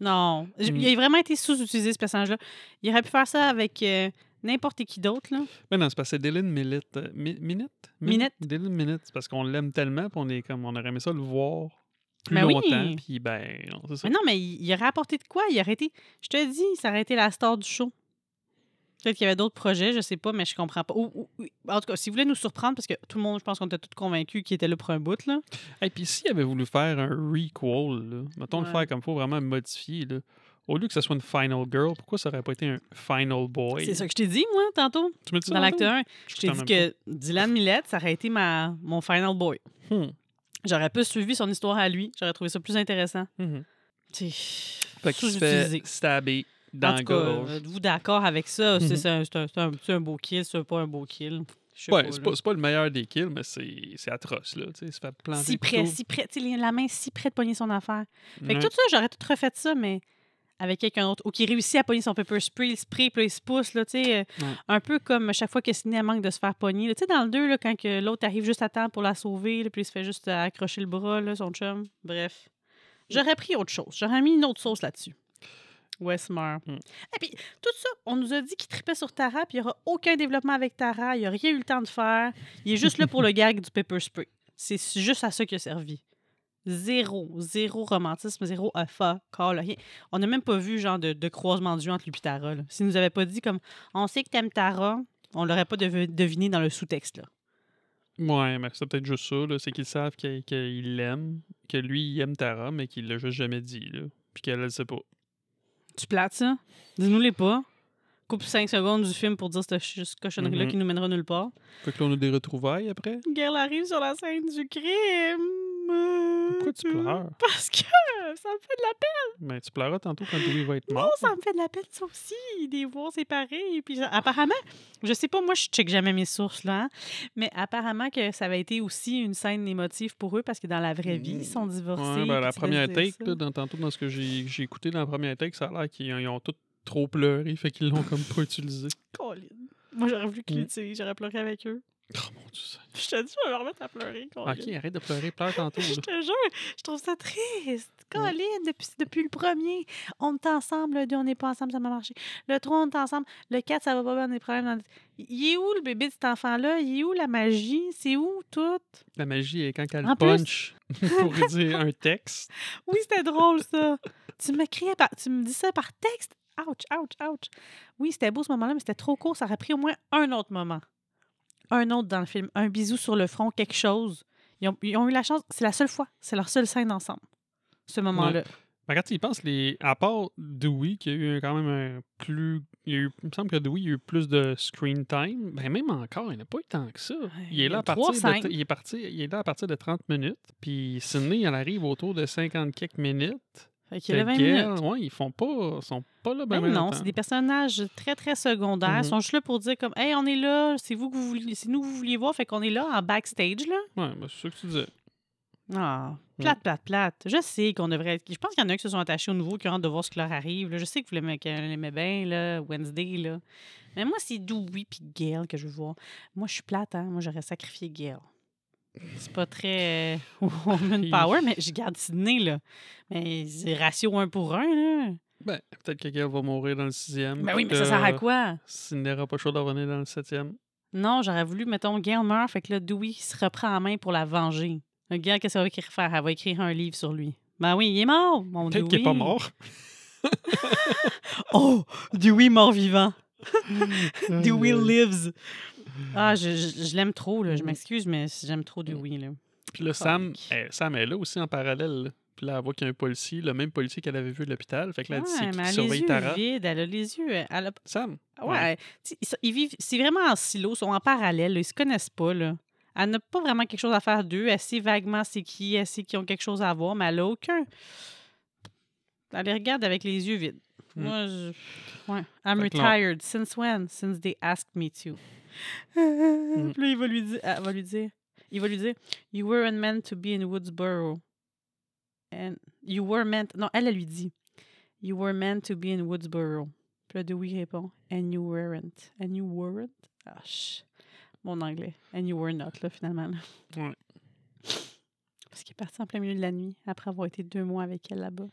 Speaker 1: Non.
Speaker 2: Mm.
Speaker 1: Il a vraiment été sous-utilisé, ce personnage-là. Il aurait pu faire ça avec euh, n'importe qui d'autre, là.
Speaker 2: Mais non, c'est parce que c'est Dylan Millet. euh, Mi- Minute?
Speaker 1: Minute.
Speaker 2: Dylan Minute. C'est parce qu'on l'aime tellement, puis on est comme, on aurait aimé ça le voir plus
Speaker 1: Ben oui.
Speaker 2: longtemps, puis ben, non, c'est ça.
Speaker 1: Mais non, mais il, il aurait apporté de quoi? Il aurait été... Je te dis, ça aurait été la star du show. Peut-être qu'il y avait d'autres projets, je sais pas, mais je comprends pas. Ou- en tout cas, si vous voulez nous surprendre, parce que tout le monde, je pense qu'on était tous convaincus qu'il était là pour un bout, là.
Speaker 2: Et puis s'il avait voulu faire un requel, là, mettons le faire comme faut, vraiment modifier, là, au lieu que ce soit une final girl, pourquoi ça aurait pas été un final boy?
Speaker 1: C'est ça que je t'ai dit, moi, tantôt,
Speaker 2: Tu me dis
Speaker 1: dans l'acte
Speaker 2: tantôt?
Speaker 1: 1. Je t'ai dit que Dylan Millette, ça aurait été ma, mon final boy.
Speaker 2: Hmm.
Speaker 1: J'aurais plus suivi son histoire à lui. J'aurais trouvé ça plus intéressant.
Speaker 2: Se fait
Speaker 1: sous-utilisé.
Speaker 2: stabber dans
Speaker 1: En tout cas, êtes-vous d'accord avec ça? C'est-
Speaker 2: Mhm.
Speaker 1: C'est un, beau kill, c'est pas un beau kill.
Speaker 2: Ouais,
Speaker 1: pas,
Speaker 2: c'est pas, le meilleur des kills, mais c'est atroce, là. Tu sais, il se fait planter.
Speaker 1: si près, si près. La main si près de pogner son affaire. Fait que tout ça, j'aurais tout refait ça, mais avec quelqu'un d'autre. Ou qui réussit à pogner son pepper spray, le spray, puis il se pousse, là, tu sais. euh,
Speaker 2: Ouais.
Speaker 1: Un peu comme à chaque fois que Sidney manque de se faire pogner. Tu sais, dans le 2, là, quand l'autre arrive juste à temps pour la sauver, là, puis il se fait juste euh, accrocher le bras, là, son chum. Bref. J'aurais pris autre chose. J'aurais mis une autre sauce là-dessus. Wes meurt.
Speaker 2: Mm.
Speaker 1: Et puis, tout ça, on nous a dit qu'il tripait sur Tara, puis il n'y aura aucun développement avec Tara. Il n'y a rien eu le temps de faire. Il est juste là pour le gag du pepper spray. C'est juste à ça qu'il a servi. Zéro, zéro romantisme, zéro affa, call, rien. On n'a même pas vu genre de, de croisement de yeux entre lui et Tara. là. S'il nous avait pas dit comme on sait que t'aimes Tara, on l'aurait pas dev- deviné dans le sous-texte. là.
Speaker 2: Ouais, mais c'est peut-être juste ça, là. C'est qu'ils savent qu'il qu'il l'aime, que lui, il aime Tara, mais qu'il l'a juste jamais dit, là. Puis qu'elle, elle sait pas.
Speaker 1: Tu plates ça? Dis-nous les pas. Coupe 5 secondes du film pour dire cette ch- cette cochonnerie-là
Speaker 2: Mhm.
Speaker 1: qui nous mènera nulle part.
Speaker 2: Fait que là, on a des retrouvailles après?
Speaker 1: Guerre arrive sur la scène du crime.
Speaker 2: Pourquoi tu pleures?
Speaker 1: Parce que ça me fait de la peine.
Speaker 2: Mais tu pleuras tantôt quand Dewey va être
Speaker 1: Non,
Speaker 2: mort.
Speaker 1: ça me fait de la peine, ça aussi. Des voir séparés. Puis, apparemment, je sais pas, moi, je check jamais mes sources, là. hein, Mais apparemment que ça avait été aussi une scène émotive pour eux parce que dans la vraie vie, ils sont divorcés.
Speaker 2: Ouais, ben, la première take, là, dans, tantôt dans ce que j'ai écouté dans la première take, ça a l'air qu'ils ont- ils ont tous trop pleuré, fait qu'ils l'ont comme pas utilisé.
Speaker 1: Colin. Moi, j'aurais voulu qu'ils
Speaker 2: Mm.
Speaker 1: l'utilisent. J'aurais pleuré avec eux.
Speaker 2: Oh mon dieu.
Speaker 1: Je te dis, je vais me remettre à pleurer.
Speaker 2: Ok, arrête de pleurer, pleure tantôt.
Speaker 1: Je te jure, je trouve ça triste. Colin, depuis, depuis le premier, on est ensemble. Le 2, on n'est pas ensemble, ça m'a marché. Le 3, on est ensemble. Le 4, ça va pas bien, on a des problèmes. Dans... Il est où le bébé de cet enfant-là? Il est où la magie? C'est où tout?
Speaker 2: La magie est quand elle
Speaker 1: En plus-
Speaker 2: punch pour dire un texte.
Speaker 1: Oui, c'était drôle, ça. tu m'écriais par... Tu me dis ça par texte? Ouch, ouch, ouch. Oui, c'était beau ce moment-là, mais c'était trop court. Ça aurait pris au moins un autre moment. Un autre dans le film. Un bisou sur le front, quelque chose. Ils ont, ils ont eu la chance. C'est la seule fois. C'est leur seule scène ensemble. Ce moment-là.
Speaker 2: Mais quand tu y penses, les... à part Dewey, qui a eu quand même un plus. Il, y a eu- il me semble que Dewey a eu plus de screen time. Ben même encore, il n'a pas eu tant que ça. Il est, là à partir de, il, est parti, il est là à partir de 30 minutes. Puis Sydney, elle arrive autour de 50 quelques minutes.
Speaker 1: Fait qu'il y avait 20
Speaker 2: Gail,
Speaker 1: minutes.
Speaker 2: ouais, ils font pas, sont pas là ben,
Speaker 1: Ben non, c'est des personnages très, très secondaires. Ils
Speaker 2: Mhm.
Speaker 1: sont juste là pour dire comme Hey, on est là, c'est vous que vous vouliez, c'est nous que vous vouliez voir, fait qu'on est là en backstage là.
Speaker 2: Ouais, ben, c'est ça que tu disais.
Speaker 1: Ah, plate, plate, plate. Je sais qu'on devrait être. Je pense qu'il y en a qui se sont attachés au nouveau, qui ont hâte de voir ce qui leur arrive. là. Je sais que vous l'aimez, bien, là, Wednesday, là. Mais moi, c'est Dewey puis Gail que je veux voir. Moi, je suis plate, hein. Moi, j'aurais sacrifié Gail. C'est pas très euh, woman power, mais je garde Sydney, là. Mais c'est ratio un pour un, là.
Speaker 2: Ben, peut-être que Gail va mourir dans le sixième.
Speaker 1: Ben oui, mais ça sert à quoi?
Speaker 2: Sydney n'aura pas chaud de revenir dans le septième.
Speaker 1: Non, j'aurais voulu, mettons, Gail meurt, fait que là, Dewey se reprend en main pour la venger. Le Gail, qu'est-ce qu'elle va écrire faire? Elle va écrire un livre sur lui. Ben oui, il est mort, mon
Speaker 2: Peut-être
Speaker 1: Dewey.
Speaker 2: qu'il n'est pas mort.
Speaker 1: Oh, Dewey mort-vivant. Dewey
Speaker 2: Aïe, aïe.
Speaker 1: lives. Ah, je, je- je l'aime trop, là. Je m'excuse, mais j'aime trop Dewey, là.
Speaker 2: Puis là, Sam,
Speaker 1: Fuck.
Speaker 2: eh, Sam est là aussi en parallèle. là. Puis là, elle voit qu'il y a un policier, le même policier qu'elle avait vu à l'hôpital. Fait que là, elle dit
Speaker 1: Ouais, elle a les
Speaker 2: surveille
Speaker 1: yeux
Speaker 2: Tara?
Speaker 1: vides, elle a les yeux... Elle a...
Speaker 2: Sam?
Speaker 1: Ouais, ils vivent... C'est vraiment en silo, ils sont en parallèle, là, ils se connaissent pas, là. Elle n'a pas vraiment quelque chose à faire d'eux. Elle sait vaguement c'est qui, elle sait qu'ils ont quelque chose à voir, mais elle a aucun... Elle les regarde avec les yeux vides.
Speaker 2: Hmm.
Speaker 1: Moi, je... Ouais. I'm
Speaker 2: Fait
Speaker 1: retired. Since when? Since they asked me to.
Speaker 2: Hmm.
Speaker 1: Puis là, il va lui dire... Elle va lui dire... Il va lui dire... You weren't meant to be in Woodsboro. And you were meant... Non, elle, elle lui dit... You were meant to be in Woodsboro. Puis là, Dewey répond... And you weren't. And you weren't? Ah, ch- Mon anglais. And you were not, là, finalement. là.
Speaker 2: Ouais.
Speaker 1: Parce qu'il est parti en plein milieu de la nuit, après avoir été deux mois avec elle là-bas.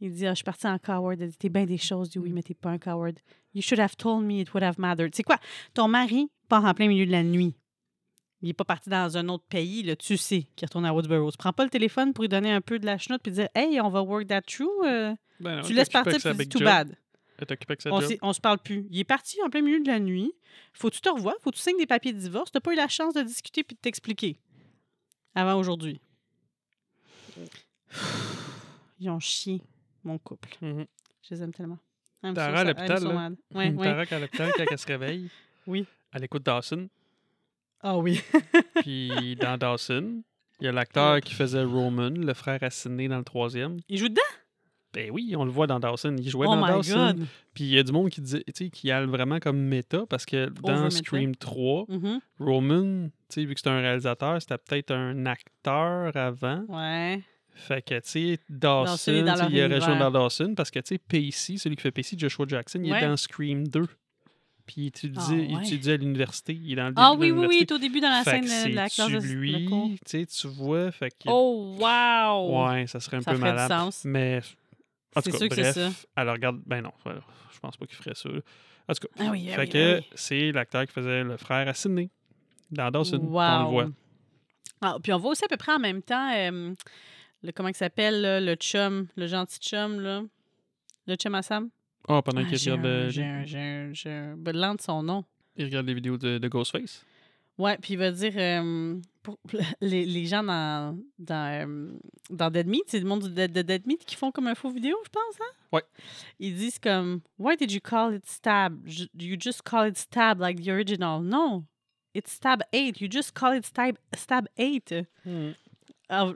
Speaker 1: Il dit, ah, je suis parti en coward. Elle dit, t'es bien des choses, Dewey, mais t'es pas un coward. You should have told me it would have mattered. C'est quoi? Ton mari part en plein milieu de la nuit. Il est pas parti dans un autre pays, là, tu sais, qu'il retourne à Woodsboro. Tu prends pas le téléphone pour lui donner un peu de la chenoute puis dire, hey, on va work that through. euh,
Speaker 2: Ben non,
Speaker 1: tu laisses partir tu dis too bad. On, on se parle plus. Il est parti en plein milieu de la nuit. Faut que tu te revoies, faut que tu signes des papiers de divorce. T'as pas eu la chance de discuter puis de t'expliquer avant aujourd'hui. Ils ont chié, mon couple.
Speaker 2: Mhm.
Speaker 1: Je les aime tellement.
Speaker 2: Tara à l'hôpital.
Speaker 1: Ouais, ouais.
Speaker 2: Tara, à l'hôpital, quand elle se réveille,
Speaker 1: Oui.
Speaker 2: elle écoute Dawson.
Speaker 1: Ah oui.
Speaker 2: Puis dans Dawson, il y a l'acteur qui faisait Roman, le frère à Sydney dans le troisième.
Speaker 1: Il joue dedans?
Speaker 2: Ben oui, on le voit dans Dawson. Il jouait
Speaker 1: oh
Speaker 2: dans
Speaker 1: my
Speaker 2: Dawson.
Speaker 1: God.
Speaker 2: Puis il y a du monde qui dit, qui a vraiment comme méta parce que dans. Scream 3,
Speaker 1: Mhm.
Speaker 2: Roman, vu que c'est un réalisateur, c'était peut-être un acteur avant.
Speaker 1: Ouais.
Speaker 2: Fait que, tu sais, Dawson, il aurait joué
Speaker 1: univers.
Speaker 2: dans Dawson parce que, tu sais, Pacey, celui qui fait Pacey, Joshua Jackson, il
Speaker 1: Ouais.
Speaker 2: est dans Scream 2. Puis il étudie,
Speaker 1: Ah,
Speaker 2: il étudie à l'université. Il est dans le
Speaker 1: Ah
Speaker 2: début
Speaker 1: oui,
Speaker 2: de
Speaker 1: oui, oui, il est au début dans la
Speaker 2: Fait
Speaker 1: scène de la classe de
Speaker 2: lui, tu sais, tu vois, fait que...
Speaker 1: Oh, wow!
Speaker 2: Ouais, ça serait un
Speaker 1: Ça
Speaker 2: peu malade.
Speaker 1: sens.
Speaker 2: Mais, en tout cas,
Speaker 1: sûr que
Speaker 2: bref,
Speaker 1: ça.
Speaker 2: elle regarde... Ben non, je pense pas qu'il ferait ça. En tout cas,
Speaker 1: Ah oui, ah
Speaker 2: fait
Speaker 1: oui,
Speaker 2: que
Speaker 1: ah oui.
Speaker 2: c'est l'acteur qui faisait le frère à Sydney, dans Dawson. On
Speaker 1: Wow.
Speaker 2: le voit.
Speaker 1: Ah, puis on voit aussi à peu près en même temps, euh, le, comment il s'appelle, là, le chum, le gentil chum, là? Le chum à Sam?
Speaker 2: Ah, pendant
Speaker 1: Ah,
Speaker 2: qu'il
Speaker 1: j'ai
Speaker 2: regarde,
Speaker 1: un-
Speaker 2: euh,
Speaker 1: j'ai un- j'ai un- j'ai un blanc de son nom.
Speaker 2: il regarde les vidéos de, de Ghostface?
Speaker 1: Ouais, puis il va dire, euh, pour les, les gens dans, dans, euh, dans Dead Meat, c'est le monde de, de Dead Meat qui font comme un faux vidéo, je pense, hein?
Speaker 2: Ouais.
Speaker 1: Ils disent comme, Why did you call it stab? You just call it stab like the original. No, it's stab 8. You just call it stab, stab 8. Ah,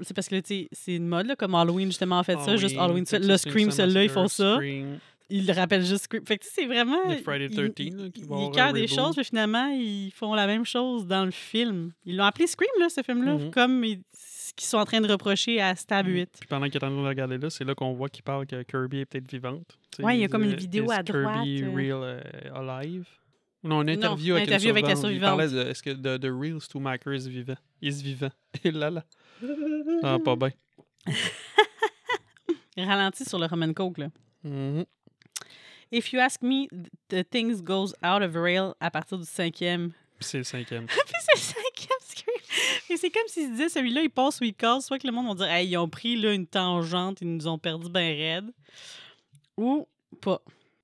Speaker 1: c'est parce que là, tu sais, c'est une mode, là, comme Halloween, justement, en fait ça. Juste Halloween, le Scream, celui-là, ils font ça.
Speaker 2: Scream.
Speaker 1: Ils le rappellent juste Scream. Fait que, tu sais, c'est vraiment.
Speaker 2: Le Friday
Speaker 1: ils-
Speaker 2: 13,
Speaker 1: ils-
Speaker 2: là, qui va
Speaker 1: Ils des choses, mais finalement, ils font la même chose dans le film. Ils l'ont appelé Scream, là, ce film-là,
Speaker 2: Mhm.
Speaker 1: comme ils- ce qu'ils sont en train de reprocher à Stab 8.
Speaker 2: Puis pendant qu'il est en train de regarder là, c'est là qu'on voit qu'il parle que Kirby est peut-être vivante.
Speaker 1: Ouais, il y a comme une
Speaker 2: euh,
Speaker 1: vidéo à droite,
Speaker 2: Kirby
Speaker 1: euh.
Speaker 2: real euh, alive? Non, une interview, avec,
Speaker 1: interview avec la
Speaker 2: survivante. Il parlait de est-ce que de, de Real Stumacher is vivant? Is vivant. Et là là. Ah, pas bien.
Speaker 1: Ralenti sur le Roman Coke, là.
Speaker 2: Mhm.
Speaker 1: If you ask me, the things goes out of rail à partir du cinquième.
Speaker 2: Puis c'est le cinquième.
Speaker 1: Puis c'est le cinquième. Et c'est comme s'ils se disaient, celui-là, il passe ou il casse. Soit que le monde va dire, hey, ils ont pris là, une tangente, ils nous ont perdu ben raide. Ou pas.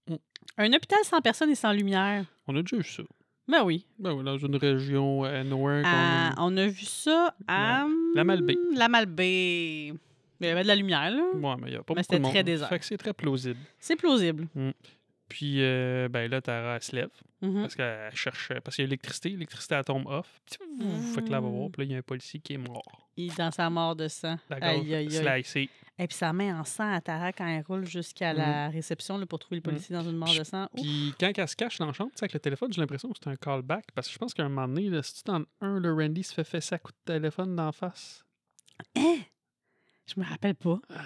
Speaker 2: Mm.
Speaker 1: Un hôpital sans personne et sans lumière.
Speaker 2: On a déjà eu ça.
Speaker 1: Ben oui.
Speaker 2: Ben oui, dans une région euh, nowhere. qu'on-
Speaker 1: À- on a vu ça à.
Speaker 2: La Malbaie.
Speaker 1: La Malbaie. Il y avait de la lumière, là.
Speaker 2: Ouais, mais il n'y a pas
Speaker 1: Mais
Speaker 2: beaucoup de
Speaker 1: c'était
Speaker 2: monde.
Speaker 1: très désert.
Speaker 2: Fait que c'est très plausible.
Speaker 1: C'est plausible.
Speaker 2: Puis, euh, ben là, Tara, elle se lève.
Speaker 1: Mhm.
Speaker 2: Parce qu'elle cherche. Parce qu'il y a l'électricité. L'électricité, elle tombe off. Fait que là, elle va voir. Puis là, il y a un policier qui est mort.
Speaker 1: Il est dans sa mort de sang. Aïe.
Speaker 2: slicée.
Speaker 1: Et puis ça met en sang à Tara quand elle roule jusqu'à la réception là, pour trouver le policier dans une mort de sang.
Speaker 2: Puis quand elle se cache dans la chambre, tu sais, avec le téléphone, j'ai l'impression que c'est un callback. Parce que je pense qu'à un moment donné, là, si tu dans 1, le Randy se fait fesser à coup de téléphone d'en face.
Speaker 1: Hein? Je me rappelle pas.
Speaker 2: Euh,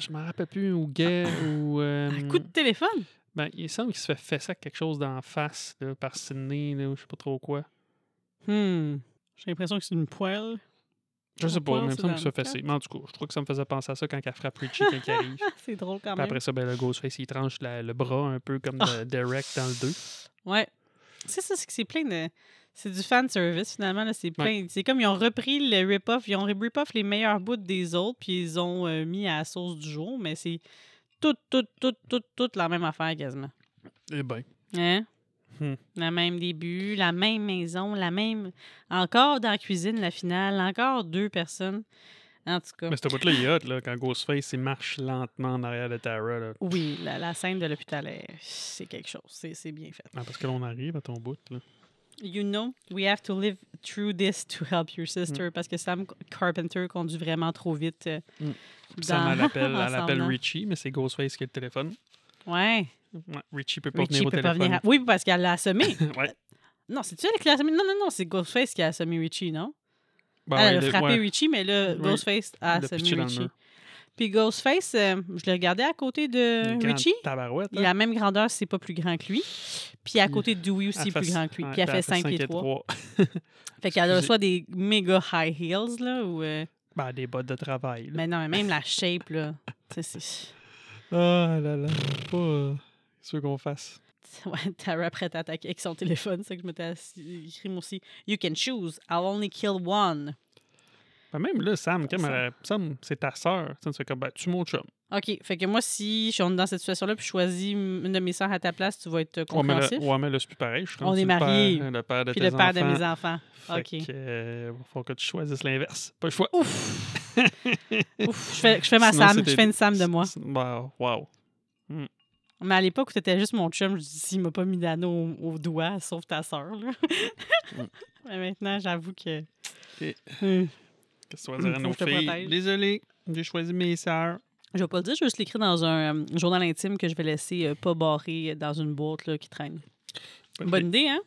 Speaker 2: je m'en rappelle plus, ou gay, ou. euh,
Speaker 1: Un coup de téléphone?
Speaker 2: Ben, il semble qu'il se fait fesser quelque chose d'en face, là, par Sydney, ou je sais pas trop quoi.
Speaker 1: Hmm. J'ai l'impression que c'est une poêle.
Speaker 2: Je sais pas, mais il me semble qu'il se fait fesser. Mais en tout cas, je trouve que ça me faisait penser à ça quand elle frappe Richie quand il arrive.
Speaker 1: Ah, c'est drôle quand
Speaker 2: Puis
Speaker 1: même.
Speaker 2: après ça, ben, le Ghostface, il tranche la- le bras un peu comme
Speaker 1: Ah.
Speaker 2: de Derek dans le 2.
Speaker 1: Ouais. C'est ça, c'est que c'est plein de. C'est du fan service finalement. là. C'est plein. C'est comme ils ont repris le rip-off. Ils ont rip-off les meilleurs bouts des autres, puis ils ont euh, mis à la sauce du jour, mais c'est tout, tout, tout, tout, toute la même affaire quasiment.
Speaker 2: Eh ben.
Speaker 1: Hein?
Speaker 2: Hmm.
Speaker 1: Le même début, la même maison, la même. Encore dans la cuisine, la finale, encore deux personnes. En tout cas.
Speaker 2: Mais ce bout-là, il est hot, là, quand Ghostface, il marche lentement en arrière de Tara. Là.
Speaker 1: Oui, la, la scène de l'hôpital, est- c'est quelque chose. C'est c'est bien fait.
Speaker 2: Ah, parce que là, on arrive à ton bout. Là.
Speaker 1: You know, we have to live through this to help your
Speaker 2: Mm.
Speaker 1: sister. Parce que Sam Carpenter conduit vraiment trop vite. euh,
Speaker 2: Mm.
Speaker 1: Dans-
Speaker 2: Sam, elle appelle,
Speaker 1: venant.
Speaker 2: Richie, mais c'est Ghostface qui a le téléphone.
Speaker 1: Ouais.
Speaker 2: Ouais, Richie peut pas
Speaker 1: Richie
Speaker 2: venir au
Speaker 1: peut pas
Speaker 2: téléphone.
Speaker 1: venir. à- Oui, parce qu'elle l'a assommé.
Speaker 2: ouais.
Speaker 1: non, c'est-tu elle qui l'a assommé? Non, non, non, c'est Ghostface qui a assommé Richie, non?
Speaker 2: Ben
Speaker 1: elle a frappé
Speaker 2: ouais,
Speaker 1: Richie, mais là. Ghostface a assommé Richie. Puis Ghostface, euh, je l'ai regardé à côté de
Speaker 2: Une
Speaker 1: Richie.
Speaker 2: Tabarouette.
Speaker 1: Il a la même grandeur, c'est pas plus grand que lui. Puis à côté de Dewey aussi, plus grand que lui. Puis elle fait 5
Speaker 2: cinq
Speaker 1: pieds
Speaker 2: et
Speaker 1: 3.
Speaker 2: trois.
Speaker 1: Fait qu'elle soit des méga high heels, là, ou... euh,
Speaker 2: Ben, des bottes de travail. Là.
Speaker 1: Mais non, même la shape, là. c'est...
Speaker 2: Ah là là. Pas. euh, veux qu'on fasse?
Speaker 1: Ouais, Tara prête à attaquer avec son téléphone. C'est ça que je m'étais écrit aussi. You can choose. I'll only kill one.
Speaker 2: Ben, même là, Sam, comme
Speaker 1: Sam.
Speaker 2: c'est ta sœur. Tu fais comme, ben, tu mon chum.
Speaker 1: OK. Fait que moi, si je suis dans cette situation-là puis je choisis une de mes sœurs à ta place, tu vas être euh,
Speaker 2: Ouais, mais là,
Speaker 1: compréhensif?
Speaker 2: ouais, mais là, c'est plus pareil. Je suis
Speaker 1: On est mariés.
Speaker 2: Le père de
Speaker 1: puis
Speaker 2: tes
Speaker 1: le père de mes enfants.
Speaker 2: Fait
Speaker 1: OK.
Speaker 2: que, euh, faut que tu choisisses l'inverse. Pas le choix.
Speaker 1: Ouf! Ouf! Je fais, je fais ma
Speaker 2: Sinon,
Speaker 1: Sam. Je fais une Sam de moi.
Speaker 2: Wow. wow.
Speaker 1: Mais à l'époque où t'étais juste mon chum, je dis s'il m'a pas mis d'anneau au, au doigt, sauf ta sœur. là.
Speaker 2: Mm.
Speaker 1: Mais maintenant, j'avoue que. Hum.
Speaker 2: Qu'est-ce que tu vas dire à
Speaker 1: Faut
Speaker 2: nos filles? Désolé, j'ai choisi mes sœurs.
Speaker 1: Je vais pas le dire, je vais juste l'écrire dans un euh, journal intime que je vais laisser euh, pas barré dans une boîte là, qui traîne. Bonne idée, hein?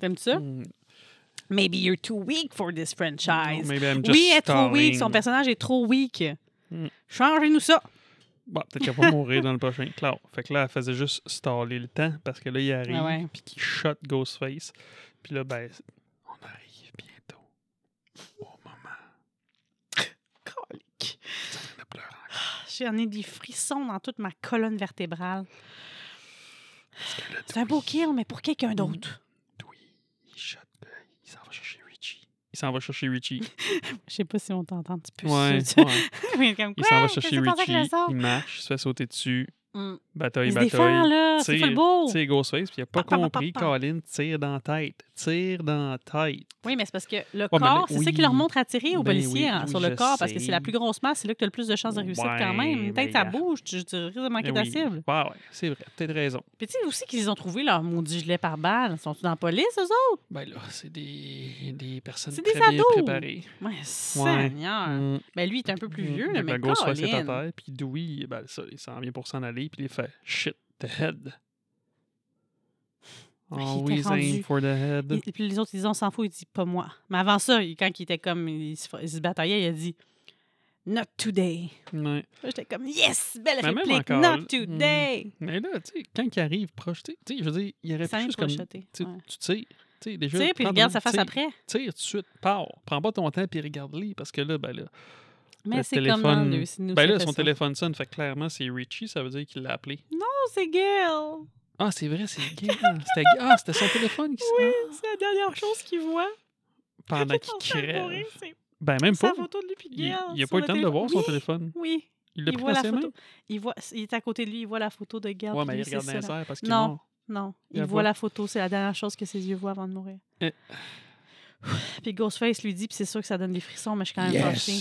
Speaker 1: T'aimes ça?
Speaker 2: Hmm.
Speaker 1: Maybe you're too weak for this franchise.
Speaker 2: Maybe I'm just
Speaker 1: Oui, elle est trop weak. Son personnage est trop weak.
Speaker 2: Hmm.
Speaker 1: Changez-nous ça.
Speaker 2: Bon, peut-être qu'elle va mourir dans le prochain. Claire. Fait que là, elle faisait juste staller le temps parce que là, il arrive,
Speaker 1: Ah ouais.
Speaker 2: puis qu'il shot Ghostface. Puis là, ben, on arrive bientôt. Encore.
Speaker 1: J'en ai des frissons dans toute ma colonne vertébrale. C'est un beau kill, mais pour quelqu'un d'autre.
Speaker 2: Dewey, il shot, euh, il s'en va chercher Richie. Il s'en va chercher Richie.
Speaker 1: Je sais pas si on t'entend.
Speaker 2: Ouais, ouais.
Speaker 1: Mais comme,
Speaker 2: Il s'en va chercher Richie. Il marche, il se fait sauter dessus.
Speaker 1: Mm.
Speaker 2: Bataille, bataille.
Speaker 1: défend, là. C'est full beau.
Speaker 2: tire Ghostface, puis il a pas
Speaker 1: Pa, pa, pa,
Speaker 2: compris.
Speaker 1: pa.
Speaker 2: Colin tire dans la tête. Tire dans la tête.
Speaker 1: Oui, mais c'est parce que le
Speaker 2: Ouais,
Speaker 1: corps, c'est ça
Speaker 2: oui.
Speaker 1: qui leur montre à tirer aux
Speaker 2: Ben
Speaker 1: policiers
Speaker 2: oui,
Speaker 1: hein,
Speaker 2: oui,
Speaker 1: sur le corps, parce que c'est la plus grosse masse, c'est là que tu as le plus de chances de réussir quand même. Peut-être ça
Speaker 2: mais,
Speaker 1: bouge, tu, tu risques de manquer
Speaker 2: Ben
Speaker 1: ta
Speaker 2: oui.
Speaker 1: cible.
Speaker 2: Ouais, ouais, c'est vrai. Peut-être raison.
Speaker 1: Puis tu sais aussi qu'ils ont trouvé leur maudit gilet par balle. Sont-ils dans la police, eux autres?
Speaker 2: Ben là, c'est des, des personnes
Speaker 1: C'est
Speaker 2: très
Speaker 1: des
Speaker 2: bien
Speaker 1: ados.
Speaker 2: préparées.
Speaker 1: Ouais, Seigneur.
Speaker 2: Mm.
Speaker 1: Ben lui, il est un peu plus vieux,
Speaker 2: Mm. que
Speaker 1: mais
Speaker 2: Ghostface est à terre, puis Dewey, ben ça, il s'en vient pour s'en aller, puis il fait « Shit, the head. » Always
Speaker 1: rendu-
Speaker 2: aim for the head.
Speaker 1: Il- puis les autres, ils disent on s'en fout, il dit pas moi. Mais avant ça, quand il était comme, il se, il se bataillait, il a dit Not today.
Speaker 2: Ouais.
Speaker 1: J'étais comme Yes, belle
Speaker 2: Mais
Speaker 1: réplique,
Speaker 2: encore,
Speaker 1: not
Speaker 2: là,
Speaker 1: today.
Speaker 2: Mais là, tu sais, quand il arrive proche, tu sais, je veux dire, il aurait pu juste comme... Tu
Speaker 1: ouais.
Speaker 2: tu sais, déjà,
Speaker 1: Tu sais, puis regarde sa face après.
Speaker 2: Tire tout de suite, pars. Prends pas ton temps, puis regarde-les, parce que là, ben là...
Speaker 1: Mais c'est comme dans
Speaker 2: téléphone-
Speaker 1: c'est nous
Speaker 2: Ben là, son
Speaker 1: ça.
Speaker 2: téléphone sonne, fait que clairement, c'est Richie, ça veut dire qu'il l'a appelé.
Speaker 1: Oh, c'est Gail.
Speaker 2: Ah, c'est vrai, c'est. Ah, c'était ah, c'était son téléphone qui
Speaker 1: Oui,
Speaker 2: ah,
Speaker 1: c'est la dernière chose qu'il voit.
Speaker 2: pendant qu'il crève. Ben, même pas.
Speaker 1: photo de lui puis
Speaker 2: Il
Speaker 1: Gail
Speaker 2: il a
Speaker 1: sur
Speaker 2: pas eu le temps de voir, son téléphone.
Speaker 1: Oui,
Speaker 2: Il l'a pris dans ses mains.
Speaker 1: Il, voit, il est à côté de lui, il voit la photo de Gail.
Speaker 2: Ouais, mais il regarde dans les airs parce qu'il
Speaker 1: Non. Non,
Speaker 2: Il
Speaker 1: voit la photo, c'est la dernière chose que ses yeux voient avant de mourir.
Speaker 2: Eh.
Speaker 1: Puis Ghostface lui dit, puis c'est sûr que ça donne des frissons, mais je suis quand même fâchée.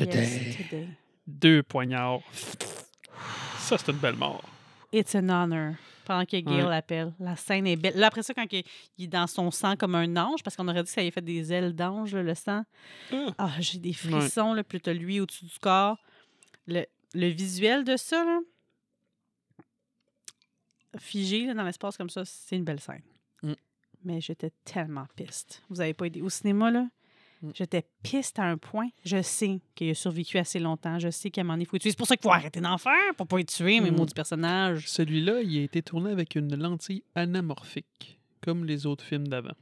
Speaker 2: Yes, today. Deux poignards. Ça, c'est une belle mort.
Speaker 1: It's an honor. Pendant que Gail
Speaker 2: Ouais.
Speaker 1: l'appelle. La scène est belle. Là, après ça, quand il il est dans son sang comme un ange, parce qu'on aurait dit que ça avait fait des ailes d'ange, là, le sang.
Speaker 2: Ah.
Speaker 1: Ah, j'ai des frissons, là, puis t'as lui au-dessus du corps. Le, le visuel de ça, là, figé là, dans l'espace comme ça, c'est une belle scène.
Speaker 2: Mm.
Speaker 1: Mais j'étais tellement piste. Vous avez pas aidé. Au cinéma, là? J'étais piste à un point. Je sais qu'il a survécu assez longtemps. Je sais qu'à un moment donné, il faut le tuer. C'est pour ça qu'il faut arrêter d'en faire, pour pas y tuer, mes
Speaker 2: Mm.
Speaker 1: maudits personnages.
Speaker 2: Celui-là, il a été tourné avec une lentille anamorphique, comme les autres films d'avant.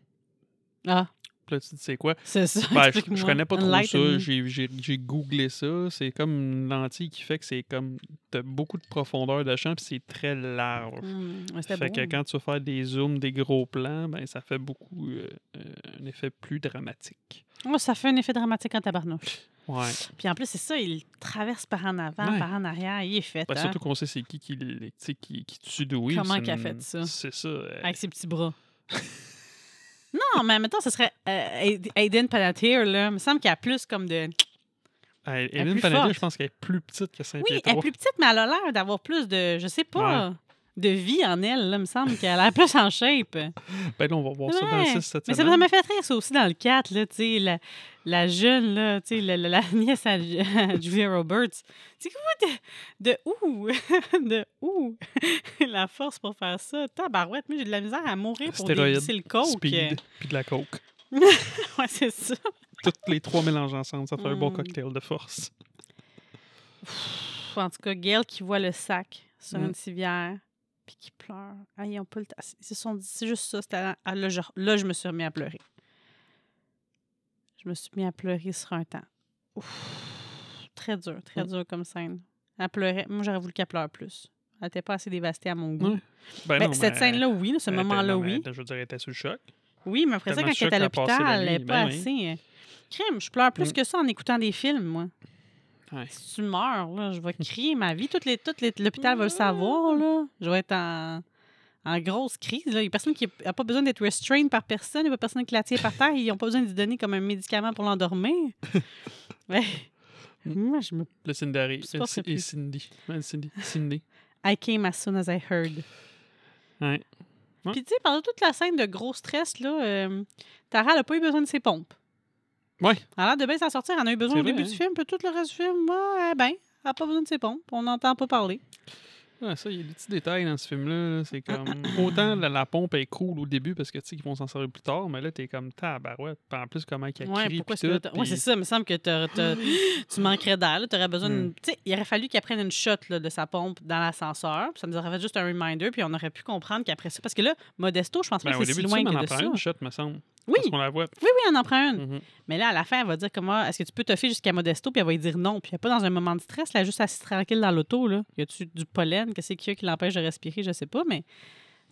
Speaker 1: Ah,
Speaker 2: là, tu dis, c'est quoi?
Speaker 1: c'est ça.
Speaker 2: Ben, je, connais pas trop ça. J'ai- googlé ça. C'est comme une lentille qui fait que c'est comme. T'as beaucoup de profondeur de champ, puis c'est très large.
Speaker 1: Hmm, ouais,
Speaker 2: Fait
Speaker 1: beau.
Speaker 2: que quand tu vas faire des zooms, des gros plans, ben ça fait beaucoup euh, euh, un effet plus dramatique.
Speaker 1: Ouais, ça fait un effet dramatique en tabarnouche.
Speaker 2: Ouais.
Speaker 1: Puis en plus, c'est ça, il traverse par en avant,
Speaker 2: Ouais.
Speaker 1: par en arrière. Il est fait,
Speaker 2: Ben,
Speaker 1: hein,
Speaker 2: surtout qu'on sait c'est qui qui, sais, qui, qui tue Dewey.
Speaker 1: Comment qu'il a fait ça?
Speaker 2: C'est ça. euh,
Speaker 1: avec ses petits bras. non, mais maintenant, ce serait euh, Aiden Panettiere, là. Il me semble qu'il y a plus comme de...
Speaker 2: Panetta,
Speaker 1: forte.
Speaker 2: je pense qu'elle est plus petite que
Speaker 1: Oui,
Speaker 2: Saint-Pietro.
Speaker 1: elle est plus petite, mais elle a l'air d'avoir plus de, je sais pas, de vie en elle. Là, il me semble qu'elle a l'air plus en shape.
Speaker 2: Ben là, on va voir ça dans le
Speaker 1: Ouais.
Speaker 2: 6 cette
Speaker 1: Mais ça
Speaker 2: semaine.
Speaker 1: m'a fait rire, ça aussi, dans le 4, là, tu sais, la, la jeune, là, tu sais, la, la- la nièce à, à Julia Roberts. Tu sais, de, de où? de où? la force pour faire ça? Tabarouette, moi, j'ai de la misère à mourir pour dévisser le coke.
Speaker 2: Speed, puis de la coke.
Speaker 1: ouais, c'est ça.
Speaker 2: Toutes les trois mélangés ensemble, ça fait un bon
Speaker 1: Mm.
Speaker 2: cocktail de force.
Speaker 1: En tout cas, Gail qui voit le sac sur
Speaker 2: Mm.
Speaker 1: une civière, puis qui pleure. Ah, ils ont pas le temps. Ils se sont dit, c'est juste ça. c'était- Ah, là, je, là, je me suis remis à pleurer. Je me suis mis à pleurer sur un temps. Ouf. Très dur, très dur comme scène. Elle pleurait. Moi, j'aurais voulu qu'elle pleure plus. Elle n'était pas assez dévastée à mon goût.
Speaker 2: Ben
Speaker 1: Ben,
Speaker 2: non,
Speaker 1: cette scène-là, oui. Ce moment-là, oui.
Speaker 2: Je veux dire, elle était sous le choc.
Speaker 1: Oui, mais après ça, quand elle était à l'hôpital, elle n'est pas
Speaker 2: ben
Speaker 1: assez. euh, Crime, je pleure plus
Speaker 2: Mm.
Speaker 1: que ça en écoutant des films, moi.
Speaker 2: Ouais.
Speaker 1: Si tu meurs, là, je vais crier ma vie. Toutes les, toutes les, l'hôpital va le savoir, là. Je vais être en, en grosse crise. Là. Il n'y a personne qui n'a pas besoin d'être restrained par personne. Il n'y a pas personne qui la tient par terre. Ils n'ont pas besoin de lui donner comme un médicament pour l'endormir. ouais. Moi, je me...
Speaker 2: Le
Speaker 1: supporterais
Speaker 2: et. Cindy. Cindy. Cindy.
Speaker 1: I came as soon as I heard.
Speaker 2: Ouais.
Speaker 1: Puis, tu sais, pendant toute la scène de gros stress, là, euh, Tara, n'a pas eu besoin de ses pompes.
Speaker 2: Ouais.
Speaker 1: Elle a l'air de bien s'en sortir. Elle en a eu besoin au
Speaker 2: vrai,
Speaker 1: début
Speaker 2: hein?
Speaker 1: du film. Puis tout le reste du film, ouais, ben, elle n'a pas besoin de ses pompes. On n'entend pas parler.
Speaker 2: Ouais, ça, il y a des petits détails dans ce film-là. là. C'est comme. Autant la, la pompe est cool au début parce que tu sais qu'ils vont s'en servir plus tard, mais là, t'es comme tabarouette. Puis en plus, comment qu'il
Speaker 1: Ouais,
Speaker 2: crie.
Speaker 1: pourquoi que
Speaker 2: tout,
Speaker 1: ouais, c'est ça. Il me semble que t'as- tu manquerais d'air. Tu aurais besoin d'une-
Speaker 2: Mm.
Speaker 1: Tu sais, il aurait fallu qu'elle prenne une shot là, de sa pompe dans l'ascenseur. Ça nous aurait fait juste un reminder. Puis on aurait pu comprendre qu'après ça. Parce que là, Modesto, je pense pas
Speaker 2: Ben,
Speaker 1: que
Speaker 2: au
Speaker 1: c'est si loin que de ça.
Speaker 2: une shot, me semble.
Speaker 1: Oui,
Speaker 2: Parce qu'on la voit.
Speaker 1: oui, oui, on en prend une.
Speaker 2: Mhm.
Speaker 1: Mais là, à la fin, elle va dire comment est-ce que tu peux te faire jusqu'à Modesto, puis elle va lui dire non. Puis elle n'est pas dans un moment de stress, là, juste assise tranquille dans l'auto. Là. Y a-tu du pollen? Qu'est-ce qu'il y a qui l'empêche de respirer? Je sais pas, mais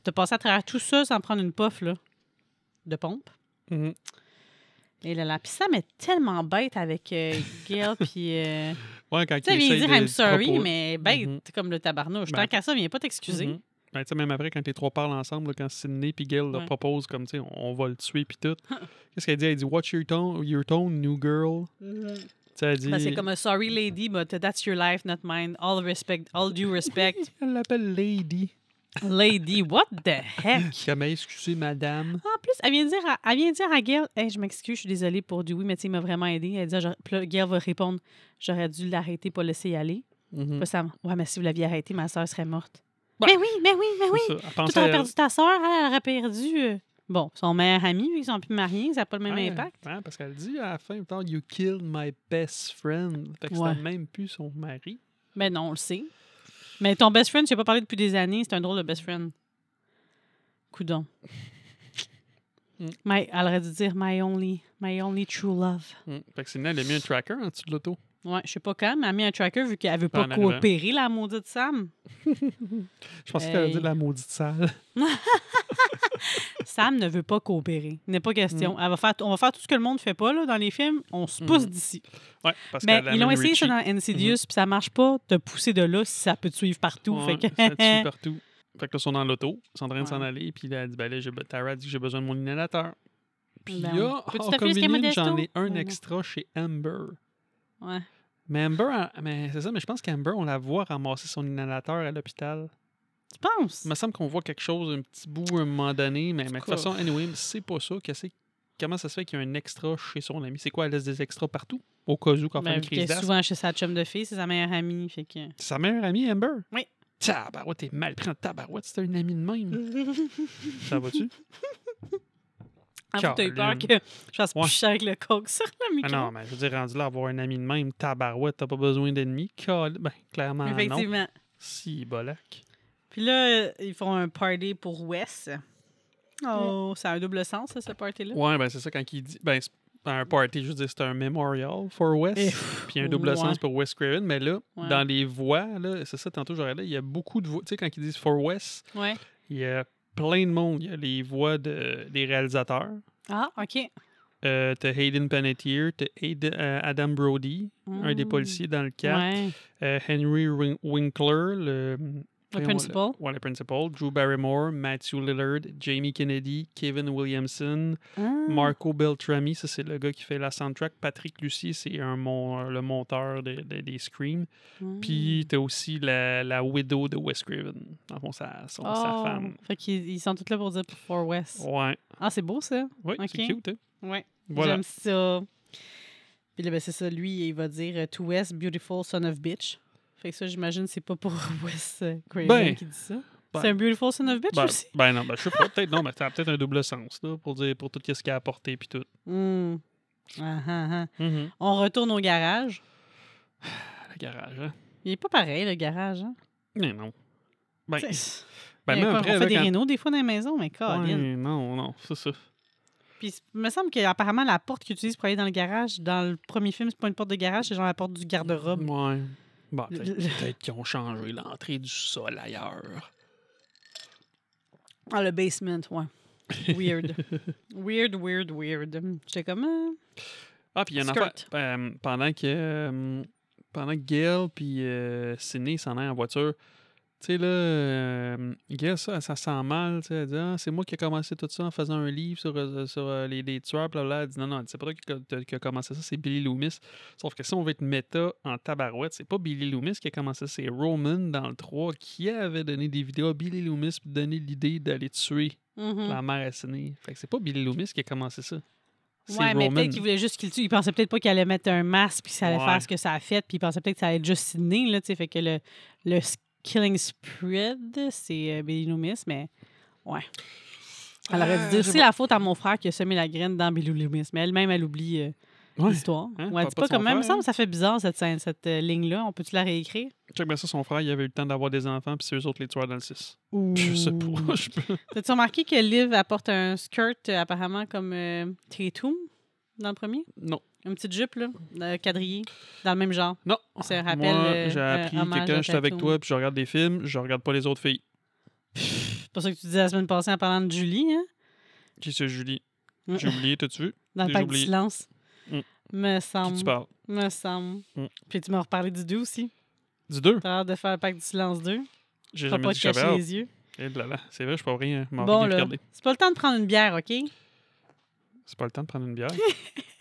Speaker 1: t'as passé à travers tout ça sans prendre une puff là, de pompe.
Speaker 2: Mhm.
Speaker 1: Et là, là. Puis Sam est tellement bête avec euh, Gail, puis. euh,
Speaker 2: Ouais, quand
Speaker 1: tu sais,
Speaker 2: il
Speaker 1: dire I'm sorry, mais bête,
Speaker 2: Mhm.
Speaker 1: comme le tabarnouche.
Speaker 2: Ben,
Speaker 1: Tant qu'à ça, viens pas t'excuser.
Speaker 2: Ben, tu sais, même après, quand les trois parlent ensemble, là, quand Sidney et Gail leur
Speaker 1: Ouais.
Speaker 2: proposent comme, tu sais, on, va le tuer puis tout. Qu'est-ce qu'elle dit? Elle dit, Watch your tone, your tone new girl. Elle dit...
Speaker 1: Ben, c'est comme un sorry lady, but that's your life, not mine. All respect, all due respect.
Speaker 2: Elle l'appelle Lady.
Speaker 1: lady, what the heck?
Speaker 2: Comme, excusez, madame.
Speaker 1: En plus, elle vient dire à, elle vient dire à Gail, hey, je m'excuse, je suis désolée pour Dewey, mais tu m'a vraiment aidé. Elle dit, là, Gail va répondre, j'aurais dû l'arrêter, pas laisser y aller.
Speaker 2: Mhm.
Speaker 1: Puis là, Sam, ouais, mais si vous l'aviez arrêté, ma soeur serait morte.
Speaker 2: Ouais.
Speaker 1: Mais oui, mais oui, mais oui.
Speaker 2: C'est
Speaker 1: Tu aurais perdu ta soeur, elle, elle aurait perdu. euh, Bon, son meilleur ami, vu qu'ils sont plus mariés, ça n'a pas le même
Speaker 2: Ouais,
Speaker 1: impact.
Speaker 2: ouais, parce qu'elle dit à la fin, You killed my best friend. Fait que
Speaker 1: Ouais.
Speaker 2: c'était même plus son mari.
Speaker 1: Ben non, on le sait. Mais ton best friend, je n'ai pas parlé depuis des années, c'est un drôle de best friend. Coudon.
Speaker 2: Mm.
Speaker 1: My, elle aurait dû dire my only, my only true love.
Speaker 2: Mm. Fait que Sidney, elle a mis un tracker en dessous de l'auto.
Speaker 1: Ouais, je sais pas quand, mais elle a mis un tracker vu qu'elle veut pas
Speaker 2: En arrivant.
Speaker 1: coopérer, la maudite Sam.
Speaker 2: Je pensais qu'elle allait
Speaker 1: Hey.
Speaker 2: dire la maudite salle.
Speaker 1: Sam ne veut pas coopérer. Il n'est pas question. Elle va faire, on va faire tout ce que le monde fait pas là, dans les films. On se pousse
Speaker 2: Mm.
Speaker 1: d'ici.
Speaker 2: Ouais, parce
Speaker 1: Mais
Speaker 2: qu'elle
Speaker 1: ils l'ont essayé ça dans Insidious, puis ça marche pas de pousser de là si ça peut te suivre partout.
Speaker 2: Ouais,
Speaker 1: fait que...
Speaker 2: ça tue partout. Fait que là, ils sont dans l'auto, ils sont en train de s'en
Speaker 1: Ouais.
Speaker 2: aller, puis là, elle dit, ben là, Tara dit que j'ai besoin de mon inhalateur. Puis
Speaker 1: Ben
Speaker 2: là,
Speaker 1: te
Speaker 2: convenient, j'en ai un
Speaker 1: Oh
Speaker 2: extra chez Amber.
Speaker 1: Ouais.
Speaker 2: Mais Amber, mais c'est ça, mais je pense qu'Amber, on la voit ramasser son inhalateur à l'hôpital.
Speaker 1: Tu penses?
Speaker 2: Il me semble qu'on voit quelque chose, un petit bout à un moment donné, mais, mais de toute façon, anyway, c'est pas ça. Qu'est-ce que- comment ça se fait qu'il y a un extra chez son ami? C'est quoi, elle laisse des extras partout? Au cas où, quand on fait
Speaker 1: Ben,
Speaker 2: une crise
Speaker 1: est souvent chez sa chum de fille, c'est sa meilleure amie. Fait que...
Speaker 2: Sa meilleure amie, Amber?
Speaker 1: Oui.
Speaker 2: Tabarouette, t'es mal pris en tabarouette, c'est un ami de même. ça va-tu?
Speaker 1: Ah, vous, t'as eu peur que je fasse
Speaker 2: Ouais.
Speaker 1: plus avec le coke sur le
Speaker 2: Ah
Speaker 1: micro?
Speaker 2: non, mais je veux dire, rendu là, avoir un ami de même, tabarouette, t'as pas besoin d'ennemis. Ben, clairement, non.
Speaker 1: Effectivement.
Speaker 2: Si, bolac.
Speaker 1: Puis là, ils font un party pour Wes. Oh, ça a un double sens, ça, ce party-là?
Speaker 2: Ouais, ben c'est ça quand il dit. Ben, c'est un party, je veux dire, c'est un memorial for Wes. Puis un double
Speaker 1: ouais.
Speaker 2: sens pour Wes Craven. Mais là,
Speaker 1: Ouais.
Speaker 2: dans les voix, là, c'est ça, tantôt j'aurais là, il y a beaucoup de voix. Tu sais, quand ils disent for Wes,
Speaker 1: Ouais.
Speaker 2: il y a plein de monde. Il y a les voix de, des réalisateurs.
Speaker 1: Ah, OK.
Speaker 2: Euh, t'as Hayden Panettiere, t'as euh, Adam Brody, un des
Speaker 1: Mm.
Speaker 2: policiers dans le cas.
Speaker 1: Ouais.
Speaker 2: Euh, Henry Win- Winkler, le,
Speaker 1: Le principal?
Speaker 2: Ouais, le principal. Drew Barrymore, Matthew Lillard, Jamie Kennedy, Kevin Williamson,
Speaker 1: Ah.
Speaker 2: Marco Beltrami, ça c'est le gars qui fait la soundtrack. Patrick Lucie, c'est un mon- le monteur de- de- des Scream.
Speaker 1: Mm.
Speaker 2: Puis t'as aussi la, la widow de Wes Craven. Le fond, sa, son- sa
Speaker 1: Oh,
Speaker 2: femme.
Speaker 1: Fait qu'ils ils sont tous là pour dire For West.
Speaker 2: Ouais.
Speaker 1: Ah, c'est beau ça.
Speaker 2: Oui,
Speaker 1: Ok.
Speaker 2: c'est cute, hein?
Speaker 1: Ouais.
Speaker 2: Voilà.
Speaker 1: J'aime ça. Puis là, ben, c'est ça. Lui, il va dire To West, beautiful son of bitch. Fait que ça, j'imagine, c'est pas pour Wes euh, Craven
Speaker 2: Ben,
Speaker 1: qui dit ça.
Speaker 2: ben,
Speaker 1: c'est un beautiful son of bitch
Speaker 2: Ben,
Speaker 1: aussi?
Speaker 2: ben non, ben, je sais pas. Peut-être non, mais ça a peut-être un double sens là, pour dire pour tout ce qu'il a apporté puis tout. Mhm.
Speaker 1: On retourne au garage.
Speaker 2: Le garage, hein?
Speaker 1: Il est pas pareil, le garage. Hein?
Speaker 2: Mais non. Ben, ben même après,
Speaker 1: on fait des
Speaker 2: quand-
Speaker 1: rénaux des fois dans les maisons, mais Colin.
Speaker 2: Ouais, non, non, c'est ça.
Speaker 1: Puis il me semble qu'apparemment, la porte qu'ils utilisent pour aller dans le garage, dans le premier film, c'est pas une porte de garage, c'est genre la porte du garde-robe.
Speaker 2: Ouais. Bon, peut-être qu'ils ont changé l'entrée du sol ailleurs.
Speaker 1: Ah, le basement, ouais. Weird. weird, weird, weird. J'étais comme. euh,
Speaker 2: Ah, puis il y a une
Speaker 1: Skirt.
Speaker 2: affaire. euh, pendant que. euh, pendant que Gail puis euh, Sidney s'en aillent en voiture, tu sais, là, euh, ça, ça sent mal. tu sais, Elle dit Ah, c'est moi qui ai commencé tout ça en faisant un livre sur, euh, sur euh, les, les tueurs. Là, elle dit Non, non, c'est pas toi qui, a- t'as- qui a commencé ça, c'est Billy Loomis. Sauf que si on veut être méta en tabarouette, c'est pas Billy Loomis qui a commencé ça, c'est Roman dans le 3 qui avait donné des vidéos à Billy Loomis puis donné l'idée d'aller tuer
Speaker 1: mhm.
Speaker 2: la mère à Sidney. Fait que c'est pas Billy Loomis qui a commencé ça.
Speaker 1: Ouais, mais peut-être qu'il voulait juste qu'il tue. Il pensait peut-être pas qu'il allait mettre un masque puis ça allait
Speaker 2: Ouais.
Speaker 1: faire ce que ça a fait. Puis il pensait peut-être que ça allait être juste Sydney, là, tu sais. Fait que le, le Killing Spread, c'est euh, Billy Loomis, mais ouais. Elle aurait dû
Speaker 2: Euh,
Speaker 1: dire c'est la faute à mon frère qui a semé la graine dans Billy Loomis. Mais elle-même, elle oublie euh,
Speaker 2: Ouais.
Speaker 1: l'histoire.
Speaker 2: Hein,
Speaker 1: Ouais, dis
Speaker 2: pas
Speaker 1: comme même. Il me semble
Speaker 2: hein?
Speaker 1: que ça fait bizarre, cette, scène, cette euh, ligne-là. On peut-tu la réécrire?
Speaker 2: Check bien ça, son frère, il avait eu le temps d'avoir des enfants, puis c'est eux autres les tueurs dans le 6. Je sais pas. je peux-
Speaker 1: T'as-tu remarqué que Liv apporte un skirt euh, apparemment comme Tatum dans le premier?
Speaker 2: Non.
Speaker 1: Une petite jupe, là, quadrillée, dans le même genre.
Speaker 2: Non.
Speaker 1: Ça rappelle,
Speaker 2: Moi,
Speaker 1: euh,
Speaker 2: j'ai appris que quand j'étais avec toi, puis je regarde des films, je regarde pas les autres filles.
Speaker 1: C'est pour ça que tu disais la semaine passée en parlant de Julie, hein?
Speaker 2: Qui c'est Julie?
Speaker 1: Mm.
Speaker 2: J'ai oublié, t'as-tu vu?
Speaker 1: Dans le pacte du silence.
Speaker 2: Mm.
Speaker 1: Me
Speaker 2: Qui
Speaker 1: semble.
Speaker 2: tu parles?
Speaker 1: Me semble.
Speaker 2: Mm.
Speaker 1: Puis tu m'as reparlé du 2 aussi.
Speaker 2: Du 2?
Speaker 1: T'as hâte de faire le pacte du silence 2.
Speaker 2: J'ai jamais
Speaker 1: pas
Speaker 2: dit
Speaker 1: te cacher les yeux.
Speaker 2: Eh là là, c'est vrai, je peux rien m'en
Speaker 1: Bon,
Speaker 2: regarder.
Speaker 1: c'est pas le temps de prendre une bière, OK?
Speaker 2: C'est pas le temps de prendre une bière.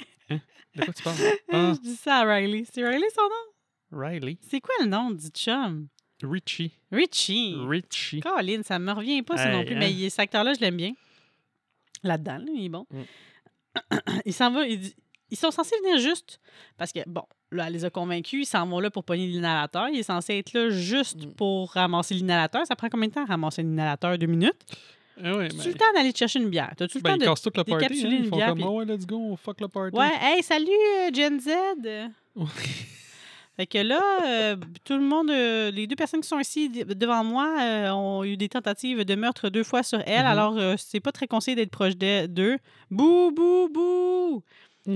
Speaker 2: hein? De quoi tu parles? Ah,
Speaker 1: Je dis ça à Riley. C'est Riley son nom?
Speaker 2: Riley.
Speaker 1: C'est quoi le nom du chum?
Speaker 2: Richie.
Speaker 1: Richie.
Speaker 2: Richie.
Speaker 1: Colin, ça me revient pas, ça non
Speaker 2: Hey,
Speaker 1: plus.
Speaker 2: hein?
Speaker 1: Mais il- cet acteur-là, je l'aime bien. Là-dedans, là, il est bon.
Speaker 2: Mm.
Speaker 1: il s'en va. il dit- ils sont censés venir juste parce que, bon, là, elle les a convaincus. Ils s'en vont là pour pogner l'inhalateur. Il est censé être là juste
Speaker 2: Mm.
Speaker 1: pour ramasser l'inhalateur. Ça prend combien de temps à ramasser l'inhalateur? Deux minutes?
Speaker 2: Ah ouais,
Speaker 1: T'as-tu
Speaker 2: ben,
Speaker 1: le temps d'aller te chercher une bière? T'as-tu le
Speaker 2: ben,
Speaker 1: temps
Speaker 2: ils
Speaker 1: de.
Speaker 2: cassent toute le party. Hein? Ils font
Speaker 1: bière,
Speaker 2: comme,
Speaker 1: puis-
Speaker 2: oh ouais, let's go, fuck le party.
Speaker 1: Ouais, hey, salut, euh, Gen Z! Fait que là, euh, tout le monde, euh, les deux personnes qui sont ici devant moi ont eu des tentatives de meurtre deux fois sur elle.
Speaker 2: Mhm.
Speaker 1: Alors, c'est pas très conseillé d'être proche d'e- d'eux. Bouh, bouh, bouh!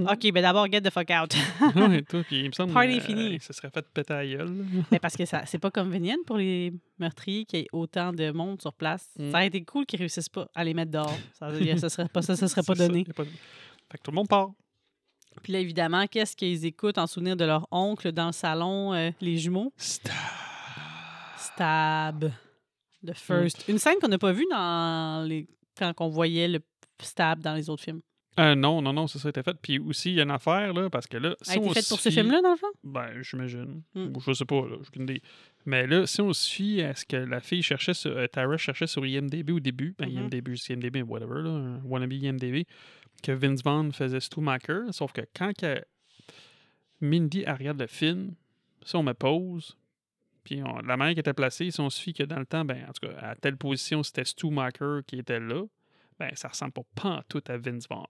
Speaker 2: Mhm.
Speaker 1: OK, ben d'abord, get the fuck out.
Speaker 2: toi, puis il me semble
Speaker 1: Party
Speaker 2: euh,
Speaker 1: fini.
Speaker 2: ça serait fait péter à gueule.
Speaker 1: Mais parce que ça, c'est pas convenient pour les meurtriers qu'il y ait autant de monde sur place.
Speaker 2: Mm.
Speaker 1: Ça aurait été cool qu'ils réussissent pas à les mettre dehors. Ça, ça serait pas, ça, ça serait pas
Speaker 2: ça,
Speaker 1: donné.
Speaker 2: y a pas de- Fait que tout le monde part.
Speaker 1: Puis là, évidemment, qu'est-ce qu'ils écoutent en souvenir de leur oncle dans le salon, euh, les jumeaux?
Speaker 2: Stop.
Speaker 1: Stab. The First. Une scène qu'on n'a pas vue dans les... quand on voyait le Stab dans les autres films.
Speaker 2: Euh, non, non, non, c'est ça, était fait. Puis aussi, il y a une affaire, là, parce que là.
Speaker 1: a été faite pour ce film-là, dans le fond?
Speaker 2: Ben, j'imagine.
Speaker 1: Mm.
Speaker 2: Je sais pas, là, j'ai aucune idée. Mais là, si on se fie à ce que la fille cherchait sur. euh, Tara cherchait sur IMDB au début, ben,
Speaker 1: Mhm.
Speaker 2: IMDB, juste IMDB, whatever, là, wannabe IMDB, que Vince Vaughn faisait Stumacher, sauf que quand Mindy elle regarde le film, si on me pause, puis on- la manière qui était placée, si on se fie que dans le temps, ben, en tout cas, à telle position, c'était Stumacher qui était là, ben, ça ressemble pas pantoute à Vince Vaughn.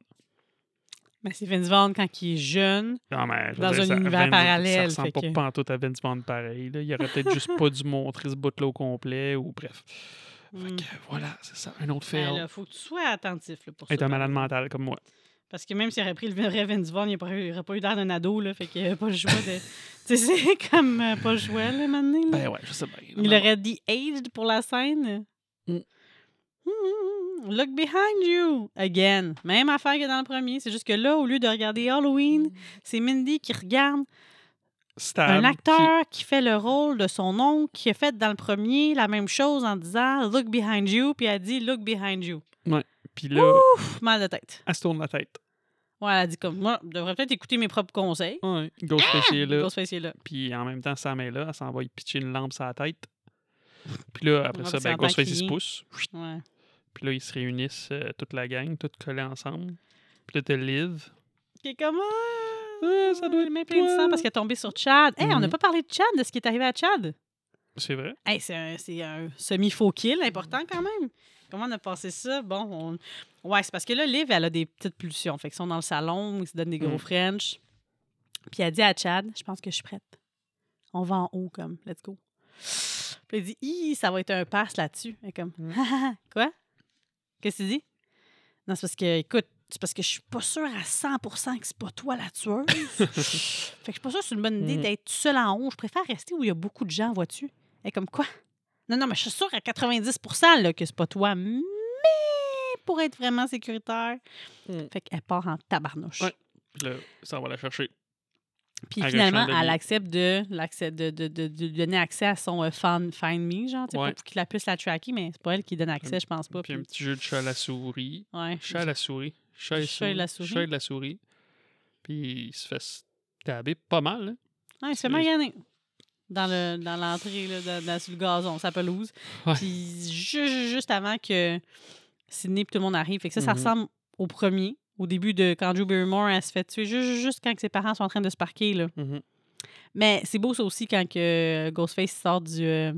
Speaker 1: Mais c'est Vince Vaughn quand il est jeune.
Speaker 2: Non, mais je veux
Speaker 1: Dans un
Speaker 2: ça-
Speaker 1: univers
Speaker 2: Vince-
Speaker 1: parallèle,
Speaker 2: Ça ressemble pas pantoute à Vince Vaughn pareil. Là. Il aurait peut-être juste pas dû montrer ce bout-là au complet, ou bref. Fait
Speaker 1: Mm.
Speaker 2: que voilà, c'est ça, un autre
Speaker 1: Ben
Speaker 2: fail.
Speaker 1: là, faut que tu sois attentif là, pour
Speaker 2: un
Speaker 1: par
Speaker 2: malade mental comme moi.
Speaker 1: Parce que même s'il aurait pris le vrai Vince Vaughn, il n'aurait pas eu l'air d'un ado. Là, fait qu'il n'y avait pas le choix de... tu sais, c'est comme euh, pas le choix, là, maintenant. là.
Speaker 2: Ben ouais, je sais bien.
Speaker 1: Il aurait dit aged pour la scène.
Speaker 2: Mm.
Speaker 1: Mm, Look behind you. Again. Même affaire que dans le premier. C'est juste que là, au lieu de regarder Halloween, c'est Mindy qui regarde
Speaker 2: Stab.
Speaker 1: un acteur qui... fait le rôle de son oncle, qui a fait dans le premier la même chose en disant Look behind you, puis elle dit Look behind you.
Speaker 2: Puis là,
Speaker 1: mal de tête.
Speaker 2: elle se tourne la tête.
Speaker 1: Ouais, elle a dit comme Moi, je devrais peut-être écouter mes propres conseils.
Speaker 2: Ouais. Ghostface est là.
Speaker 1: Ghostface est là.
Speaker 2: Puis en même temps, Sam est là. Elle s'en va y pitcher une lampe sur la tête. Puis là, après
Speaker 1: Ouais,
Speaker 2: ça, ben, Ghostface, il se pousse.
Speaker 1: Ouais.
Speaker 2: Puis là, ils se réunissent, euh, toute la gang, toutes collés ensemble. Puis là, t'as Liv.
Speaker 1: Qui est comme
Speaker 2: Ah, ça doit être
Speaker 1: même plein de sang parce qu'elle est tombée sur Chad. Hey, on n'a
Speaker 2: Mhm.
Speaker 1: pas parlé de Chad, de ce qui est arrivé à Chad.
Speaker 2: C'est vrai?
Speaker 1: Hey, c'est un, c'est un semi-faux kill important quand même. Comment on a passé ça? Bon, on- ouais, c'est parce que là, Liv, elle a des petites pulsions. Fait qu'ils sont dans le salon, ils se donnent des gros
Speaker 2: Mm.
Speaker 1: French. Puis elle dit à Chad, je pense que je suis prête. On va en haut, comme, let's go. Puis elle dit, Hi, ça va être un pass là-dessus. Elle est comme,
Speaker 2: Mm.
Speaker 1: quoi? Qu'est-ce que tu dis? Non, c'est parce que, écoute, c'est parce que je suis pas sûre à 100% que c'est pas toi la tueuse. fait que je suis pas sûre que c'est une bonne idée
Speaker 2: Mm.
Speaker 1: d'être seule en haut. Je préfère rester où il y a beaucoup de gens, vois-tu? Est comme quoi? Non, non, mais je suis sûre à 90 là, que c'est pas toi. Mais pour être vraiment sécuritaire.
Speaker 2: Mm.
Speaker 1: Fait qu'elle part en tabarnouche.
Speaker 2: Ouais. Puis là, ça va la chercher.
Speaker 1: Puis finalement, elle accepte de, de, de, de- donner accès à son euh, fan- Find Me, genre,
Speaker 2: Ouais.
Speaker 1: pour qu'il la puisse la tracker, mais c'est pas elle qui donne accès, je pense pas.
Speaker 2: Puis un petit jeu de chat à la souris.
Speaker 1: ouais.
Speaker 2: Chat à la souris. Chat et,
Speaker 1: Chat et la souris.
Speaker 2: Chat et la souris. Puis il se fait taber pas mal. Hein?
Speaker 1: Ouais, il se fait maganer. Dans le dans l'entrée, là, dans, dans- sur le gazon, sa pelouse.
Speaker 2: Ouais.
Speaker 1: Puis ju- ju- juste avant que Sydney et tout le monde arrive. Fait que ça, ça
Speaker 2: Mhm.
Speaker 1: ressemble au premier, au début de quand Drew Barrymore, elle se fait tuer, ju- ju- juste, quand ses parents sont en train de se parquer. Là.
Speaker 2: Mhm.
Speaker 1: Mais c'est beau ça aussi quand que Ghostface sort du... euh,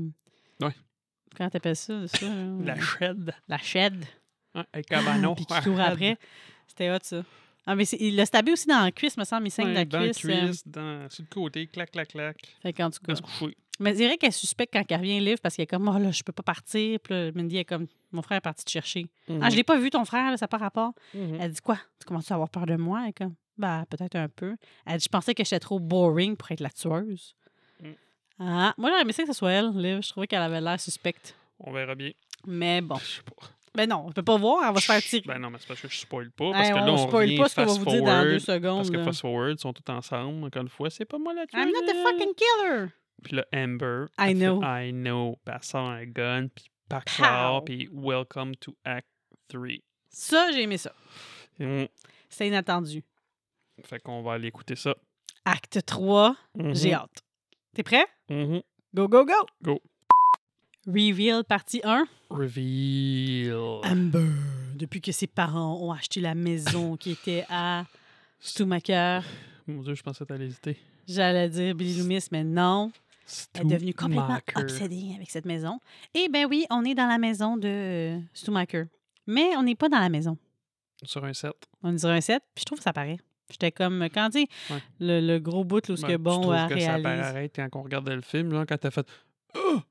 Speaker 2: Ouais.
Speaker 1: Comment t'appelles ça? ça là?
Speaker 2: La shed.
Speaker 1: La shed.
Speaker 2: Hein, avec Cabano.
Speaker 1: Puis qui court après. C'était hot, ça. Ah, mais il l'a stabé aussi dans la cuisse, me semble. Il saigne de la
Speaker 2: dans
Speaker 1: cuisse. euh,
Speaker 2: cuisse, dans, sur le côté, clac, clac, clac.
Speaker 1: Fait qu'en tout cas...
Speaker 2: se coucher.
Speaker 1: Mais c'est vrai qu'elle suspecte quand elle revient live parce qu'elle est comme, oh là, je peux pas partir. Puis là, Mindy est comme, mon frère est parti te chercher. Ah, je l'ai pas vu, ton frère, là, ça pas rapport.
Speaker 2: Mhm.
Speaker 1: Elle dit quoi? Tu commences à avoir peur de moi? Elle est comme, bah, peut-être un peu. Elle dit, je pensais que j'étais trop boring pour être la tueuse.
Speaker 2: Mm.
Speaker 1: Ah, moi, j'aurais aimé ça que ce soit elle, Liv. Je trouvais qu'elle avait l'air suspecte.
Speaker 2: On verra bien.
Speaker 1: Mais bon.
Speaker 2: Je sais pas.
Speaker 1: Ben non, on peut pas voir, elle va se faire tirer.
Speaker 2: Ben non, mais c'est parce que je spoil pas. Parce
Speaker 1: Hey,
Speaker 2: que là,
Speaker 1: on spoil
Speaker 2: revient
Speaker 1: pas ce qu'on va vous dire dans deux secondes.
Speaker 2: Parce que
Speaker 1: là.
Speaker 2: Fast Forward, ils sont tous ensemble. Encore une fois, c'est pas moi la tueuse.
Speaker 1: I'm not the fucking killer!
Speaker 2: Puis là, Amber.
Speaker 1: I
Speaker 2: fait,
Speaker 1: know.
Speaker 2: I know. Puis elle sort un gun. Puis
Speaker 1: Pow.
Speaker 2: pac Puis welcome to Act 3.
Speaker 1: Ça, j'ai aimé ça.
Speaker 2: Mm.
Speaker 1: C'est inattendu.
Speaker 2: Fait qu'on va aller écouter ça.
Speaker 1: Acte 3, j'ai
Speaker 2: Mhm.
Speaker 1: hâte. T'es prêt?
Speaker 2: Mhm.
Speaker 1: Go, go, go!
Speaker 2: Go.
Speaker 1: Reveal partie 1.
Speaker 2: Reveal.
Speaker 1: Amber, depuis que ses parents ont acheté la maison qui était à Stumacher,
Speaker 2: Mon Dieu, je pensais que t'allais hésiter.
Speaker 1: j'allais dire Billy Loomis, mais non. Elle est devenue complètement obsédée avec cette maison. Et ben oui, on est dans la maison de Stumacher. Mais on n'est pas dans la maison.
Speaker 2: Sur un set.
Speaker 1: On dirait un set, puis je trouve que ça paraît. J'étais comme, quand tu
Speaker 2: Ouais.
Speaker 1: le, le gros bout, là, où ce
Speaker 2: Ben,
Speaker 1: que bon,
Speaker 2: trouves
Speaker 1: elle
Speaker 2: que ça paraît quand on regardait le film, là, quand t'as fait Ah!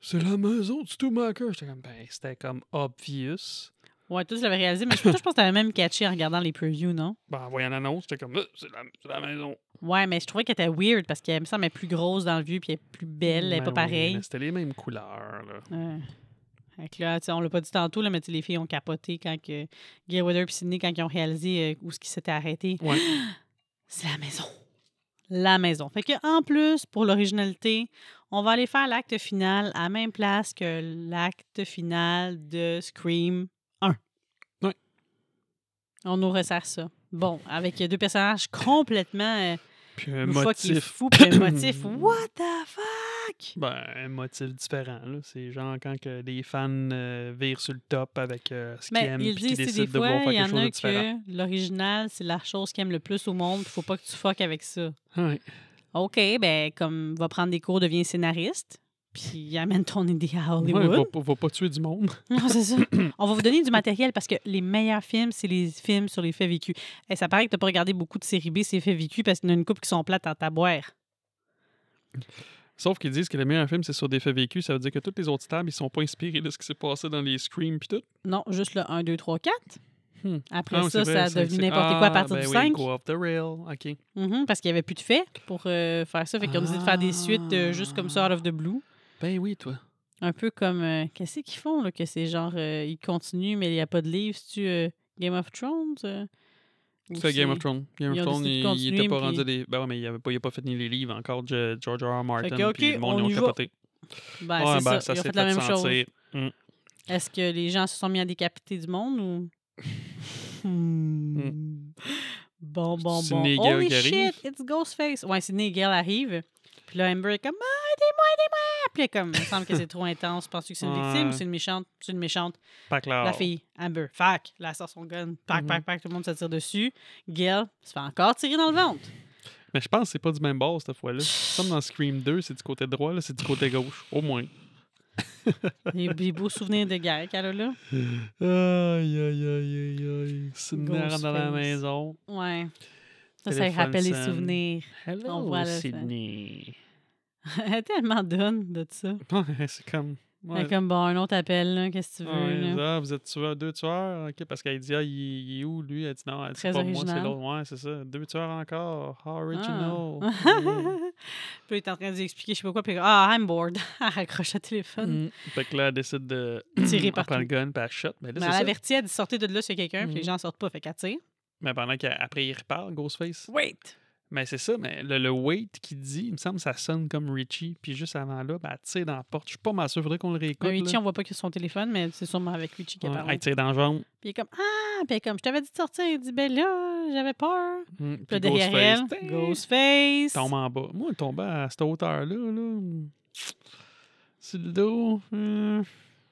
Speaker 2: C'est la maison du Stumacher. J'étais comme, ben, c'était comme obvious.
Speaker 1: Ouais, toi, tu l'avais réalisé, mais je, toi, je pense que t'avais même catché en regardant les previews, non?
Speaker 2: Ben, en voyant l'annonce, j'étais comme, Ah, c'est la, la maison.
Speaker 1: Ouais, mais je trouvais qu'elle était weird parce qu'elle me semble être plus grosse dans le vieux, puis elle est plus belle, elle est
Speaker 2: Ben
Speaker 1: pas
Speaker 2: oui,
Speaker 1: pareille.
Speaker 2: C'était les mêmes couleurs, là.
Speaker 1: Ouais. Fait que là, tu sais, on l'a pas dit tantôt, là, mais les filles ont capoté quand que Weather et Sydney, quand ils ont réalisé euh, où ce qui s'était arrêté.
Speaker 2: Ouais.
Speaker 1: C'est la maison. La maison. Fait que en plus, pour l'originalité, on va aller faire l'acte final à la même place que l'acte final de Scream 1.
Speaker 2: Ouais.
Speaker 1: On nous resserre ça. Bon, avec deux personnages complètement euh,
Speaker 2: Puis un motif.
Speaker 1: fous, puis un motif. What the fuck?
Speaker 2: Ben, un motif différent. C'est genre quand que les fans euh, virent sur le top avec euh, ce qu'ils
Speaker 1: Mais
Speaker 2: aiment,
Speaker 1: ils disent, des fois, il y en
Speaker 2: de
Speaker 1: a que l'original, c'est la chose qu'ils aiment le plus au monde, il faut pas que tu fuck avec ça.
Speaker 2: Ouais.
Speaker 1: OK, ben, comme, va prendre des cours, deviens scénariste, puis amène ton idée à
Speaker 2: Ouais,
Speaker 1: Hollywood.
Speaker 2: va, pas- va pas tuer du monde.
Speaker 1: Non, c'est ça. On va vous donner du matériel parce que les meilleurs films, c'est les films sur les faits vécus. Et ça paraît que tu pas regardé beaucoup de séries B, c'est faits vécus parce qu'il y en a une couple qui sont plates en taboire.
Speaker 2: Sauf qu'ils disent que le meilleur film, c'est sur des faits vécus. Ça veut dire que toutes les autres tables, ils sont pas inspirés de ce qui s'est passé dans les Scream puis tout.
Speaker 1: Non, juste le 1, 2, 3, 4.
Speaker 2: Hmm.
Speaker 1: Après
Speaker 2: Ah
Speaker 1: ça, ça a devenu n'importe quoi à
Speaker 2: Ah,
Speaker 1: partir
Speaker 2: ben
Speaker 1: du
Speaker 2: oui,
Speaker 1: 5.
Speaker 2: Go off the rail. OK.
Speaker 1: Mhm, parce qu'il n'y avait plus de faits pour euh, faire ça. Fait qu'ils ont décidé de faire des suites euh, juste comme ça, out of the blue.
Speaker 2: Ben oui, toi.
Speaker 1: Un peu comme. euh, Qu'est-ce qu'ils font, là? Que c'est genre. euh, ils continuent, mais il n'y a pas de livre. C'est-tu Game of Thrones?
Speaker 2: C'est Game of Thrones. Game
Speaker 1: Ils
Speaker 2: of Thrones, il, il
Speaker 1: continuer,
Speaker 2: était pas
Speaker 1: puis-
Speaker 2: rendu des. Ben ouais, mais il avait pas, pas fait ni les livres encore, de George R. R. Martin.
Speaker 1: que, ok,
Speaker 2: puis le monde,
Speaker 1: on
Speaker 2: ils ont capoté.
Speaker 1: Ben,
Speaker 2: ouais,
Speaker 1: c'est
Speaker 2: ben,
Speaker 1: ça. Ils ont
Speaker 2: s'est
Speaker 1: fait la même chose.
Speaker 2: sentir.
Speaker 1: Est-ce que les gens se sont mis à décapiter du monde ou. Hmm. Bon, bon, bon.
Speaker 2: Nigel
Speaker 1: Holy
Speaker 2: qui arrive?
Speaker 1: shit, it's Ghostface. Ouais, c'est Nigel arrive. Puis là, Amber est comme Ah, aidez-moi, aidez-moi. Puis là, comme, il me semble que c'est trop intense. Penses-tu que c'est une victime ou c'est une méchante? C'est une méchante.
Speaker 2: Pas clair.
Speaker 1: La fille, Amber. Fac, elle sort son gun. Pac,
Speaker 2: Mhm.
Speaker 1: pac, pac, tout le monde se tire dessus. Gil se fait encore tirer dans le ventre.
Speaker 2: Mais je pense que c'est pas du même bord cette fois-là. Comme dans Scream 2, c'est du côté droit, là, c'est du côté gauche. Au moins.
Speaker 1: Des, des beaux souvenirs de guerre qu'elle a là.
Speaker 2: Aïe, aïe, aïe, aïe, rentre dans la maison.
Speaker 1: Ouais. Ça, ça rappelle les souvenirs.
Speaker 2: Hello,
Speaker 1: On voit.
Speaker 2: Sydney.
Speaker 1: Elle est tellement donne de ça.
Speaker 2: C'est comme. Ouais.
Speaker 1: comme, bon, un autre appel. Qu'est-ce que tu veux,
Speaker 2: Ouais,
Speaker 1: là?
Speaker 2: ah, vous êtes tueur, deux tueurs. OK, parce qu'elle dit, ah, il, il est où, lui? Elle dit, non, elle dit,
Speaker 1: Très
Speaker 2: pas moi, c'est
Speaker 1: original.
Speaker 2: l'autre. Ouais, c'est ça. Deux tueurs encore. How
Speaker 1: Ah.
Speaker 2: original. Mm.
Speaker 1: puis il est en train de lui expliquer, je sais pas quoi, puis ah, I'm bored. elle raccroche le téléphone.
Speaker 2: Mm. Fait que là, elle décide de.
Speaker 1: Tirer
Speaker 2: elle prend
Speaker 1: partout.
Speaker 2: le gun, puis elle shot. Mais là,
Speaker 1: Mais
Speaker 2: c'est
Speaker 1: elle
Speaker 2: ça.
Speaker 1: avertit, elle dit sortez de là a quelqu'un, puis les
Speaker 2: Mhm.
Speaker 1: gens sortent pas, fait qu'elle tire.
Speaker 2: Mais pendant qu'après, il repart, Ghostface.
Speaker 1: Wait!
Speaker 2: Mais c'est ça, mais le, le wait qui dit, il me semble que ça sonne comme Richie. Puis juste avant là, ben, elle tire dans la porte. Je suis pas mal sûr, faudrait qu'on le réécoute.
Speaker 1: Mais Richie,
Speaker 2: là.
Speaker 1: on voit pas que son téléphone, mais c'est sûrement avec Richie qu'elle
Speaker 2: Ouais,
Speaker 1: parle.
Speaker 2: elle tire dans la jambe.
Speaker 1: Puis il est comme, ah! Puis comme, je t'avais dit de sortir. Il dit, ben là, j'avais peur.
Speaker 2: Mm,
Speaker 1: Puis là, derrière elle,
Speaker 2: Ghostface, tombe en bas. Moi, tomber à cette hauteur-là, là, sur le dos, hum,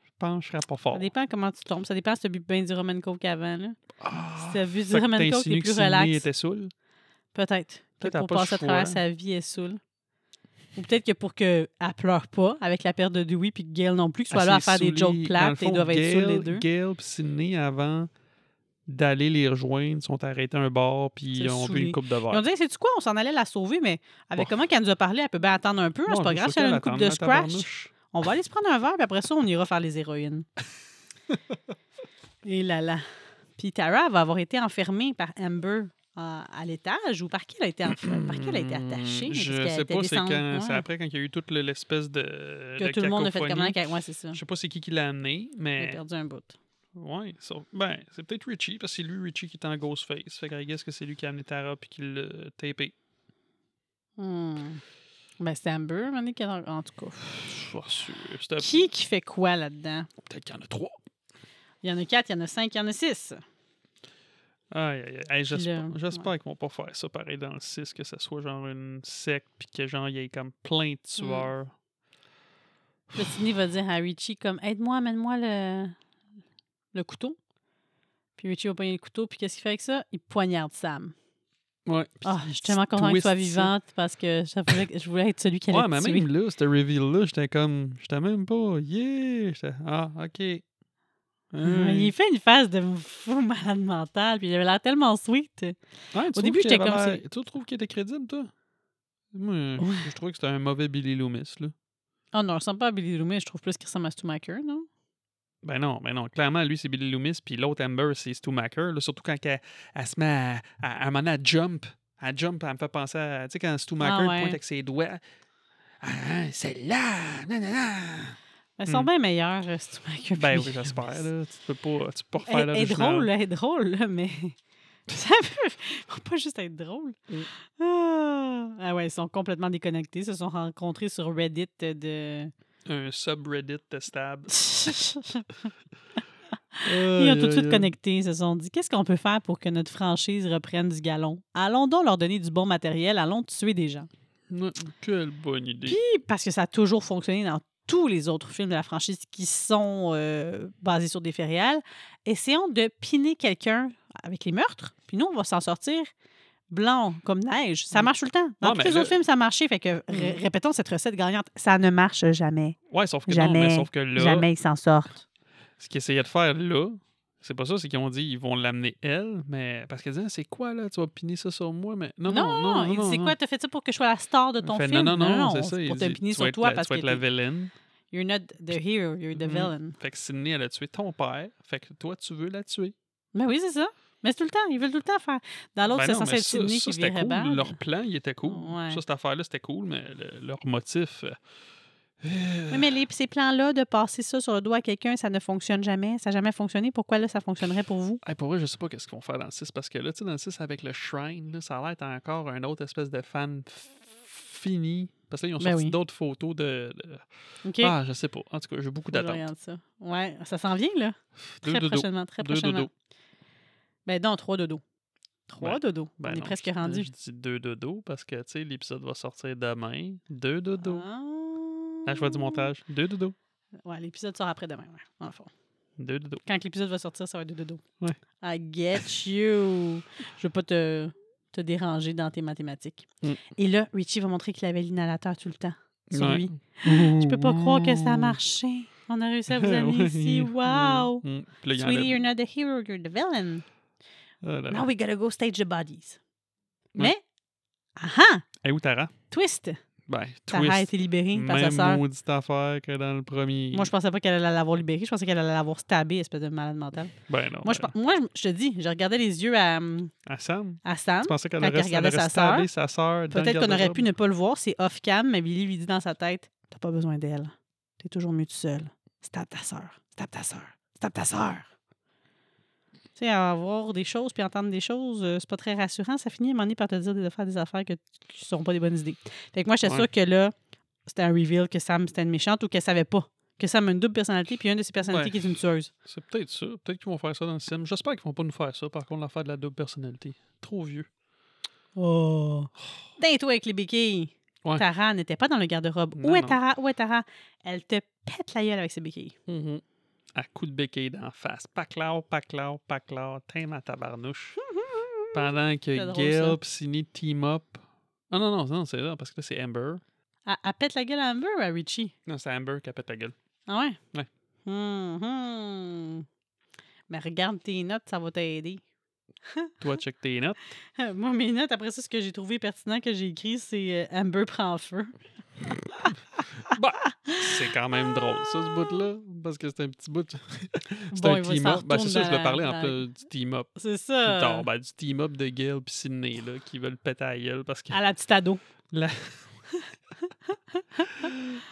Speaker 2: je pense que je serais pas fort.
Speaker 1: Ça dépend comment tu tombes. Ça dépend si tu as bu bien du Roman Coke avant. Là.
Speaker 2: Ah,
Speaker 1: Si tu as bu du Roman Coke, t'es plus relax.
Speaker 2: était saoul.
Speaker 1: Peut-être. Que
Speaker 2: Peut-être
Speaker 1: pour passer à travers sa vie, elle est saoule. Ou peut-être que pour qu'elle pleure pas avec la perte de Dewey puis que Gail non plus, qu'ils soient
Speaker 2: Elle
Speaker 1: là à faire des jokes plates et doivent être saouls les deux.
Speaker 2: Gail et Sydney, avant d'aller les rejoindre, sont arrêtés un bar, puis
Speaker 1: C'est
Speaker 2: ils ont bu
Speaker 1: saoulé.
Speaker 2: une coupe de verre.
Speaker 1: Ils ont dit, c'est quoi, on s'en allait la sauver, mais avec
Speaker 2: Bon.
Speaker 1: comment qu'elle nous a parlé, elle peut bien attendre un peu. hein, c'est
Speaker 2: Ouais,
Speaker 1: pas
Speaker 2: c'est
Speaker 1: grave si elle a une coupe de scratch. On va aller se prendre un verre, puis après ça, on ira faire les héroïnes. Et là là. Puis Tara va avoir été enfermée par Amber à, l'étage ou par qui elle a été, par qui elle a été attachée?
Speaker 2: Je
Speaker 1: qu'elle
Speaker 2: sais pas, c'est
Speaker 1: ouais.
Speaker 2: après quand il y a eu toute le- l'espèce de.
Speaker 1: que
Speaker 2: de
Speaker 1: tout le monde a fait
Speaker 2: cacophonie.
Speaker 1: comment? Ouais, c'est ça.
Speaker 2: Je sais pas c'est qui qui l'a amené,
Speaker 1: Elle a
Speaker 2: mais.
Speaker 1: perdu un bout.
Speaker 2: Sauf- ben, c'est peut-être Richie, parce que c'est lui, Richie, qui est en Ghostface. Fait que guess que c'est lui qui a amené Tara puis qui l'a tapé.
Speaker 1: Hmm. Ben, c'est Amber, un a- en tout cas.
Speaker 2: Je suis pas sûr.
Speaker 1: Qui qui fait quoi là-dedans?
Speaker 2: Peut-être qu'il y en a trois.
Speaker 1: Il y en a quatre, il y en a cinq, il y en a six.
Speaker 2: Aïe, aïe, aïe. J'espère
Speaker 1: là,
Speaker 2: j'espère qu'ils vont pas faire ça pareil dans le 6, que ça soit genre une secte, puis que genre, il y ait comme plein de tueurs.
Speaker 1: Là, Sidney va dire à Richie comme aide-moi, amène-moi le, le couteau. Puis Richie va pogner le couteau, puis qu'est-ce qu'il fait avec ça? Il poignarde Sam.
Speaker 2: Ouais.
Speaker 1: Ah, je suis tellement contente qu'il soit vivante parce que je voulais, je voulais être celui qui allait
Speaker 2: Ouais, mais
Speaker 1: tuer.
Speaker 2: même là, ce reveal-là, j'étais comme. J'étais même pas. Yeah! Ah, ok.
Speaker 1: Il fait une phase de fou malade mental, puis il avait l'air tellement sweet.
Speaker 2: Ouais,
Speaker 1: Au début, j'étais comme
Speaker 2: l'air- Tu trouves qu'il était crédible, toi? Moi,
Speaker 1: Ouais.
Speaker 2: je trouvais que c'était un mauvais Billy Loomis, là.
Speaker 1: Oh non, il ressemble pas à Billy Loomis, je trouve plus qu'il ressemble à Stu Macker, non?
Speaker 2: Ben non, ben non. Clairement, lui, c'est Billy Loomis, puis l'autre Amber, c'est Stu Macker. Là, surtout quand elle, elle se met à, à, à à jump. À jump, elle me fait penser à. Tu sais, quand Stu Macker
Speaker 1: ouais.
Speaker 2: pointe avec ses doigts. Ah, c'est là! Nanana!
Speaker 1: Ils sont
Speaker 2: Hmm.
Speaker 1: bien meilleurs, euh.
Speaker 2: Ben oui, j'espère. Tu peux pas, tu peux pas
Speaker 1: Elle,
Speaker 2: refaire
Speaker 1: elle est drôle, elle est drôle, là, mais ça peut pas juste être drôle.
Speaker 2: Mm.
Speaker 1: Ah. Ah ouais, ils sont complètement déconnectés. Ils se sont rencontrés sur Reddit de...
Speaker 2: Un subreddit de stab.
Speaker 1: Ils ont tout de suite connecté. Ils se sont dit, qu'est-ce qu'on peut faire pour que notre franchise reprenne du galon? Allons donc leur donner du bon matériel. Allons tuer des gens.
Speaker 2: Quelle bonne idée.
Speaker 1: Puis, parce que ça a toujours fonctionné dans tous les autres films de la franchise qui sont euh, basés sur des faits réels, essayons de piner quelqu'un avec les meurtres, puis nous, on va s'en sortir blanc comme neige. Ça marche tout le temps. Dans tous les
Speaker 2: là-
Speaker 1: autres films, ça a marché. Fait que, ré- répétons cette recette gagnante. Ça ne marche jamais.
Speaker 2: Ouais, sauf que non,
Speaker 1: Jamais,
Speaker 2: mais sauf que là,
Speaker 1: Jamais ils s'en sortent.
Speaker 2: ce qu'ils essayaient de faire là, c'est pas ça, c'est qu'ils ont dit ils vont l'amener elle, mais parce qu'elle dit Ah, c'est quoi là, tu vas piner ça sur moi, mais non,
Speaker 1: Non,
Speaker 2: non, non, non,
Speaker 1: c'est
Speaker 2: non.
Speaker 1: quoi, t'as fait ça pour que je sois la star de ton
Speaker 2: Fait,
Speaker 1: film?
Speaker 2: Non, non, non, c'est ça.
Speaker 1: c'est
Speaker 2: il
Speaker 1: pour te piner sur toi
Speaker 2: la-
Speaker 1: parce
Speaker 2: tu vas
Speaker 1: que
Speaker 2: être la
Speaker 1: t'es-
Speaker 2: villaine.
Speaker 1: you're not the hero, you're the
Speaker 2: Mhm.
Speaker 1: villain.
Speaker 2: Fait que Sydney, elle a tué ton père, fait que toi, tu veux la tuer.
Speaker 1: Mais oui, c'est ça. Mais c'est tout le temps. Ils veulent tout le temps faire. Dans l'autre,
Speaker 2: Ben
Speaker 1: c'est
Speaker 2: non,
Speaker 1: censé être
Speaker 2: ça,
Speaker 1: Sydney
Speaker 2: ça,
Speaker 1: qui virait
Speaker 2: cool. Leur plan, il était cool.
Speaker 1: Ouais.
Speaker 2: Ça, cette affaire-là, c'était cool, mais le- leur motif. Euh,
Speaker 1: Oui, mais les, ces plans-là de passer ça sur le doigt à quelqu'un, ça ne fonctionne jamais. Ça n'a jamais fonctionné. Pourquoi là, ça fonctionnerait pour vous?
Speaker 2: Hey, pour vrai, je sais pas qu'est-ce qu'ils vont faire dans le 6 parce que là, tu sais, dans le 6 avec le Shrine, là, ça a l'air d'être encore un autre espèce de fan fini. Parce que là, ils ont
Speaker 1: Ben
Speaker 2: sorti
Speaker 1: oui.
Speaker 2: d'autres photos de. de-
Speaker 1: OK.
Speaker 2: Ah, je sais pas. En tout cas, j'ai beaucoup d'attentes.
Speaker 1: ça. Ouais, ça s'en vient, là.
Speaker 2: Deux
Speaker 1: Très prochainement. Très
Speaker 2: Deux
Speaker 1: prochainement. Ben, non, trois dodos. Trois
Speaker 2: Ben,
Speaker 1: dodos.
Speaker 2: Ben
Speaker 1: On est
Speaker 2: non,
Speaker 1: presque rendu.
Speaker 2: Je dis deux dodos parce que, tu sais, l'épisode va sortir demain. Deux dodos.
Speaker 1: Ah.
Speaker 2: Ah, je vois du montage. Deux dodos.
Speaker 1: Ouais, l'épisode sort après demain, ouais, dans le fond.
Speaker 2: Deux dodos.
Speaker 1: Quand l'épisode va sortir, ça va être de dodo.
Speaker 2: Ouais.
Speaker 1: I get you. Je veux pas te, te déranger dans tes mathématiques.
Speaker 2: Mm.
Speaker 1: Et là, Richie va montrer qu'il avait l'inhalateur tout le temps sur
Speaker 2: Ouais.
Speaker 1: lui. Je peux pas croire que ça a marché. On a réussi à vous amener ici. Wow!
Speaker 2: Mm. Là, il
Speaker 1: Sweetie, you're not the hero, you're the villain.
Speaker 2: Ah là là.
Speaker 1: Now we gotta go stage the bodies.
Speaker 2: Ouais.
Speaker 1: Mais, aha!
Speaker 2: Hey, où Tara?
Speaker 1: Twist!
Speaker 2: Ben,
Speaker 1: Tara a été libérée par sa
Speaker 2: Même
Speaker 1: sœur.
Speaker 2: maudite affaire que dans le premier.
Speaker 1: Moi, je pensais pas qu'elle allait l'avoir libérée. Je pensais qu'elle allait l'avoir stabée, espèce de malade mentale.
Speaker 2: Ben non.
Speaker 1: Moi, je,
Speaker 2: ben,
Speaker 1: moi, je- te dis, je regardais les yeux à, hum,
Speaker 2: À Sam?
Speaker 1: à Sam.
Speaker 2: Tu pensais qu'elle aurait,
Speaker 1: regardait sa
Speaker 2: stabé sa sœur
Speaker 1: Peut-être qu'on aurait pu ne pas le voir, c'est off-cam, mais Billy lui dit dans sa tête T'as pas besoin d'elle. T'es toujours mieux tout seul. Stab ta sœur. Stab ta sœur. Stab ta sœur. Tu sais, avoir des choses puis entendre des choses, euh, c'est pas très rassurant. Ça finit à un moment donné par te dire des affaires, des affaires que, qui sont pas des bonnes idées. Fait que moi, j'étais
Speaker 2: Ouais.
Speaker 1: sûre que là, c'était un reveal que Sam, c'était une méchante ou qu'elle savait pas. Que Sam a une double personnalité puis une de ses personnalités
Speaker 2: Ouais.
Speaker 1: qui est une tueuse.
Speaker 2: C'est peut-être ça. Peut-être qu'ils vont faire ça dans le sim. J'espère qu'ils vont pas nous faire ça, par contre, l'affaire de la double personnalité. Trop vieux.
Speaker 1: Oh. toi avec les béquilles.
Speaker 2: Ouais.
Speaker 1: Tara n'était pas dans le garde-robe. Où est. Tara? Où est Tara? Elle te pète la gueule avec ses béquilles.
Speaker 2: À coup de béquille d'en face. Paclao, paclao, paclao. T'aimes à tabarnouche. Pendant que Gail Sidney team up. Ah non, non, non, c'est là, parce que là, c'est Amber.
Speaker 1: Elle, elle pète la gueule à Amber ou à Richie?
Speaker 2: Non, c'est Amber qui a pété la gueule.
Speaker 1: Ah ouais?
Speaker 2: Ouais.
Speaker 1: Hum, hum. Mais regarde tes notes, ça va t'aider.
Speaker 2: Toi, check tes notes.
Speaker 1: Moi, mes notes, après ça, ce que j'ai trouvé pertinent que j'ai écrit, c'est euh, Amber prend feu.
Speaker 2: Bah, c'est quand même drôle, ça, ce bout-là. Parce que c'est un petit bout. c'est
Speaker 1: Bon,
Speaker 2: un
Speaker 1: il va-
Speaker 2: team
Speaker 1: ça
Speaker 2: up. Ben, c'est ça, je le parlais en
Speaker 1: dans-
Speaker 2: plus du team up.
Speaker 1: C'est
Speaker 2: Plus
Speaker 1: ça.
Speaker 2: tard, ben, du team up de Gail puis Sidney, là, qui veulent péter à gueule parce que.
Speaker 1: À la petite ado.
Speaker 2: La...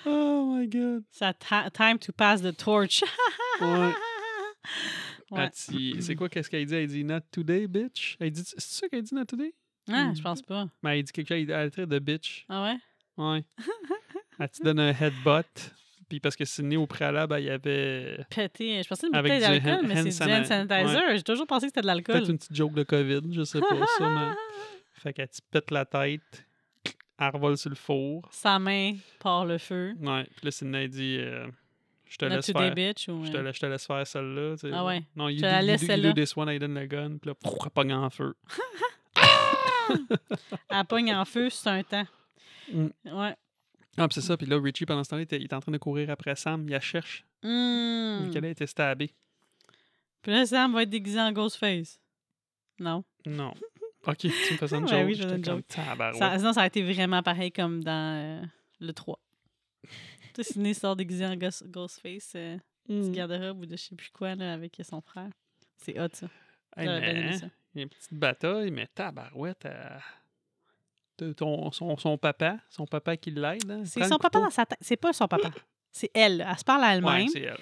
Speaker 2: oh my god.
Speaker 1: Ça time to pass the torch.
Speaker 2: Ouais.
Speaker 1: Ouais.
Speaker 2: Elle dit- C'est quoi qu'est-ce qu'elle dit? Elle dit Not today, bitch. Elle dit, c'est ça qu'elle dit Not today?
Speaker 1: Ah, je pense pas.
Speaker 2: Mais elle dit quelque chose, elle traite de bitch.
Speaker 1: Ah ouais?
Speaker 2: Ouais. elle te donne un headbutt. Puis parce que Sidney, au préalable, il y avait
Speaker 1: Pété. Je pensais c'était
Speaker 2: du
Speaker 1: d'alcool,
Speaker 2: hand-
Speaker 1: mais c'est du hand sanitizer. J'ai toujours pensé que c'était de l'alcool.
Speaker 2: peut-être une petite joke de COVID, je sais pas, sûrement. Fait qu'elle te pète la tête, elle revole sur le four.
Speaker 1: Sa main part le feu.
Speaker 2: Ouais. Puis là, Sidney elle dit euh, Je te
Speaker 1: Not
Speaker 2: laisse faire.
Speaker 1: bitch. Ou...
Speaker 2: Je te, la- je te laisse faire celle-là. tu sais.
Speaker 1: Ah ouais.
Speaker 2: Non, do,
Speaker 1: la laisse celle-là.
Speaker 2: this one, elle donne le gun. Puis là, elle pogne en feu.
Speaker 1: Elle pogne en feu, c'est un temps.
Speaker 2: Mm.
Speaker 1: Ouais.
Speaker 2: Ah, c'est ça. Puis là, Richie, pendant ce temps-là, il il est en train de courir après Sam. Il la cherche. Vu qu'elle a été stabée.
Speaker 1: Puis là, Sam va être déguisé en Ghostface. Non.
Speaker 2: Non. Ok, tu me fais ça une
Speaker 1: Ouais,
Speaker 2: joke?
Speaker 1: oui, je une joke. Ça, sinon, ça a été vraiment pareil comme dans euh, le 3. Sais, Sidney sort déguisé en Ghost- Ghostface, euh,
Speaker 2: Mm.
Speaker 1: du garde-robe ou de je sais plus quoi, là, avec son frère. C'est hot, ça.
Speaker 2: Hey, mais. Il y a une petite bataille, mais tabarouette. euh, de ton, son, son papa, son papa qui l'aide. hein,
Speaker 1: C'est son papa dans sa tête. C'est pas son papa. C'est elle. Elle se parle à elle-même.
Speaker 2: Ouais, c'est elle.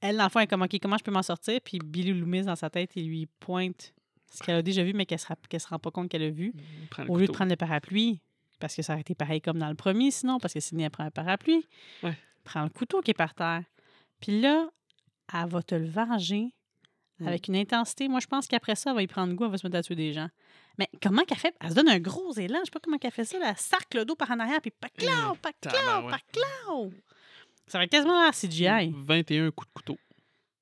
Speaker 1: elle, dans le fond, elle est comme, OK, comment je peux m'en sortir? Puis Billy Loomis, dans sa tête, il lui pointe ce qu'elle a déjà vu, mais qu'elle se, qu'elle se rend pas compte qu'elle a vu. Au lieu de prendre le parapluie, parce que ça aurait été pareil comme dans le premier, sinon, parce que Sidney, elle prend un parapluie,
Speaker 2: Ouais.
Speaker 1: prend le couteau qui est par terre. Puis là, elle va te le venger
Speaker 2: Mm.
Speaker 1: avec une intensité. Moi, je pense qu'après ça, elle va y prendre goût, elle va se mettre à tuer des gens. Mais comment qu'elle fait? Elle se donne un gros élan. Je sais pas comment qu'elle fait ça. là. Elle sarcle le dos par en arrière, puis paclao, paclao,
Speaker 2: tabarouette.
Speaker 1: paclao. Ça va quasiment l'air CGI.
Speaker 2: 21 coups de couteau.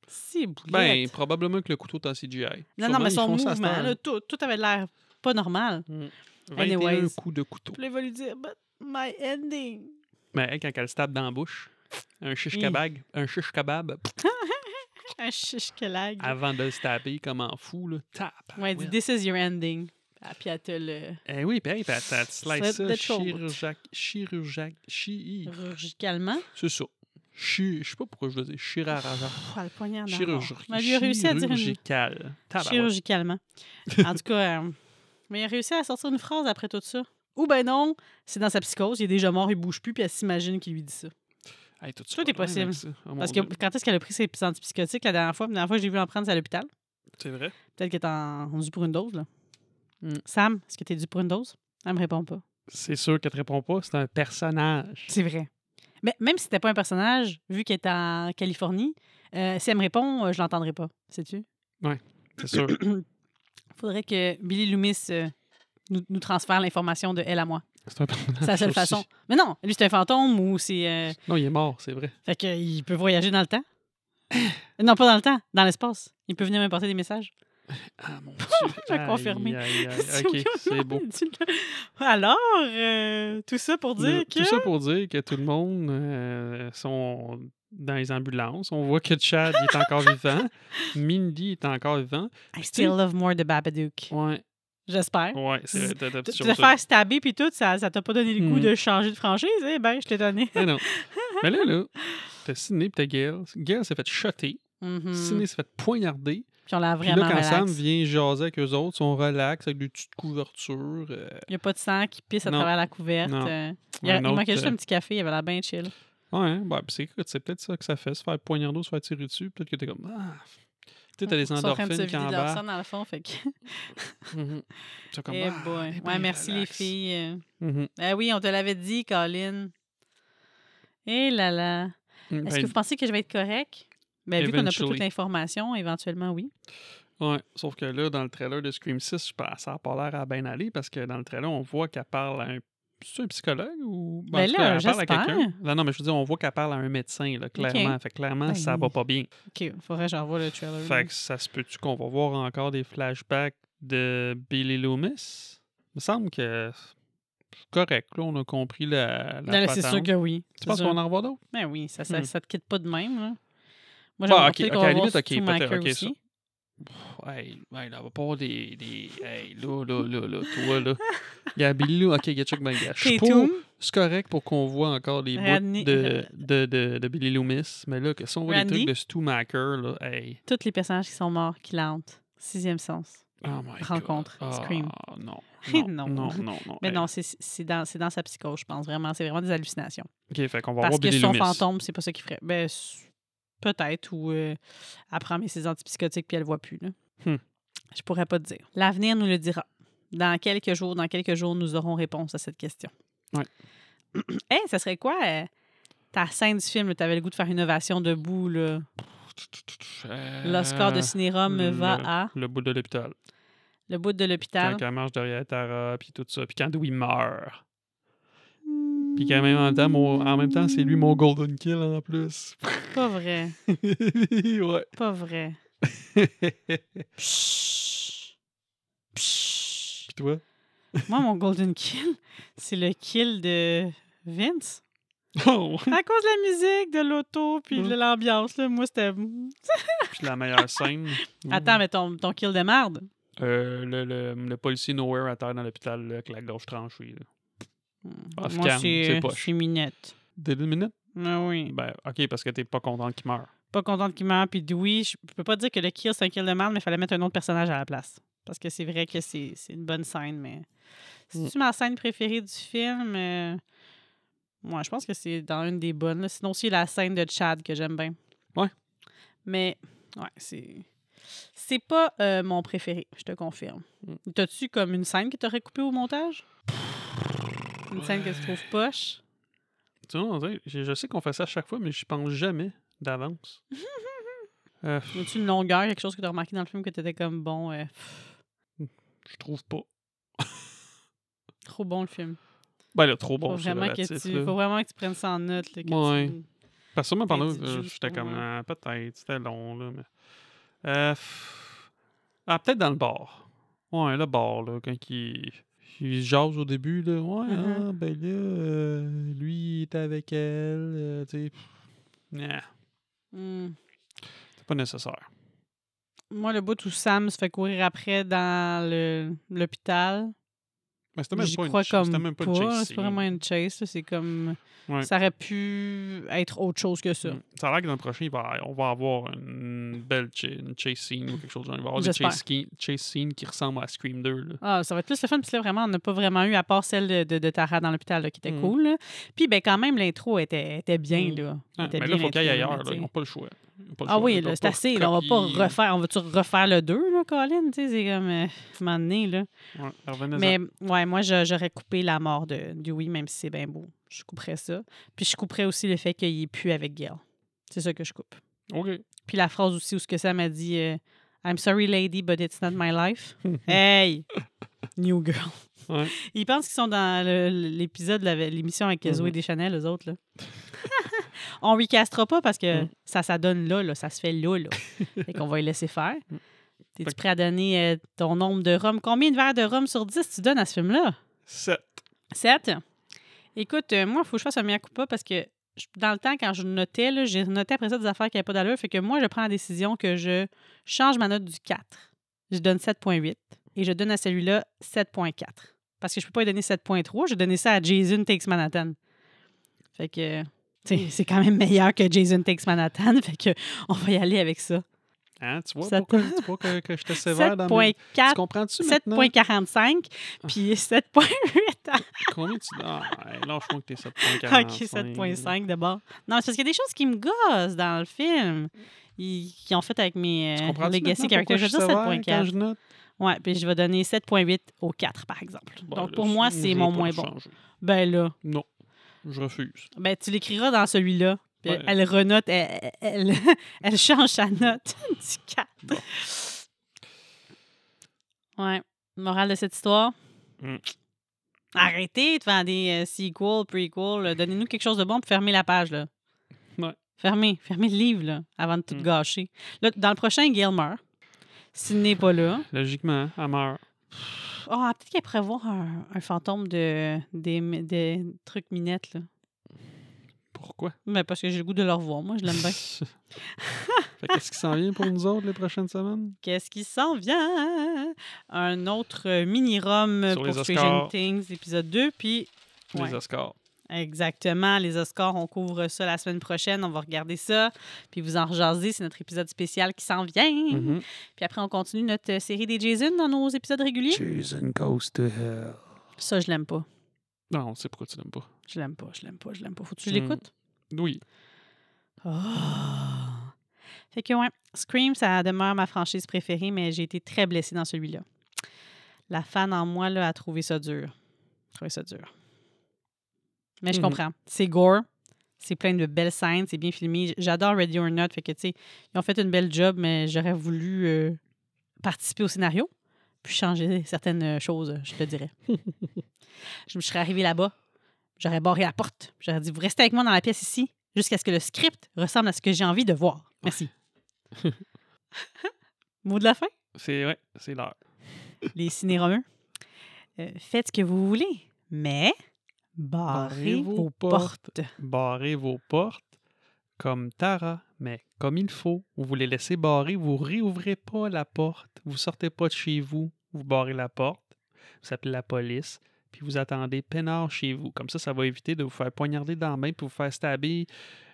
Speaker 1: Si,
Speaker 2: Ben, probablement que le couteau est en CGI.
Speaker 1: non, non, mais son
Speaker 2: à
Speaker 1: mouvement, là, tout, tout avait l'air pas normal.
Speaker 2: Mm. 21
Speaker 1: Anyways.
Speaker 2: coups de couteau.
Speaker 1: Puis là, il va lui dire, but my ending.
Speaker 2: Mais elle, quand elle se tape dans la bouche, un shish
Speaker 1: Oui.
Speaker 2: kebab, un shish kebab,
Speaker 1: Un chiche que lag.
Speaker 2: avant de le taper comme en fou, là, tape.
Speaker 1: Ouais, il dit, this is your ending. Ah, puis elle te le.
Speaker 2: Eh oui, puis elle elle te slice ça chirurgiac, chirurgiac, chi,
Speaker 1: Chirurgicalement?
Speaker 2: c'est ça. Chi, je sais pas pourquoi je le dis, chirurgical.
Speaker 1: Elle une...
Speaker 2: Chirurgical.
Speaker 1: Chirurgicalement. en tout cas, euh, mais il a réussi à sortir une phrase après tout ça. Ou ben non, c'est dans sa psychose, il est déjà mort, il bouge plus, puis elle s'imagine qu'il lui dit ça.
Speaker 2: Hey, tout
Speaker 1: Tout est possible. Parce que quand est-ce qu'elle a pris ses antipsychotiques la dernière fois? La dernière fois que j'ai vu en prendre, c'est à l'hôpital.
Speaker 2: C'est vrai?
Speaker 1: Peut-être qu'elle est en, dû pour une dose, là.
Speaker 2: Mm.
Speaker 1: Sam, est-ce que tu es dû pour une dose? Elle me répond pas.
Speaker 2: C'est sûr qu'elle te répond pas. C'est un personnage.
Speaker 1: C'est vrai. Mais même si c'était pas un personnage, vu qu'elle est en Californie, euh, si elle me répond, euh, je l'entendrai pas. Sais-tu?
Speaker 2: Oui, c'est sûr.
Speaker 1: faudrait que Billy Loomis euh, nous, nous transfère l'information de elle à moi.
Speaker 2: C'est
Speaker 1: la seule façon. Mais non, lui, c'est un fantôme ou c'est. euh,
Speaker 2: Non, il est mort, c'est vrai.
Speaker 1: Fait qu'il peut voyager dans le temps. non, pas dans le temps, dans l'espace. Il peut venir m'apporter des messages.
Speaker 2: Ah, mon Dieu. OK, c'est beau.
Speaker 1: Alors, euh, tout ça pour dire
Speaker 2: Le-
Speaker 1: que.
Speaker 2: Tout ça pour dire que tout le monde euh, sont dans les ambulances. On voit que Chad il est encore vivant. Mindy est encore vivant.
Speaker 1: I still love more the Babadook.
Speaker 2: Ouais,
Speaker 1: J'espère.
Speaker 2: ouais, c'est t'as
Speaker 1: Te faire stabber puis tout, ça ça t'a pas donné le goût
Speaker 2: Mm.
Speaker 1: de changer de franchise? Eh ben, je t'ai donné.
Speaker 2: Mais non. Mais là, là, t'as Sidney pis t'as Gail. Gail s'est fait shotter.
Speaker 1: Mhm.
Speaker 2: Sidney s'est fait poignarder.
Speaker 1: Puis on l'a
Speaker 2: Puis
Speaker 1: vraiment
Speaker 2: là, quand Sam vient jaser avec eux autres, ils sont relax avec des petites couvertures. euh,
Speaker 1: Il n'y a pas de sang qui pisse à travers la couverte.
Speaker 2: Non.
Speaker 1: euh, il, y a- manquait juste
Speaker 2: euh,
Speaker 1: un petit café, il avait l'air bien chill.
Speaker 2: Ouais, bah, c'est écoute, c'est peut-être ça que ça fait, se faire poignarder, se faire tirer dessus. Peut-être que t'es comme. Ah. Tu sais, t'as des
Speaker 1: en
Speaker 2: endorphines qui
Speaker 1: sang
Speaker 2: embarquent.
Speaker 1: dans le fond, fait que...
Speaker 2: C'est comme.
Speaker 1: Eh
Speaker 2: ah,
Speaker 1: boy.
Speaker 2: eh
Speaker 1: Ouais,
Speaker 2: ben,
Speaker 1: merci les filles. Ah oui, on te l'avait dit, Colin. Eh là là.
Speaker 2: Mm,
Speaker 1: Est-ce
Speaker 2: ben,
Speaker 1: que vous pensez que je vais être correct? Ben, vu qu'on n'a pas toute l'information, éventuellement, oui.
Speaker 2: Ouais, sauf que là, dans le trailer de Scream 6, je pense- ça n'a pas l'air à bien aller parce que dans le trailer, on voit qu'elle parle à un. C'est un psychologue ou.
Speaker 1: Ben
Speaker 2: en tout
Speaker 1: là,
Speaker 2: cas, elle parle à quelqu'un? Non, non, mais je veux dire, on voit qu'elle parle à un médecin, là, clairement. Fait que clairement,
Speaker 1: Ben,
Speaker 2: ça va pas bien.
Speaker 1: OK, faudrait que j'envoie le trailer.
Speaker 2: Fait que ça se peut-tu qu'on va voir encore des flashbacks de Billy Loomis? Il me semble que c'est correct. Là, on a compris la,
Speaker 1: c'est sûr que oui.
Speaker 2: Tu penses qu'on en revoit d'autres?
Speaker 1: Ben oui, ça, ça,
Speaker 2: Hmm.
Speaker 1: ça te quitte pas de même. Là. Moi,
Speaker 2: Bah,
Speaker 1: j'aimerais
Speaker 2: ok,
Speaker 1: peut-être
Speaker 2: ok,
Speaker 1: qu'on
Speaker 2: à la limite, ok, peut-être, Hey, hey, là, on va pas avoir des. des hey, là, là, là, là, toi, là. Il y a Billy Loomis. Ok, il y a Chuck Banger. Je suis pour-
Speaker 1: Tatum,
Speaker 2: C'est correct pour qu'on voit encore les bouts de, de, de, de Billy Loomis. Mais là, que si on voit les
Speaker 1: Randy?
Speaker 2: trucs de Stu Macker, là, hey.
Speaker 1: tous les personnages qui sont morts, qui l'hantent. Sixième sens.
Speaker 2: Oh my God.
Speaker 1: Rencontre,
Speaker 2: Ah,
Speaker 1: Scream.
Speaker 2: Non.
Speaker 1: Non.
Speaker 2: Non, non, non. non,
Speaker 1: Mais
Speaker 2: hey.
Speaker 1: non, c'est- dans, sa psychose, je pense. Vraiment, c'est vraiment des hallucinations.
Speaker 2: Ok, fait qu'on va
Speaker 1: Parce
Speaker 2: voir
Speaker 1: que
Speaker 2: Billy
Speaker 1: son
Speaker 2: Loomis.
Speaker 1: fantôme, c'est pas ça qu'il ferait. Ben, peut-être, ou euh, elle prend mais ses antipsychotiques puis elle voit plus. Là.
Speaker 2: Hmm.
Speaker 1: Je pourrais pas te dire. L'avenir nous le dira. Dans quelques jours, dans quelques jours, nous aurons réponse à cette question.
Speaker 2: Ouais.
Speaker 1: Hey, ça serait quoi euh, ta scène du film? Tu avais le goût de faire une ovation debout. là? L'Oscar de
Speaker 2: Euh,
Speaker 1: cinérum
Speaker 2: le-
Speaker 1: va à?
Speaker 2: Le bout de l'hôpital.
Speaker 1: le bout de l'hôpital.
Speaker 2: Quand elle marche derrière Tara, puis tout ça. Puis quand Dewey meurt. Puis quand même en même temps, mon- en même temps, c'est lui mon golden kill en plus.
Speaker 1: Pas vrai.
Speaker 2: ouais.
Speaker 1: Pas vrai. Pshhh. Pshhh.
Speaker 2: Puis toi?
Speaker 1: Moi, mon golden kill, c'est le kill de Vince.
Speaker 2: Oh!
Speaker 1: À cause de la musique, de l'auto, puis de l'ambiance. là. Moi, c'était...
Speaker 2: Puis la meilleure scène.
Speaker 1: Attends, mais ton, ton kill de merde.
Speaker 2: Euh, le, le, le policier Nowhere à terre dans l'hôpital avec la gorge tranchée. Là. Off
Speaker 1: Moi,
Speaker 2: c'est
Speaker 1: c'est Minette. Ah oui.
Speaker 2: Ben, ok, parce que t'es pas content qu'il meure.
Speaker 1: Pas contente qu'il meure. Puis oui, je peux pas dire que le kill, c'est un kill de merde, mais il fallait mettre un autre personnage à la place. Parce que c'est vrai que c'est c'est une bonne scène, mais...
Speaker 2: Mm.
Speaker 1: C'est-tu ma scène préférée du film? Euh, Moi, je pense que c'est dans une des bonnes. là. Sinon, aussi la scène de Chad que j'aime bien.
Speaker 2: Ouais.
Speaker 1: Mais, ouais, c'est... C'est pas euh, mon préféré, je te confirme.
Speaker 2: Mm.
Speaker 1: T'as-tu comme une scène que t'aurais coupée au montage? Une scène que tu trouves poche?
Speaker 2: Tu dirait- je, je sais qu'on fait ça à chaque fois, mais j'y pense jamais d'avance. Euh,
Speaker 1: Y a-tu une longueur, quelque chose que t'as remarqué dans le film que t'étais comme bon, euh,
Speaker 2: je trouve pas.
Speaker 1: trop bon le film.
Speaker 2: Ben là, trop
Speaker 1: Faut,
Speaker 2: bon, c'est
Speaker 1: vraiment que tu,
Speaker 2: là.
Speaker 1: faut vraiment que tu prennes ça en note. Là,
Speaker 2: Ouais.
Speaker 1: tu-
Speaker 2: Parce que sûrement pendant euh, j'étais comme
Speaker 1: moi.
Speaker 2: ah, peut-être, c'était long là, mais. Euh, ah, peut-être dans le bar. Ouais, le bar, là, quand il, il jase au début, là. Ouais,
Speaker 1: Mhm.
Speaker 2: ah, ben là, euh, lui, il était avec elle, euh, tu sais. nah,
Speaker 1: Hmm.
Speaker 2: c'est pas nécessaire.
Speaker 1: Moi, le bout où Sam se fait courir après dans le- l'hôpital,
Speaker 2: Mais c'était même ch- même pas une chase
Speaker 1: C'est vraiment une chase. C'est comme.
Speaker 2: Ouais.
Speaker 1: Ça aurait pu être autre chose que ça.
Speaker 2: Mm. Ça a l'air que dans le prochain, il va- on va avoir une belle cha- une chase scene ou quelque chose. Il va y avoir des chase, chase scenes qui ressemblent à Scream 2. Là.
Speaker 1: Ah, ça va être plus le fun. Puis là, vraiment, on n'a pas vraiment eu, à part celle de, de, de Tara dans l'hôpital, qui était
Speaker 2: Mhm.
Speaker 1: cool. là. Puis, ben, quand même, l'intro était, était bien.
Speaker 2: Mhm.
Speaker 1: Là.
Speaker 2: Ah,
Speaker 1: était
Speaker 2: mais
Speaker 1: bien
Speaker 2: là, il faut qu'ils aillent
Speaker 1: l'intro,
Speaker 2: ailleurs.
Speaker 1: là,
Speaker 2: Ils n'ont pas le choix.
Speaker 1: Ah oui, là, c'est assez. là, on va pas refaire. On va-tu refaire le 2, là, Colin? Tu sais, c'est comme. Euh, un moment donné, là.
Speaker 2: Ouais, revenez-en.
Speaker 1: Mais ouais, moi, je- j'aurais coupé la mort de Dewey, même si c'est bien beau. Je couperais ça. Puis je couperais aussi le fait qu'il est plus avec Gail. C'est ça que je coupe.
Speaker 2: OK.
Speaker 1: Puis la phrase aussi où ce que ça m'a dit euh, I'm sorry, lady, but it's not my life. hey! New girl.
Speaker 2: Ouais.
Speaker 1: Ils pensent qu'ils sont dans le- l'épisode, de la- l'émission avec Zoé
Speaker 2: Mhm.
Speaker 1: Deschanel, eux autres. Là. On recastera pas parce que
Speaker 2: Mhm.
Speaker 1: ça, ça donne là, là, ça se fait là. là. fait qu'on va les laisser faire.
Speaker 2: Mhm.
Speaker 1: T'es-tu
Speaker 2: Fait
Speaker 1: prêt à donner euh, ton nombre de rhum? Combien de verres de rhum sur 10 tu donnes à ce film-là?
Speaker 2: 7.
Speaker 1: 7. Écoute, euh, moi, il faut que je fasse un coup pas parce que je- dans le temps, quand je notais, là, j'ai noté après ça des affaires qui n'avaient pas d'allure. Fait que moi, je prends la décision que je change ma note du 4. Je donne 7.8 et je donne à celui-là 7.4. Parce que je peux pas lui donner 7.3. Je vais donner ça à Jason Takes Manhattan. Fait que, c'est quand même meilleur que Jason Takes Manhattan. Fait que, on va y aller avec ça.
Speaker 2: Hein, tu vois pourquoi tu vois que, que j'étais sévère dans mes... Tu
Speaker 1: 7.4,
Speaker 2: comprends-tu maintenant?
Speaker 1: 7.45, puis 7.8.
Speaker 2: Combien tu... Ah, lâche-moi que t'es 7.45.
Speaker 1: OK, 7.5 d'abord. Non, c'est parce qu'il y a des choses qui me gossent dans le film. Ils, qui ont fait avec mes
Speaker 2: Tu
Speaker 1: euh, Legacy Characters? Je
Speaker 2: je
Speaker 1: vais dire
Speaker 2: sévère quand
Speaker 1: 7.4.
Speaker 2: je note?
Speaker 1: Ouais, puis je vais donner 7.8 au 4, par exemple.
Speaker 2: Bon,
Speaker 1: Donc,
Speaker 2: là,
Speaker 1: pour
Speaker 2: je-
Speaker 1: moi,
Speaker 2: je
Speaker 1: c'est mon moins bon.
Speaker 2: changer.
Speaker 1: Ben là,
Speaker 2: Non, je refuse.
Speaker 1: ben tu l'écriras dans celui-là.
Speaker 2: Ouais.
Speaker 1: Elle renote, elle, elle, elle change sa note du 4. Ouais. Morale de cette histoire?
Speaker 2: Mm.
Speaker 1: Arrêtez de faire des euh, sequels, prequels. Donnez-nous quelque chose de bon pour fermer la page, là.
Speaker 2: Ouais.
Speaker 1: Fermez. Fermez le livre, là, avant de tout
Speaker 2: Mm.
Speaker 1: gâcher. Là, dans le prochain, Gail meurt. S'il n'est pas là.
Speaker 2: Logiquement, elle meurt.
Speaker 1: Ah, peut-être qu'elle pourrait voir un, un fantôme de, des, des trucs minettes, là.
Speaker 2: Pourquoi?
Speaker 1: Ben, parce que j'ai le goût de le revoir. Moi, je l'aime bien.
Speaker 2: qu'est-ce qui s'en vient pour nous autres les prochaines semaines?
Speaker 1: Qu'est-ce qui s'en vient? Un autre euh, mini-rom pour. Stranger Things, épisode 2. Puis, Ouais.
Speaker 2: Les Oscars.
Speaker 1: Exactement, les Oscars, on couvre ça la semaine prochaine. On va regarder ça. Puis, vous en rejaser. C'est notre épisode spécial qui s'en vient.
Speaker 2: Mhm.
Speaker 1: Puis après, on continue notre euh, série des Jason dans nos épisodes réguliers.
Speaker 2: Jason goes to hell.
Speaker 1: Ça, je l'aime pas.
Speaker 2: Non, on sait pourquoi tu l'aimes pas.
Speaker 1: Je l'aime pas, je l'aime pas, je l'aime pas. Faut-tu que je
Speaker 2: Hmm.
Speaker 1: l'écoute?
Speaker 2: Oui.
Speaker 1: Ah. Fait que, ouais, Scream, ça demeure ma franchise préférée, mais j'ai été très blessée dans celui-là. La fan en moi là, a trouvé ça dur. Trouvé ça dur. Mais je
Speaker 2: Mhm.
Speaker 1: comprends. C'est gore. C'est plein de belles scènes. C'est bien filmé. J'adore Ready or Not. Fait que, tu sais, ils ont fait une belle job, mais j'aurais voulu euh, participer au scénario puis changer certaines euh, choses, je te dirais. je me serais arrivée là-bas. J'aurais barré la porte. J'aurais dit, vous restez avec moi dans la pièce ici jusqu'à ce que le script ressemble à ce que j'ai envie de voir. Merci. Mot de la fin?
Speaker 2: C'est ouais, c'est l'heure.
Speaker 1: Les ciné-romains. Euh, faites ce que vous voulez, mais barrez,
Speaker 2: Barrez vos
Speaker 1: vos portes.
Speaker 2: Barrez vos portes comme Tara, mais comme il faut. Vous les laissez barrer, vous réouvrez pas la porte. Vous sortez pas de chez vous, vous barrez la porte. Vous appelez la police, puis vous attendez peinard chez vous. Comme ça, ça va éviter de vous faire poignarder dans la main, puis vous faire stabber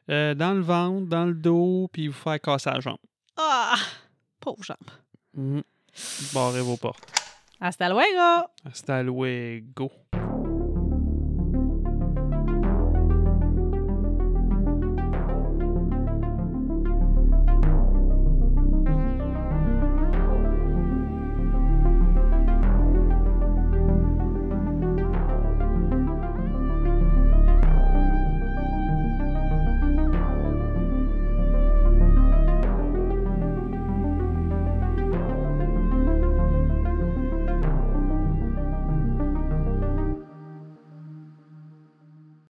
Speaker 2: euh, dans le ventre, dans le dos, puis vous faire casser la jambe.
Speaker 1: Ah! Pauvre jambe.
Speaker 2: Mhm. Barrez vos portes.
Speaker 1: Hasta luego!
Speaker 2: Hasta luego.